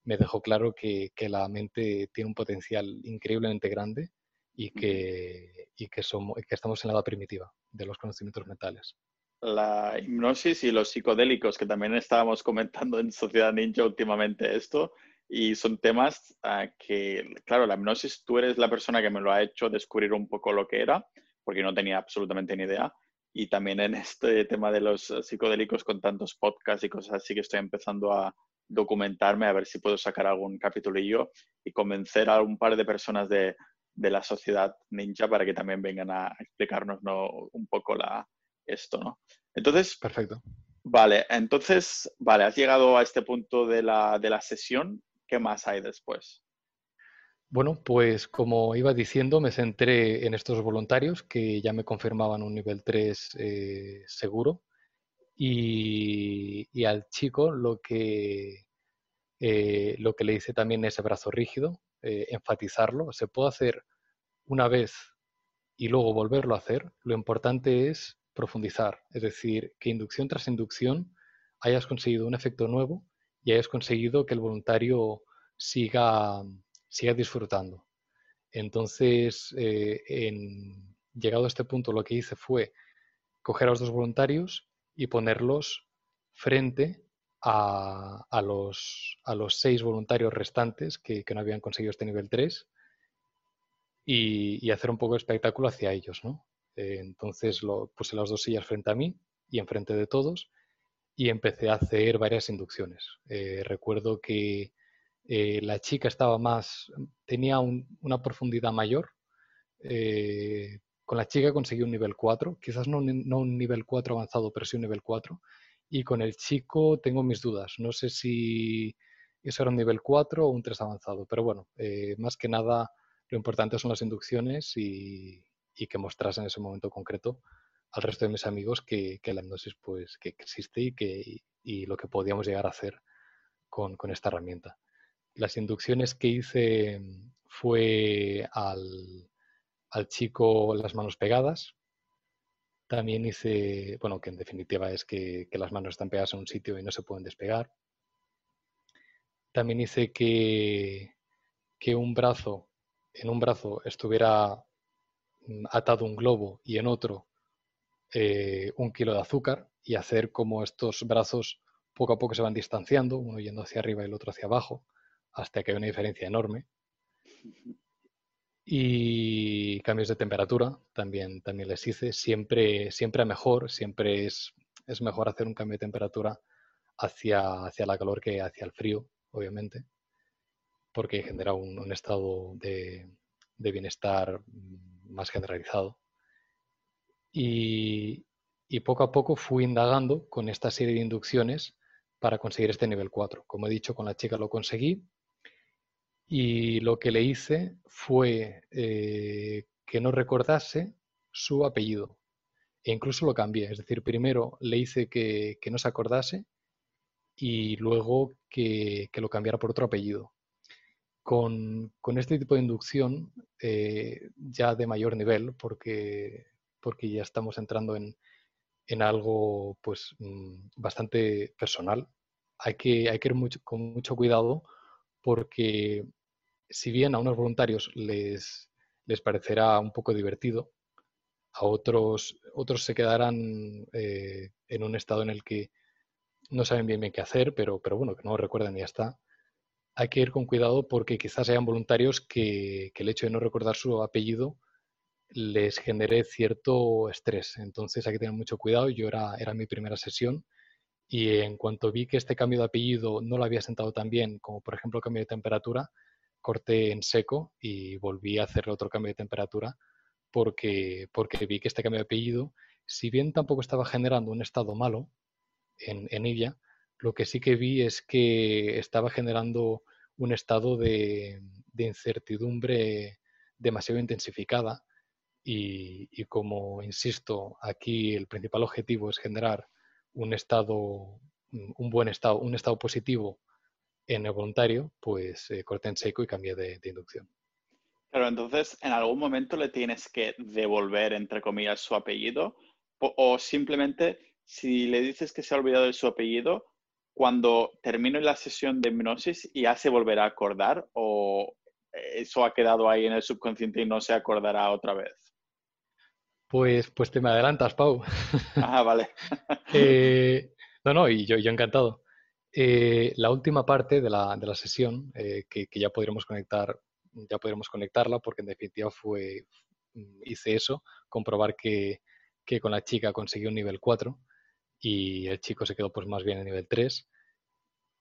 me dejó claro que, que, la mente tiene un potencial increíblemente grande y que, y que, somos, que estamos en la edad primitiva de los conocimientos mentales la hipnosis y los psicodélicos, que también estábamos comentando en Sociedad Ninja últimamente esto, y son temas uh, que, claro, la hipnosis, tú eres la persona que me lo ha hecho descubrir un poco lo que era, porque no tenía absolutamente ni idea, y también en este tema de los psicodélicos con tantos podcasts y cosas así que estoy empezando a documentarme, a ver si puedo sacar algún capitulillo y convencer a un par de personas de, de la sociedad ninja para que también vengan a explicarnos ¿no? un poco la, esto, ¿no? Entonces, perfecto. Vale, entonces, vale, has llegado a este punto de la, de la sesión. ¿Qué más hay después? Bueno, pues como iba diciendo, me centré en estos voluntarios que ya me confirmaban un nivel 3 eh, seguro. Y, y, al chico lo que, eh, lo que le hice también es el brazo rígido, eh, enfatizarlo. Se puede hacer una vez y luego volverlo a hacer. Lo importante es profundizar, es decir, que inducción tras inducción hayas conseguido un efecto nuevo y hayas conseguido que el voluntario siga, siga disfrutando. Entonces, eh, llegado a este punto, lo que hice fue coger a los dos voluntarios y ponerlos frente a, los, a los, seis voluntarios restantes que, no habían conseguido este nivel 3 y, hacer un poco de espectáculo hacia ellos. ¿no? Eh, entonces lo, puse las dos sillas frente a mí y enfrente de todos y empecé a hacer varias inducciones. Eh, recuerdo que eh, la chica estaba más, tenía una profundidad mayor. Con la chica conseguí un nivel 4, quizás no, un nivel 4 avanzado, pero sí un nivel 4. Y con el chico tengo mis dudas. No sé si eso era un nivel 4 o un 3 avanzado. Pero bueno, más que nada lo importante son las inducciones y, que mostrase en ese momento concreto al resto de mis amigos que, la hipnosis pues, que existe y, que, y lo que podíamos llegar a hacer con esta herramienta. Las inducciones que hice fue al, chico las manos pegadas. También hice, bueno, que en definitiva es que, las manos están pegadas en un sitio y no se pueden despegar. También hice que, que un brazo, en un brazo estuviera mm, atado un globo y en otro eh, un kilo de azúcar y hacer como estos brazos poco a poco se van distanciando, uno yendo hacia arriba y el otro hacia abajo hasta que hay una diferencia enorme. Y cambios de temperatura también, también les hice. Siempre, siempre mejor, siempre es, es mejor hacer un cambio de temperatura hacia, hacia la calor que hacia el frío, obviamente, porque genera un, estado de, bienestar más generalizado. Y, poco a poco fui indagando con esta serie de inducciones para conseguir este nivel 4. Como he dicho, con la chica lo conseguí y lo que le hice fue eh, que no recordase su apellido. E incluso lo cambié. Es decir, primero le hice que, no se acordase y luego que, lo cambiara por otro apellido. Con, este tipo de inducción, eh, ya de mayor nivel, porque, porque ya estamos entrando en, algo pues, mm, bastante personal, hay que, hay que ir mucho, con mucho cuidado porque si bien a unos voluntarios les, les parecerá un poco divertido, a otros, otros se quedarán eh, en un estado en el que no saben bien, bien qué hacer, pero, pero bueno, que no lo recuerdan y ya está. Hay que ir con cuidado porque quizás hayan voluntarios que, el hecho de no recordar su apellido les genere cierto estrés. Entonces hay que tener mucho cuidado. Yo era, era mi primera sesión y en cuanto vi que este cambio de apellido no lo había sentado tan bien como por ejemplo el cambio de temperatura, corté en seco y volví a hacer otro cambio de temperatura porque, porque vi que este cambio de apellido, si bien tampoco estaba generando un estado malo en, en ella, lo que sí que vi es que estaba generando un estado de, incertidumbre demasiado intensificada y, como insisto, aquí el principal objetivo es generar un estado, un buen estado, un estado positivo en el voluntario, pues eh, corté en seco y cambié de, inducción. Claro, entonces en algún momento le tienes que devolver, entre comillas, su apellido o, simplemente si le dices que se ha olvidado de su apellido, cuando termine la sesión de hipnosis ya se volverá a acordar o eso ha quedado ahí en el subconsciente y no se acordará otra vez. Pues, pues te me adelantas, Pau. Ah, vale. Eh, no, no, y yo, yo encantado. Eh, la última parte de la, de la sesión, eh, que, ya podremos conectar, ya podremos conectarla, porque en definitiva fue, hice eso, comprobar que, que con la chica conseguí un nivel 4 y el chico se quedó pues más bien en nivel 3.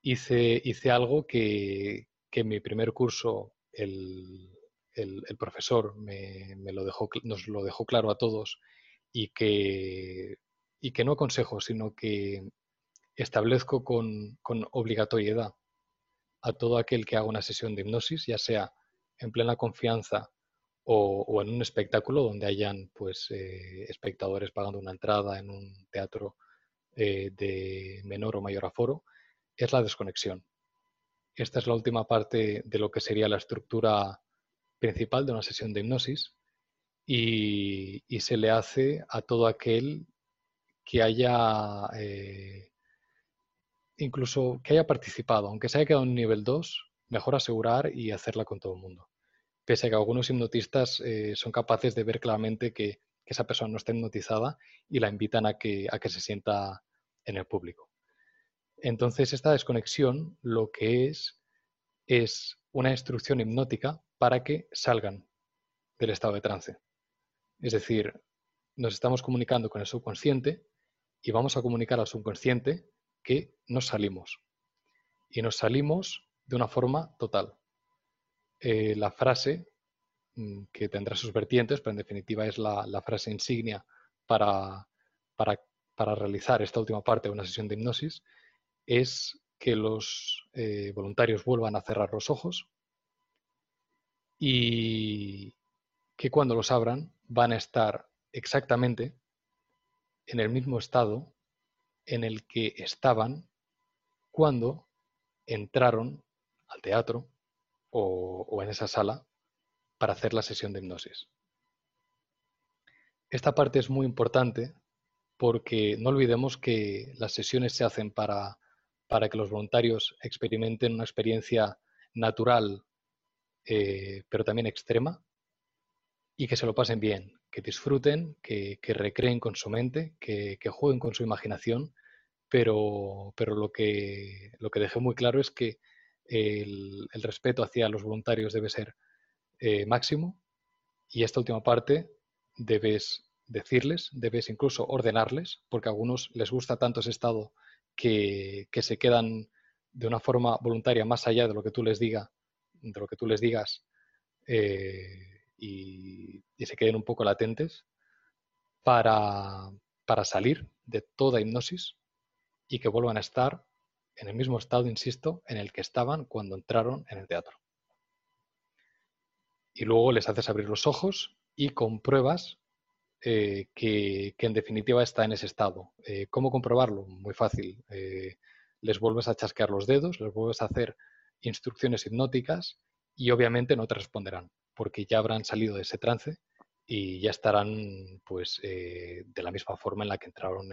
Hice, hice algo que, que en mi primer curso el, el, profesor me, me, lo dejó, nos lo dejó claro a todos y que, y que no aconsejo, sino que establezco con, obligatoriedad a todo aquel que haga una sesión de hipnosis, ya sea en plena confianza o, en un espectáculo donde hayan pues, eh, espectadores pagando una entrada en un teatro eh, de menor o mayor aforo, es la desconexión. Esta es la última parte de lo que sería la estructura principal de una sesión de hipnosis y, se le hace a todo aquel que haya eh, incluso que haya participado, aunque se haya quedado en nivel 2, mejor asegurar y hacerla con todo el mundo. Pese a que algunos hipnotistas eh, son capaces de ver claramente que, esa persona no está hipnotizada y la invitan a que, a que se sienta en el público. Entonces, esta desconexión lo que es es una instrucción hipnótica para que salgan del estado de trance. Es decir, nos estamos comunicando con el subconsciente y vamos a comunicar al subconsciente que nos salimos. Y nos salimos de una forma total. Eh, la frase mm, que tendrá sus vertientes, pero en definitiva es la, frase insignia para, para, realizar esta última parte de una sesión de hipnosis, es que los eh, voluntarios vuelvan a cerrar los ojos y que cuando los abran van a estar exactamente en el mismo estado en el que estaban cuando entraron al teatro o, en esa sala para hacer la sesión de hipnosis. Esta parte es muy importante porque no olvidemos que las sesiones se hacen para, para que los voluntarios experimenten una experiencia natural, eh, pero también extrema, y que se lo pasen bien, que disfruten, que, recreen con su mente, que, jueguen con su imaginación, pero, pero lo, que, lo que dejé muy claro es que el, respeto hacia los voluntarios debe ser eh, máximo y esta última parte debes decirles, debes incluso ordenarles, porque a algunos les gusta tanto ese estado que, se quedan de una forma voluntaria más allá de lo que tú les diga, de lo que tú les digas eh, y, se queden un poco latentes para, para salir de toda hipnosis y que vuelvan a estar en el mismo estado, insisto, en el que estaban cuando entraron en el teatro. Y luego les haces abrir los ojos y compruebas eh, que, en definitiva está en ese estado. Eh, ¿Cómo comprobarlo? Muy fácil. Eh, les vuelves a chasquear los dedos, les vuelves a hacer instrucciones hipnóticas y obviamente no te responderán, porque ya habrán salido de ese trance y ya estarán pues de la misma forma en la que entraron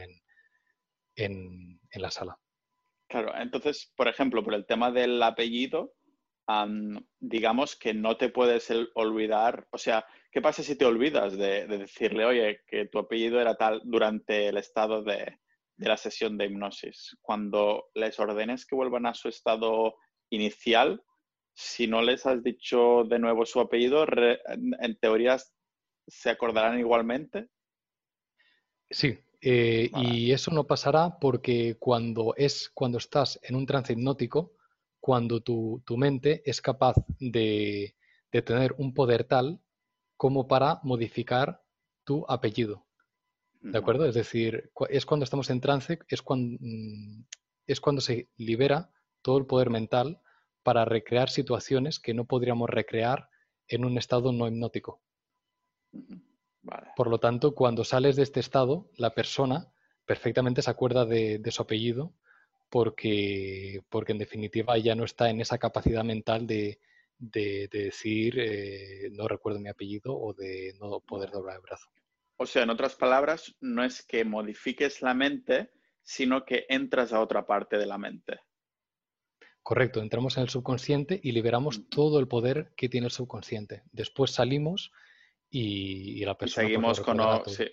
en la sala. Claro, entonces, por ejemplo, por el tema del apellido, digamos que no te puedes olvidar, o sea, ¿qué pasa si te olvidas de, decirle, oye, que tu apellido era tal durante el estado de, la sesión de hipnosis? Cuando les ordenes que vuelvan a su estado inicial, si no les has dicho de nuevo su apellido, en teoría se acordarán igualmente. Sí, eh, y eso no pasará porque cuando, es, cuando estás en un trance hipnótico, cuando tu, mente es capaz de, tener un poder tal como para modificar tu apellido. ¿De acuerdo? Es decir, es cuando estamos en trance, es cuando, mm, es cuando se libera todo el poder mental para recrear situaciones que no podríamos recrear en un estado no hipnótico. Por lo tanto, cuando sales de este estado, la persona perfectamente se acuerda de, su apellido porque, porque en definitiva ya no está en esa capacidad mental de, decir eh, no recuerdo mi apellido o de no poder doblar el brazo. O sea, en otras palabras, no es que modifiques la mente, sino que entras a otra parte de la mente. Correcto, entramos en el subconsciente y liberamos todo el poder que tiene el subconsciente. Después salimos y, la persona... Pues, seguimos con... Sí.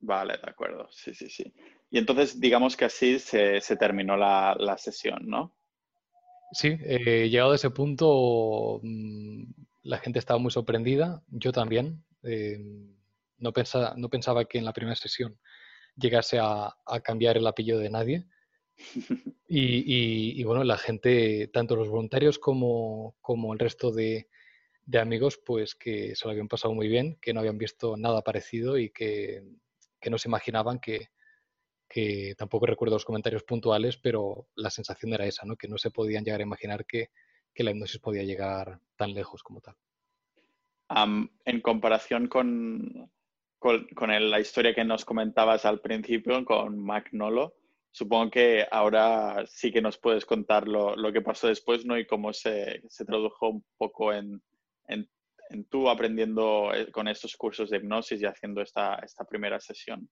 Vale, de acuerdo. Sí, sí, sí. Y entonces digamos que así se, terminó la, sesión, ¿no? Sí, eh, llegado a ese punto mm, la gente estaba muy sorprendida, yo también. Eh, no, pensaba, no pensaba que en la primera sesión llegase a, cambiar el apellido de nadie. Y, bueno, la gente, tanto los voluntarios como, como el resto de, de amigos pues que se lo habían pasado muy bien, que no habían visto nada parecido y que, no se imaginaban que, tampoco recuerdo los comentarios puntuales, pero la sensación era esa, ¿no? que no se podían llegar a imaginar que, la hipnosis podía llegar tan lejos como tal. en comparación con, con, la historia que nos comentabas al principio con Magnolo, supongo que ahora sí que nos puedes contar lo, que pasó después, ¿no? Y cómo se, tradujo un poco en, en, tú aprendiendo eh, con estos cursos de hipnosis y haciendo esta, esta primera sesión.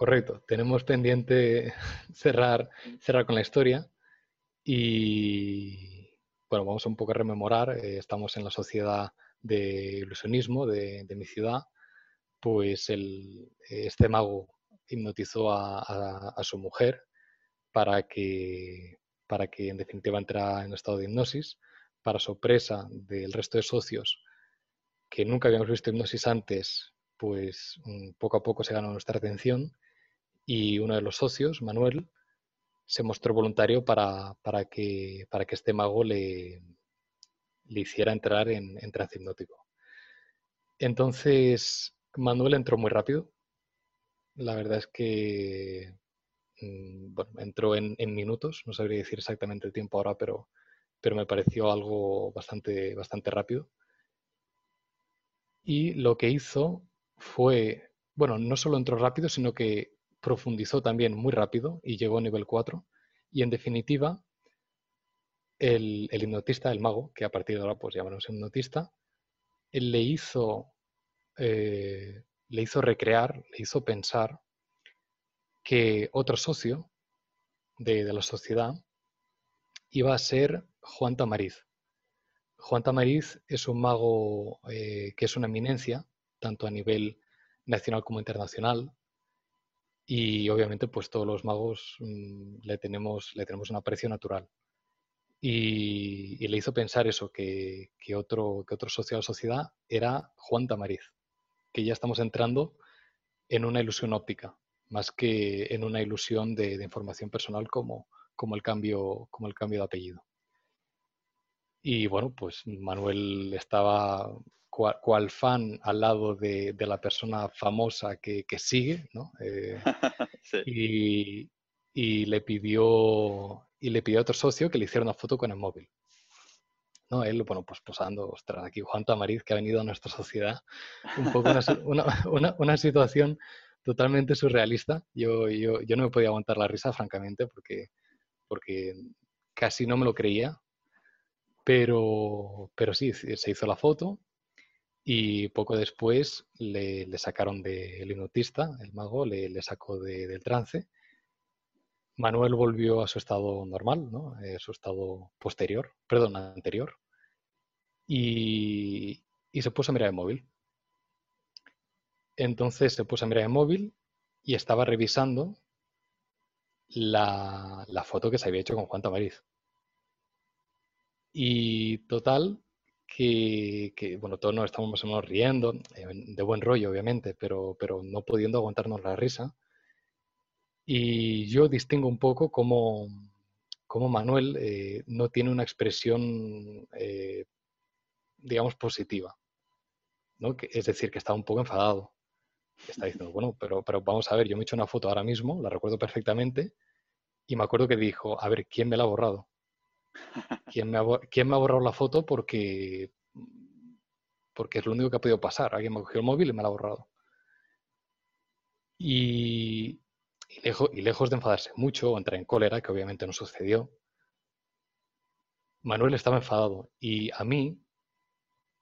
Correcto. Tenemos pendiente cerrar, cerrar con la historia y, bueno, vamos un poco a rememorar. Eh, estamos en la sociedad de ilusionismo de, mi ciudad. Pues el, este mago hipnotizó a, su mujer para que, para que en definitiva entrara en estado de hipnosis. Para sorpresa del resto de socios que nunca habíamos visto hipnosis antes, pues mm, poco a poco se ganó nuestra atención y uno de los socios, Manuel, se mostró voluntario para, que, para que este mago le, le hiciera entrar en, en trance hipnótico. Entonces, Manuel entró muy rápido, la verdad es que mm, entró en, minutos, no sabría decir exactamente el tiempo ahora, pero, pero me pareció algo bastante, bastante rápido. Y lo que hizo fue, bueno, no solo entró rápido, sino que profundizó también muy rápido y llegó a nivel 4. Y en definitiva, el, hipnotista, el mago, que a partir de ahora pues llamarnos hipnotista, él le hizo eh, le hizo recrear, le hizo pensar que otro socio de, la sociedad iba a ser Juan Tamariz. Juan Tamariz es un mago eh, que es una eminencia, tanto a nivel nacional como internacional, y obviamente pues todos los magos mm, le, tenemos, le tenemos un aprecio natural. Y, le hizo pensar eso, que, otro, que otro socio de la sociedad era Juan Tamariz que ya estamos entrando en una ilusión óptica, más que en una ilusión de, información personal como, como, el cambio, como el cambio de apellido. Y bueno, pues Manuel estaba cual, fan al lado de, la persona famosa que, sigue, ¿no? Eh, y, y, le pidió y le pidió a otro socio que le hiciera una foto con el móvil. ¿no? Él, bueno, pues posando, ostras, aquí Juan Tamariz que ha venido a nuestra sociedad, un poco una, situación totalmente surrealista. Yo, yo, yo, no me podía aguantar la risa, francamente, porque, porque casi no me lo creía, pero, pero sí, se hizo la foto y poco después le, sacaron del hipnotista, el mago, le, le sacó del trance. Manuel volvió a su estado normal, ¿no? eh, su estado posterior, perdón, anterior y, se puso a mirar el móvil. Entonces se puso a mirar el móvil y estaba revisando la, foto que se había hecho con Juan Tamariz. Y total, que, bueno, todos nos estamos más o menos riendo, eh, de buen rollo, obviamente, pero, pero no pudiendo aguantarnos la risa. Y yo distingo un poco cómo, Manuel eh, no tiene una expresión eh, digamos, positiva. ¿no? es decir, que está un poco enfadado. Está diciendo, bueno, pero, pero vamos a ver, yo me he hecho una foto ahora mismo, la recuerdo perfectamente, y me acuerdo que dijo, a ver, ¿quién me la ha borrado? ¿Quién me ha, ¿quién me ha borrado la foto? Porque, porque es lo único que ha podido pasar. Alguien me cogió el móvil y me la ha borrado. Y, y, lejos, y lejos de enfadarse mucho o entrar en cólera, que obviamente no sucedió, Manuel estaba enfadado. Y a mí,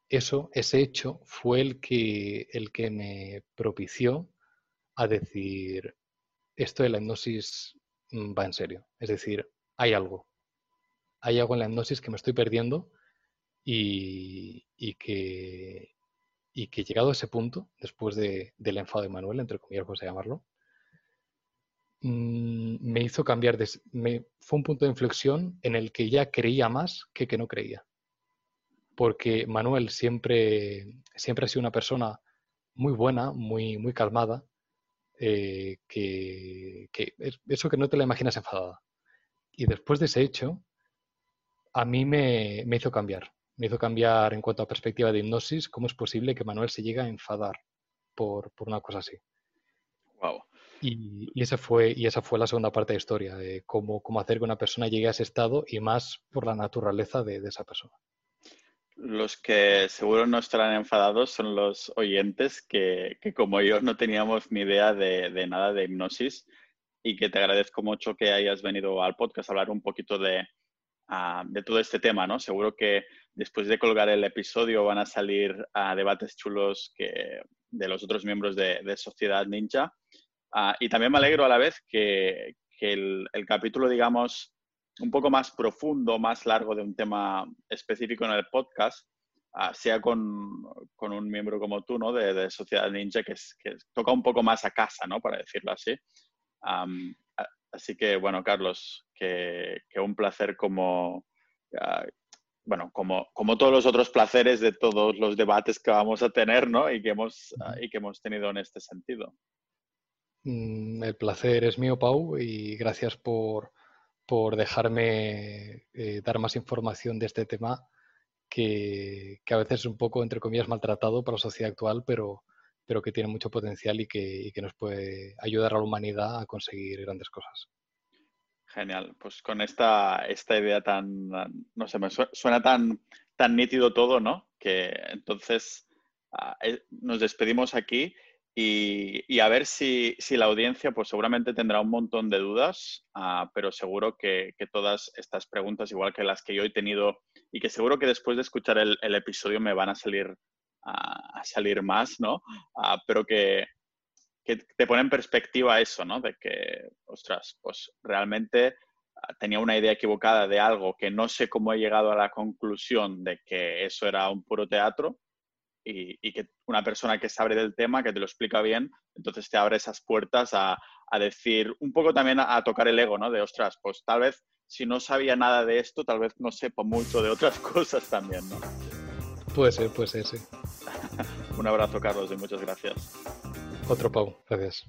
eso, ese hecho fue el que, el que me propició a decir, esto de la hipnosis mm, va en serio. Es decir, hay algo. Hay algo en la hipnosis que me estoy perdiendo y, que, y que llegado a ese punto, después de, del enfado de Manuel, entre comillas, vamos a llamarlo, mm, me hizo cambiar, de, me, fue un punto de inflexión en el que ya creía más que que no creía porque Manuel siempre, siempre ha sido una persona muy buena, muy, muy calmada, eh, que, eso que no te la imaginas enfadada. Y después de ese hecho, a mí me, hizo cambiar. Me hizo cambiar en cuanto a perspectiva de hipnosis, cómo es posible que Manuel se llegue a enfadar por, una cosa así. Wow. Y, esa fue, y esa fue la segunda parte de la historia, de cómo, cómo hacer que una persona llegue a ese estado y más por la naturaleza de esa persona. Los que seguro no estarán enfadados son los oyentes que, como yo no teníamos ni idea de, nada de hipnosis. y que te agradezco mucho que hayas venido al podcast a hablar un poquito de, de todo este tema, ¿no? Seguro que después de colgar el episodio van a salir a debates chulos que, de los otros miembros de, Sociedad Ninja. Ah, y también me alegro a la vez que, el, capítulo, digamos, un poco más profundo, más largo de un tema específico en el podcast, ah, sea con, un miembro como tú, ¿no? De, Sociedad Ninja, que, que, toca un poco más a casa, ¿no? Para decirlo así. así que, bueno, Carlos, que, un placer como, ah, bueno, como, como todos los otros placeres de todos los debates que vamos a tener, ¿no? Y que hemos, y que hemos tenido en este sentido. Mm, el placer es mío, Pau, y gracias por, por dejarme eh, dar más información de este tema que, que, a veces es un poco, entre comillas, maltratado para la sociedad actual, pero, pero que tiene mucho potencial y que, y que nos puede ayudar a la humanidad a conseguir grandes cosas. Genial, pues con esta, esta idea tan, no sé, me suena tan, tan nítido todo, ¿no? Que entonces ah, eh, nos despedimos aquí y, a ver si, la audiencia, pues seguramente tendrá un montón de dudas, ah, pero seguro que, todas estas preguntas, igual que las que yo he tenido y que seguro que después de escuchar el, episodio me van a salir, a salir más, ¿no? Ah, pero que, que te pone en perspectiva eso, ¿no? De que, ostras, pues realmente ah, tenía una idea equivocada de algo que no sé cómo he llegado a la conclusión de que eso era un puro teatro y, que una persona que sabe del tema, que te lo explica bien, entonces te abre esas puertas a, decir, un poco también a, tocar el ego, ¿no? De, ostras, pues tal vez si no sabía nada de esto, tal vez no sepa mucho de otras cosas también, ¿no? Puede ser, puede ser, sí. un abrazo, Carlos, y muchas gracias. Otro Pau, gracias.